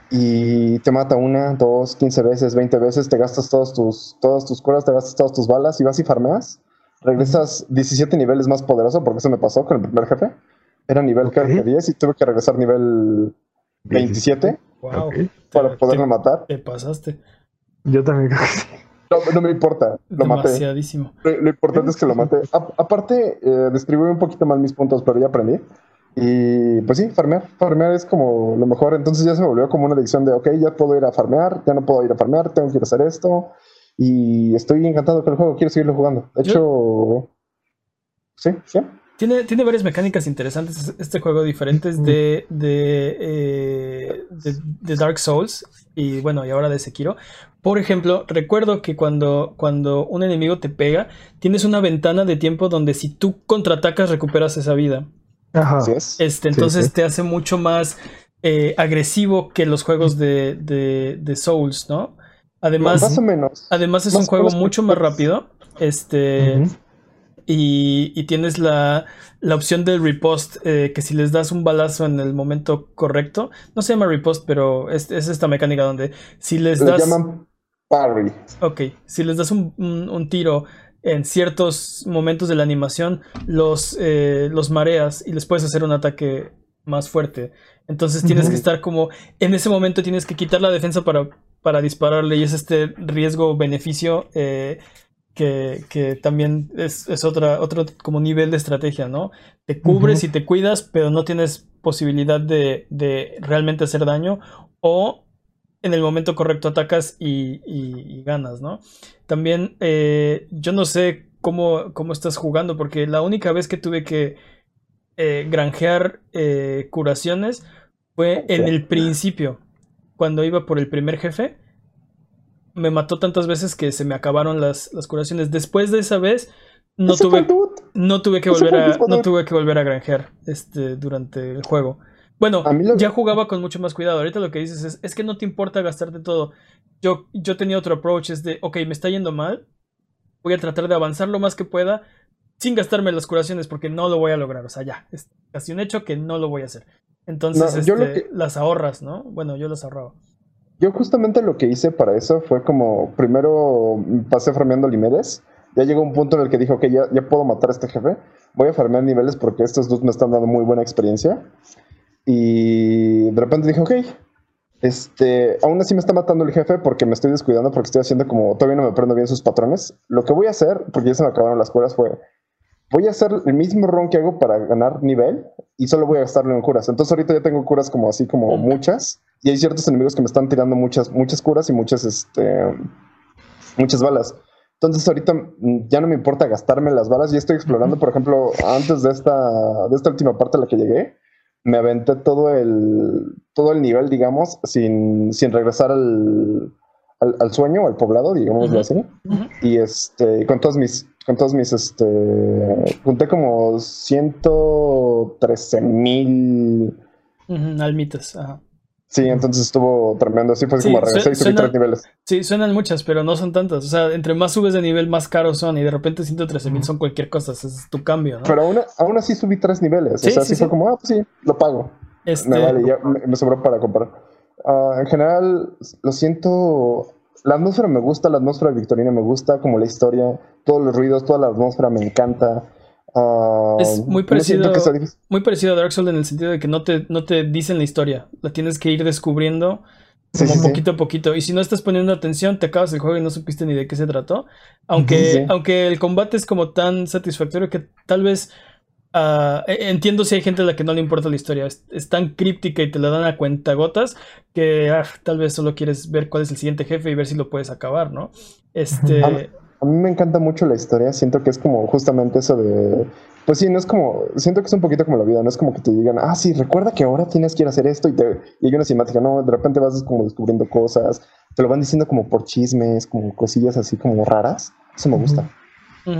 y te mata una, dos, quince veces, veinte veces, te gastas todos tus, todas tus curas, te gastas todas tus balas y vas y farmeas. Regresas 17 niveles más poderoso, porque eso me pasó con el primer jefe. Era nivel okay. 10 y tuve que regresar nivel 27 para poderlo matar. Te pasaste. Yo también creo que sí. No, no me importa, lo maté. Lo, importante es que lo maté. aparte, eh, distribuí un poquito mal mis puntos, pero ya aprendí. Y pues sí, farmear. Farmear es como lo mejor. Entonces ya se volvió como una adicción de, ok, ya puedo ir a farmear, ya no puedo ir a farmear, tengo que ir a hacer esto. Y estoy encantado con el juego, quiero seguirlo jugando. De hecho, sí, sí. Tiene, tiene varias mecánicas interesantes este juego, diferentes de, de, eh, de, Dark Souls y bueno, y ahora de Sekiro. Por ejemplo, recuerdo que cuando, cuando un enemigo te pega, tienes una ventana de tiempo donde si tú contraatacas recuperas esa vida. Este, entonces te hace mucho más eh, agresivo que los juegos de, de, Souls, ¿no? Además, más o menos. Además es un juego mucho más rápido. Este. Y, tienes la, la, opción del repost, eh, que si les das un balazo en el momento correcto, no se llama repost, pero es, esta mecánica donde si les das... llaman parry. Ok, si les das un, un tiro en ciertos momentos de la animación los, eh, los mareas y les puedes hacer un ataque más fuerte. Entonces tienes que estar como, en ese momento tienes que quitar la defensa para, para dispararle y es este riesgo-beneficio eh, que, también es, otra, otro como nivel de estrategia, ¿no? Te cubres y te cuidas, pero no tienes posibilidad de, de realmente hacer daño o en el momento correcto atacas y, ganas, ¿no? También eh, yo no sé cómo, cómo, estás jugando, porque la única vez que tuve que eh, granjear eh, curaciones fue en el principio, cuando iba por el primer jefe. Me mató tantas veces que se me acabaron las, curaciones. Después de esa vez, no tuve, no tuve que volver a, no tuve que volver a granjear este, durante el juego. Bueno, ya jugaba con mucho más cuidado. Ahorita lo que dices es, es que no te importa gastarte todo. Yo, yo tenía otro approach, es de, ok, me está yendo mal, voy a tratar de avanzar lo más que pueda, sin gastarme las curaciones porque no lo voy a lograr. O sea, ya, es casi un hecho que no lo voy a hacer. Entonces, este, las ahorras, ¿no? Bueno, yo las ahorraba. Yo justamente lo que hice para eso fue como, primero pasé farmeando niveles, ya llegó un punto en el que dijo, ok, ya, ya puedo matar a este jefe, voy a farmear niveles porque estos dos me están dando muy buena experiencia. Y de repente dije, ok, este, aún así me está matando el jefe porque me estoy descuidando, porque estoy haciendo como, todavía no me aprendo bien sus patrones. Lo que voy a hacer, porque ya se me acabaron las curas, fue, voy a hacer el mismo run que hago para ganar nivel y solo voy a gastarlo en curas. Entonces ahorita ya tengo curas como así, como muchas, y hay ciertos enemigos que me están tirando muchas, muchas curas y muchas, este, muchas balas. Entonces ahorita mm, ya no me importa gastarme las balas, ya estoy explorando, por ejemplo, antes de esta, de esta última parte a la que llegué, me aventé todo el, todo el nivel, digamos, sin, sin regresar al, al, sueño, al poblado, digamos así. Y este, con todos mis, con todos mis, este, junté como 113 mil almitas. Ajá. Sí, entonces estuvo tremendo. Así fue como regresé y subí tres niveles. Sí, suenan muchas, pero no son tantas. O sea, entre más subes de nivel, más caros son. Y de repente 113 mil son cualquier cosa. Ese es tu cambio, ¿no? Pero aún, aún así subí tres niveles. o sea, sí, fue como, ah, pues sí, lo pago. Este... Me vale, ya me, sobró para comprar. Uh, en general, lo siento. La atmósfera me gusta, la atmósfera victorina me gusta, como la historia, todos los ruidos, toda la atmósfera me encanta. Ah, es muy parecido, muy parecido a Dark Souls en el sentido de que no te, no te dicen la historia, la tienes que ir descubriendo como poquito a poquito. Y si no estás poniendo atención, te acabas el juego y no supiste ni de qué se trató. Aunque, aunque el combate es como tan satisfactorio que tal vez uh, entiendo si hay gente a la que no le importa la historia. Es, tan críptica y te la dan a cuentagotas que ah, tal vez solo quieres ver cuál es el siguiente jefe y ver si lo puedes acabar, ¿no? Este. A mí me encanta mucho la historia, siento que es como justamente eso de... Pues sí, no es como, siento que es un poquito como la vida, no es como que te digan, ah, sí, recuerda que ahora tienes que ir a hacer esto y, te, y una cinemática, no, de repente vas como descubriendo cosas, te lo van diciendo como por chismes, como cosillas así como raras, eso me gusta.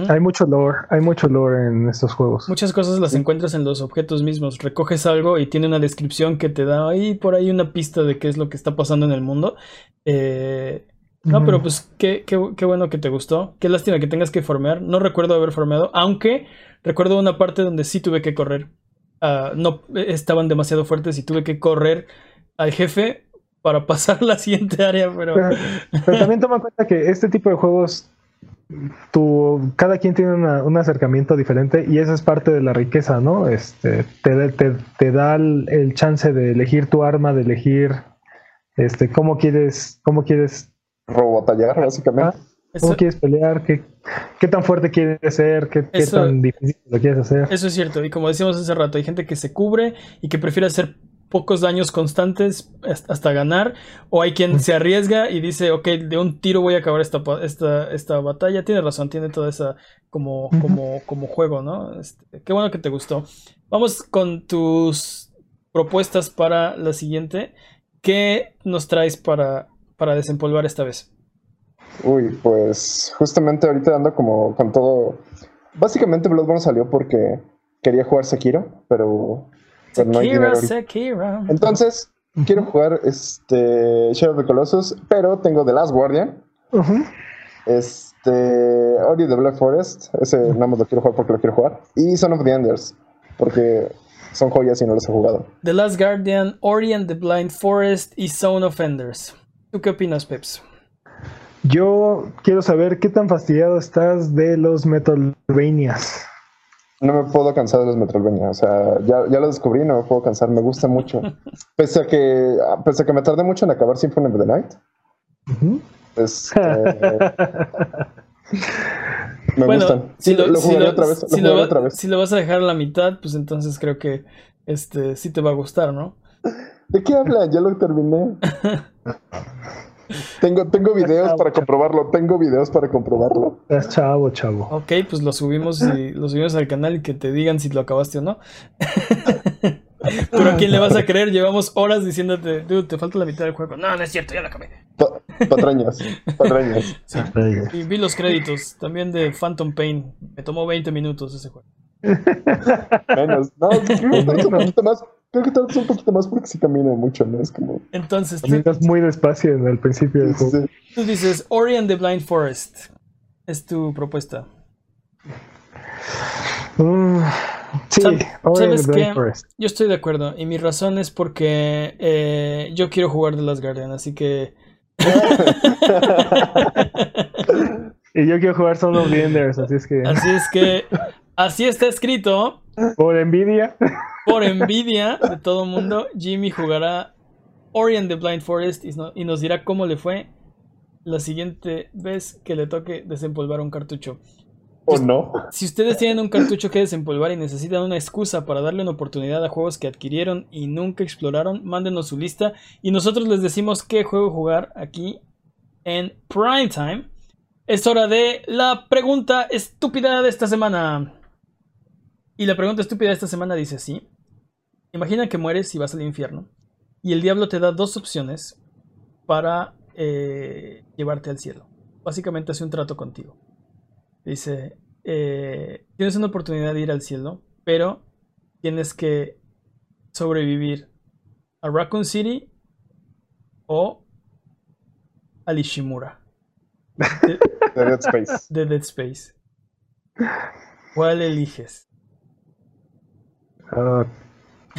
Hay mucho lore, hay mucho lore en estos juegos. Muchas cosas las encuentras en los objetos mismos. Recoges algo y tiene una descripción que te da ahí por ahí una pista de qué es lo que está pasando en el mundo. Eh, no, pero pues qué, qué, bueno que te gustó. Qué lástima que tengas que formear. No recuerdo haber formeado, aunque recuerdo una parte donde sí tuve que correr. Ah, no estaban demasiado fuertes y tuve que correr al jefe para pasar la siguiente área, pero... pero... también toma en cuenta que este tipo de juegos, tu, cada quien tiene un acercamiento diferente y esa es parte de la riqueza, ¿no? Este, te, te, te da el, chance de elegir tu arma, de elegir este, cómo quieres, cómo quieres robotallar, básicamente. Ah, ¿Cómo quieres pelear? ¿Qué, ¿Qué, tan fuerte quieres ser? ¿Qué, tan difícil lo quieres hacer? Eso es cierto. Y como decíamos hace rato, hay gente que se cubre y que prefiere hacer pocos daños constantes hasta ganar. O hay quien se arriesga y dice, ok, de un tiro voy a acabar esta, esta, esta batalla. Tiene razón, tiene toda esa como, como, como juego, ¿no? Este, qué bueno que te gustó. Vamos con tus propuestas para la siguiente. ¿Qué nos traes para para desempolvar esta vez? Uy, pues justamente ahorita ando como con todo. Básicamente Bloodborne salió porque quería jugar Sekiro, pero, no hay dinero. Sekiro. Entonces, quiero jugar este Shadow of the Colossus, pero tengo The Last Guardian. Este. Ori the Black Forest. Ese nada más lo quiero jugar porque lo quiero jugar. Y Son of the Enders. Porque son joyas y no los he jugado. The Last Guardian, Ori and the Blind Forest y Zone of Enders. ¿Tú qué opinas, Peps? Yo quiero saber qué tan fastidiado estás de los Metroidvanias. No me puedo cansar de los Metroidvania, o sea, ya, ya, lo descubrí, no me puedo cansar, me gusta mucho. pese a que, pese a que me tardé mucho en acabar Symphony of the Night. Este, me gustan. Si lo, jugaré otra vez. Si lo, otra vez. si lo vas a dejar a la mitad, pues entonces creo que este sí te va a gustar, ¿no? ¿De qué habla? Ya lo terminé. tengo, tengo videos para comprobarlo. Tengo videos para comprobarlo. Es chavo, chavo. Ok, pues lo subimos y lo subimos al canal y que te digan si lo acabaste o no. Pero a quién le vas a creer, llevamos horas diciéndote, dude, te falta la mitad del juego. No, no es cierto, ya lo acabé. patrañas, patrañas. Y vi los créditos también de Phantom Pain. Me tomó 20 minutos ese juego. Menos, no, creo que un poquito más. Creo que tal vez un poquito más porque sí camina mucho, ¿no? Es como. Entonces. Caminas muy despacio en el principio del juego. Tú dices Ori and the Blind Forest. Es tu propuesta. Mm, sí, ¿Sabes qué? Yo estoy de acuerdo. Y mi razón es porque eh, yo quiero jugar de Last Guardian, así que. y yo quiero jugar solo Enders, así es que. Así es que. Así está escrito. Por envidia. Por envidia de todo mundo, Jimmy jugará Ori and the Blind Forest y nos dirá cómo le fue la siguiente vez que le toque desempolvar un cartucho. ¿O no? Si ustedes tienen un cartucho que desempolvar y necesitan una excusa para darle una oportunidad a juegos que adquirieron y nunca exploraron, mándenos su lista y nosotros les decimos qué juego jugar aquí en Prime Time. Es hora de la pregunta estúpida de esta semana. Y la pregunta estúpida de esta semana dice así. Imagina que mueres y vas al infierno. Y el diablo te da dos opciones para eh, llevarte al cielo. Básicamente hace un trato contigo. Dice, eh, tienes una oportunidad de ir al cielo, pero tienes que sobrevivir a Raccoon City o a Ishimura. De, Dead Space. De Dead Space. ¿Cuál eliges? Ah,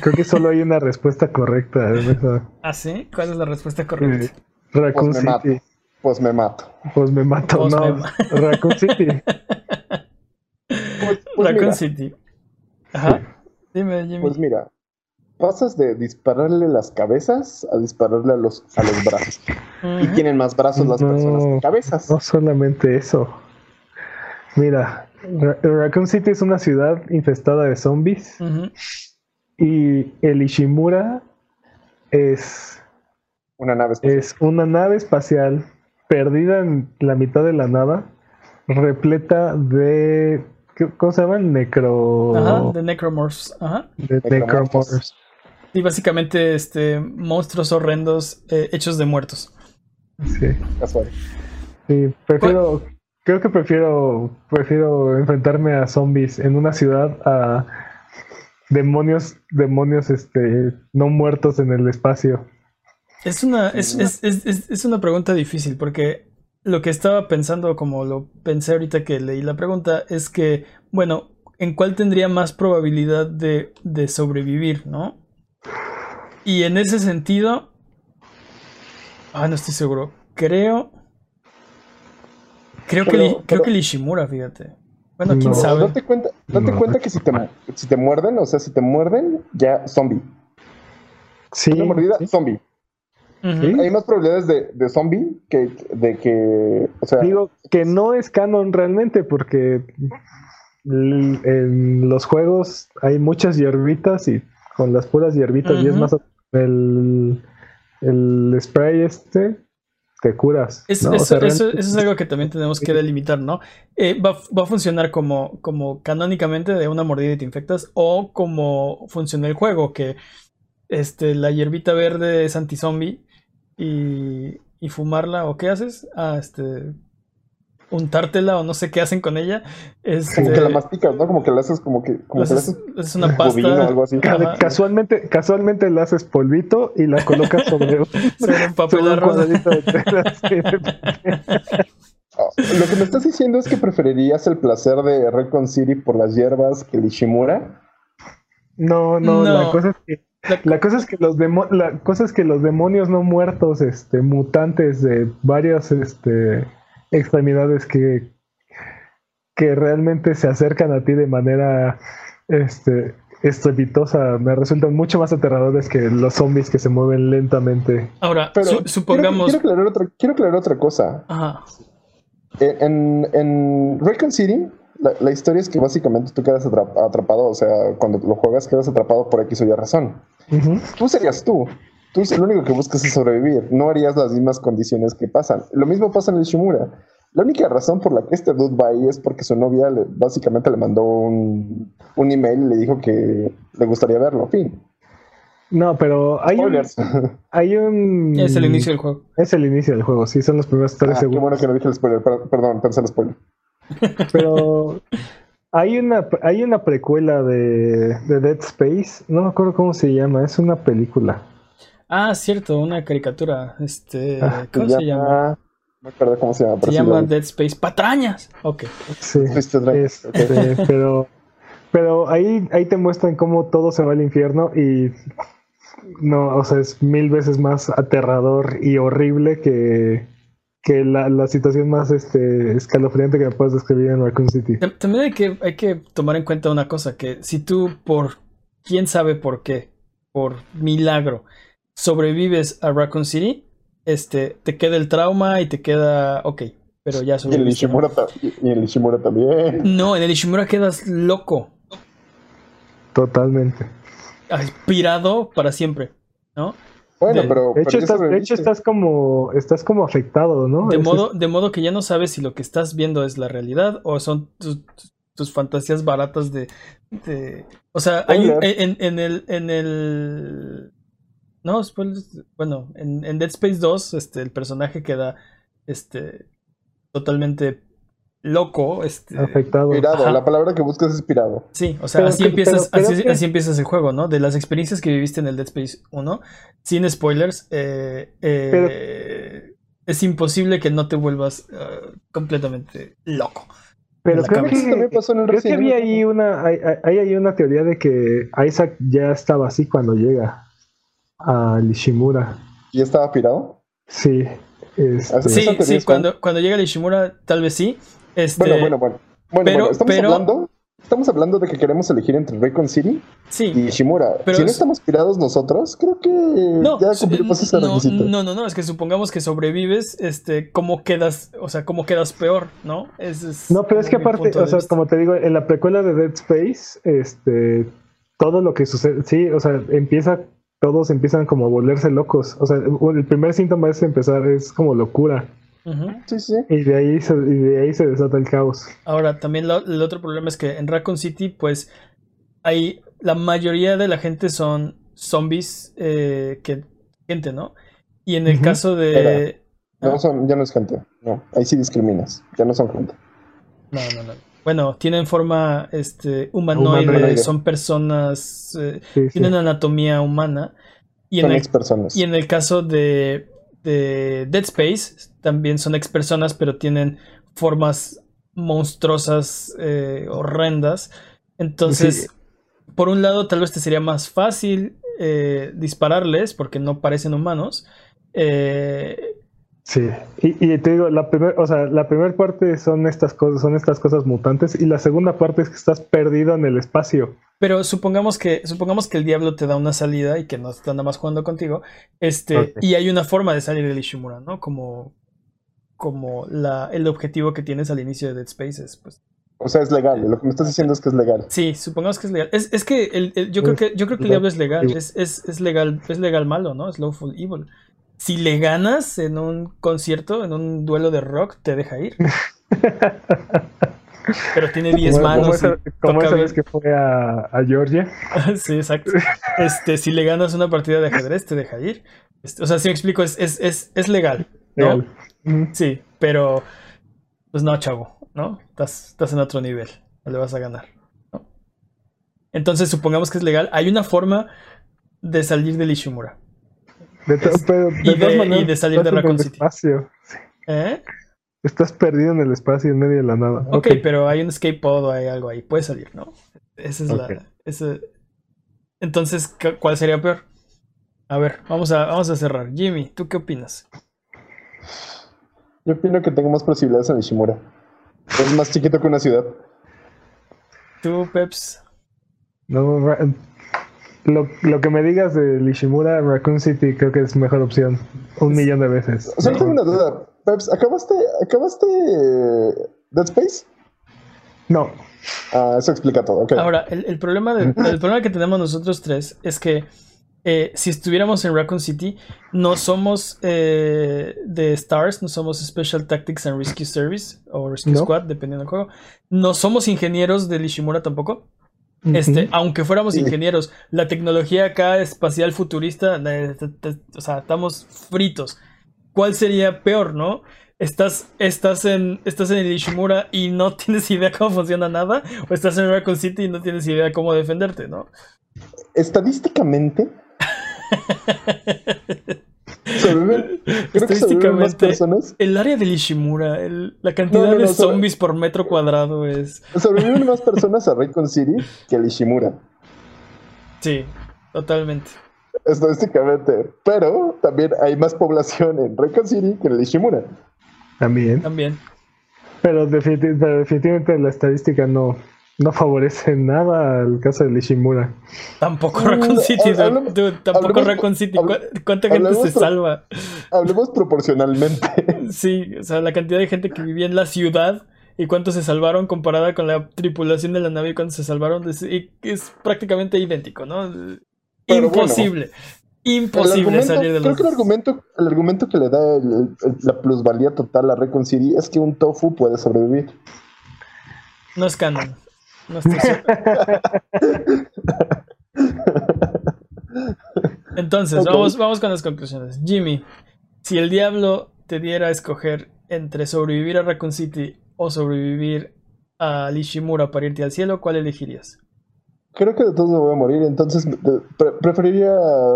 creo que solo hay una respuesta correcta. ¿Ah, sí? ¿Cuál es la respuesta correcta? Raccoon pues City. Pues me mato. Pues me mato, pues no. Raccoon City. Pues, pues Raccoon City. Ajá. Dime, Jimmy. Pues mira, pasas de dispararle las cabezas a dispararle a los, a los brazos. Y tienen más brazos las personas que cabezas. No solamente eso. Mira, Raccoon City es una ciudad infestada de zombies. Y el Ishimura es una nave espacial. Es una nave espacial perdida en la mitad de la nada, repleta de. ¿Cómo se llaman? Necro. Ajá, de necromorphs. Ajá. De necromorphs. Y básicamente este, monstruos horrendos eh, hechos de muertos. Sí. Sí, prefiero. Creo que prefiero. Prefiero enfrentarme a zombies en una ciudad a demonios, demonios este, no muertos en el espacio. Es una, es, es, es, es, una pregunta difícil porque lo que estaba pensando, como lo pensé ahorita que leí la pregunta, es que, bueno, ¿en cuál tendría más probabilidad de, de sobrevivir, no? Y en ese sentido, ah, no estoy seguro. Creo, creo que, creo que el Ishimura, fíjate. Bueno, quién sabe. Date cuenta, date cuenta que si te, si te muerden, o sea, si te muerden, ya zombie. Sí. Una mordida, zombie. Hay más probabilidades de, de, zombie que de que. O sea, Digo que no es canon realmente porque en los juegos hay muchas hierbitas y con las puras hierbitas y es más el, el spray este te curas. eso, es algo que también tenemos que delimitar, ¿no? Eh, va, va, a funcionar como, como canónicamente de una mordida y te infectas o como funciona el juego, que este, la hierbita verde es anti-zombie y, y fumarla, ¿o qué haces? Ah, este, untártela o no sé qué hacen con ella. Este, como que la masticas, ¿no? Como que la haces como que... Como haces, es una pasta. O algo así. Casualmente, casualmente la haces polvito y la colocas sobre, sobre un papel de ah, Lo que me estás diciendo es que preferirías el placer de Recon City por las hierbas que el Ishimura. No, no, no, la cosa es que la, cosa es que los la cosa es que los demonios no muertos, este, mutantes de varias este, extremidades que, que realmente se acercan a ti de manera este, estrepitosa, me resultan mucho más aterradores que los zombies que se mueven lentamente. Ahora, supongamos. Quiero, aclarar otra, quiero aclarar otra cosa. Ajá. En, en Recon City, la, historia es que básicamente tú quedas atrapado, o sea, cuando lo juegas quedas atrapado por X o Y razón. Tú serías tú. Tú lo único que buscas es sobrevivir. No harías las mismas condiciones que pasan. Lo mismo pasa en el Shimura. La única razón por la que este dude va ahí es porque su novia le, básicamente le mandó un, un, email y le dijo que le gustaría verlo. Fin. No, pero hay un, hay un. Es el inicio del juego. Es el inicio del juego, sí, son los primeros tres ah, segundos. Qué bueno que no dije el spoiler, perdón, pensé el spoiler. Pero hay una, hay una precuela de, de, Dead Space, no me acuerdo cómo se llama, es una película. Ah, cierto, una caricatura. Este, ah, ¿Cómo se llama? me acuerdo cómo se llama. Se llama Dead Space Patrañas. Ok. Sí. Este, pero, pero ahí, ahí te muestran cómo todo se va al infierno y no, o sea, es mil veces más aterrador y horrible que, que la, la, situación más este, escalofriante que me puedes describir en Raccoon City. También hay que, hay que tomar en cuenta una cosa, que si tú por quién sabe por qué, por milagro, sobrevives a Raccoon City, este, te queda el trauma y te queda, ok, pero ya Y en el Ishimura, y el Ishimura también. No, en el Ishimura quedas loco. Totalmente. Aspirado para siempre, ¿no? Bueno, pero, de hecho, estás, de hecho estás como estás como afectado, ¿no? De modo, de modo que ya no sabes si lo que estás viendo es la realidad o son tus, fantasías baratas de, o sea, hay, en, en, el en el no, bueno, en, en, Dead Space 2 este el personaje queda este totalmente loco, este, afectado. Inspirado, la palabra que buscas es inspirado. Sí, o sea, así, empiezas, así, empiezas el juego, ¿no? De las experiencias que viviste en el Dead Space 1, sin spoilers, eh, eh, es imposible que no te vuelvas uh, completamente loco. Pero creo que, también pasó en el creo que había ahí una, hay, hay, hay, una teoría de que Isaac ya estaba así cuando llega a Ishimura. ¿Y estaba pirado? Sí. Este... Sí, sí, cuando, cuando llega el Ishimura, tal vez sí, este, bueno, bueno, bueno. Bueno, estamos hablando. Estamos hablando de que queremos elegir entre Raycon City y Shimura. si no estamos pirados nosotros, creo que no, ya cumplimos ese no, requisito. No, no, no, es que supongamos que sobrevives, este, cómo quedas, o sea, cómo quedas peor, ¿no? Es, no, pero es que aparte, o sea, como te digo, en la precuela de Dead Space, este, todo lo que sucede, sí, o sea, empieza, todos empiezan como a volverse locos. O sea, el primer síntoma es empezar, es como locura. Sí, sí. Y de, ahí se, de ahí se desata el caos. Ahora, también el otro problema es que en Raccoon City, pues, hay la mayoría de la gente son zombies eh, que gente, ¿no? Y en el caso de... no ah. son, ya no es gente, no, ahí sí discriminas, ya no son gente. No, no, no. Bueno, tienen forma este, humanoide, son personas, eh, tienen anatomía humana. Y son en el, personas. Y en el caso de de Dead Space también son ex personas, pero tienen formas monstruosas, eh, horrendas. Entonces, por un lado, tal vez te sería más fácil eh, dispararles porque no parecen humanos. Eh, Sí, y, te digo, la primera, o sea, la primera parte son estas cosas, son estas cosas mutantes, y la segunda parte es que estás perdido en el espacio. Pero supongamos que, supongamos que el diablo te da una salida y que no está nada más jugando contigo. Este, y hay una forma de salir del Ishimura, ¿no? Como, como la, el objetivo que tienes al inicio de Dead Space es, pues. O sea, es legal. Lo que me estás diciendo es que es legal. Sí, supongamos que es legal. Es, es que el, yo creo que yo creo que el diablo es legal. Es, es, es legal, es legal malo, ¿no? Es lawful evil si le ganas en un concierto, en un duelo de rock, te deja ir. Pero tiene 10 manos. ¿Cómo sabes que fue a, Georgia? sí, exacto. Este, si le ganas una partida de ajedrez, te deja ir. Este, o sea, si me explico, es, es, es, es legal. ¿no? Sí, pero pues no, chavo, ¿no? Estás, estás en otro nivel. No le vas a ganar. Entonces, supongamos que es legal. Hay una forma de salir del Ishimura y, de, salir de Raccoon City. Espacio. ¿Eh? Estás perdido en el espacio en medio de la nada. Ok, pero hay un escape pod o hay algo ahí. Puedes salir, ¿no? Esa es la. Entonces, ¿cuál sería peor? A ver, vamos a, vamos a cerrar. Jimmy, ¿tú qué opinas? Yo opino que tengo más posibilidades en Ishimura. Es más chiquito que una ciudad. ¿Tú, Peps? No, lo, lo, que me digas de Lishimura, Raccoon City, creo que es mejor opción. Un millón de veces. Solo tengo una duda. Peps, ¿acabaste, ¿acabaste Dead Space? No. Ah, eso explica todo. Ahora, el, el problema de, el problema que tenemos nosotros tres es que eh, si estuviéramos en Raccoon City, no somos eh, de STARS, no somos Special Tactics and Rescue Service o Rescue Squad, dependiendo del juego. No somos ingenieros de Lishimura tampoco. Este, aunque fuéramos ingenieros, la tecnología acá espacial futurista, o sea, estamos fritos. ¿Cuál sería peor, no? Estás, estás, en, estás en el Ishimura y no tienes idea cómo funciona nada, o estás en Raccoon City y no tienes idea cómo defenderte, ¿no? Estadísticamente. Estadísticamente, el área de Ishimura, la cantidad de zombies por metro cuadrado es. Sobreviven más personas a Raycon City que a Ishimura. Sí, totalmente. Estadísticamente. Pero también hay más población en Raycon City que en el Ishimura. También. También. Pero, definitivamente la estadística no, no favorece nada al caso de Ishimura. Tampoco Raccoon City, tampoco Raccoon City. ¿Cuánta gente se salva? Hablemos proporcionalmente. Sí, o sea, la cantidad de gente que vivía en la ciudad y cuántos se salvaron comparada con la tripulación de la nave y cuántos se salvaron es, es prácticamente idéntico, ¿no? Imposible. Imposible salir de los. Creo que el argumento, el argumento que le da la plusvalía total a Recon City es que un tofu puede sobrevivir. No es canon. No estoy Entonces, vamos, vamos con las conclusiones. Jimmy, si el diablo te diera a escoger entre sobrevivir a Raccoon City o sobrevivir a Lishimura para irte al cielo, ¿cuál elegirías? Creo que de todos me voy a morir, entonces preferiría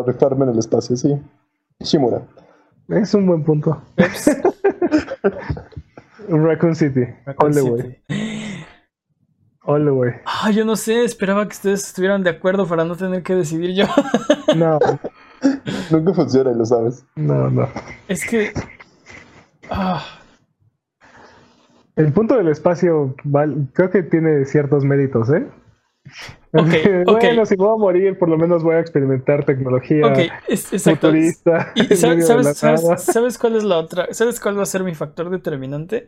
rifarme en el espacio, sí. Lishimura. Es un buen punto. Raccoon City. Raccoon City. Hola, güey. Ah, yo no sé, esperaba que ustedes estuvieran de acuerdo para no tener que decidir yo. no. Nunca funciona, lo sabes. No, no. Es que. Ah. El punto del espacio creo que tiene ciertos méritos, ¿eh? Okay, bueno, si voy a morir, por lo menos voy a experimentar tecnología okay, futurista. ¿Y sabes, sabes, sabes, cuál es la otra? ¿Sabes cuál va a ser mi factor determinante?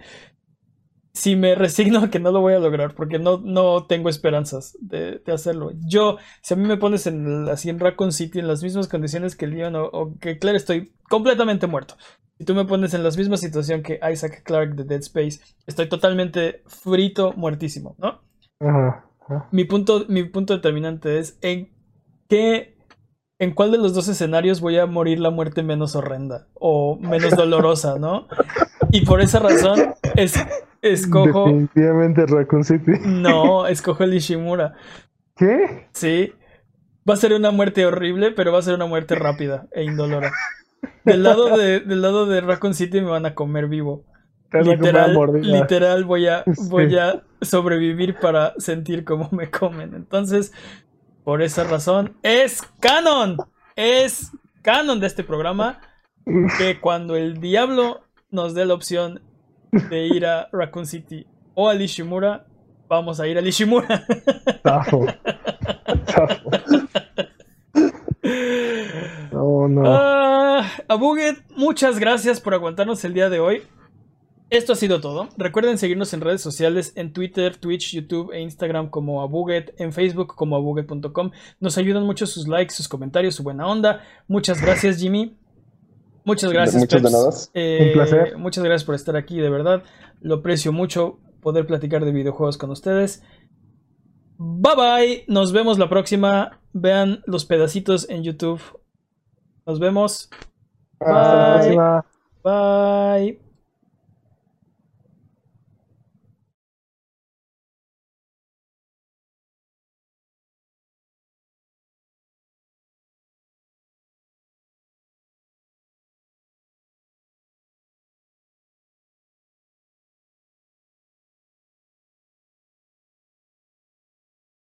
Si me resigno a que no lo voy a lograr, porque no, no tengo esperanzas de, hacerlo. Yo, si a mí me pones en, así en Raccoon City en las mismas condiciones que Leon o, que Claire, estoy completamente muerto. Si tú me pones en la misma situación que Isaac Clarke de Dead Space, estoy totalmente frito, muertísimo, ¿no? Mi, punto, mi punto determinante es en qué en cuál de los dos escenarios voy a morir la muerte menos horrenda o menos dolorosa, ¿no? Y por esa razón es Escojo. Definitivamente Raccoon City. No, escojo el Ishimura. ¿Qué? Sí. Va a ser una muerte horrible, pero va a ser una muerte rápida e indolora. Del lado de, del lado de Raccoon City me van a comer vivo. Literal, literal voy a, voy a sobrevivir para sentir cómo me comen. Entonces, por esa razón, es canon. Es canon de este programa que cuando el diablo nos dé la opción de ir a Raccoon City o a Ishimura, vamos a ir a Ishimura. Tafo. Oh, no. Ah, a Buget, muchas gracias por aguantarnos el día de hoy. Esto ha sido todo. Recuerden seguirnos en redes sociales, en Twitter, Twitch, YouTube e Instagram como Abuget, en Facebook como abuget.com. Nos ayudan mucho sus likes, sus comentarios, su buena onda. Muchas gracias, Jimmy. Muchas gracias. Muchas eh, Un placer. Muchas gracias por estar aquí, de verdad. Lo aprecio mucho poder platicar de videojuegos con ustedes. Bye bye. Nos vemos la próxima. Vean los pedacitos en YouTube. Nos vemos. Hasta la próxima. Bye.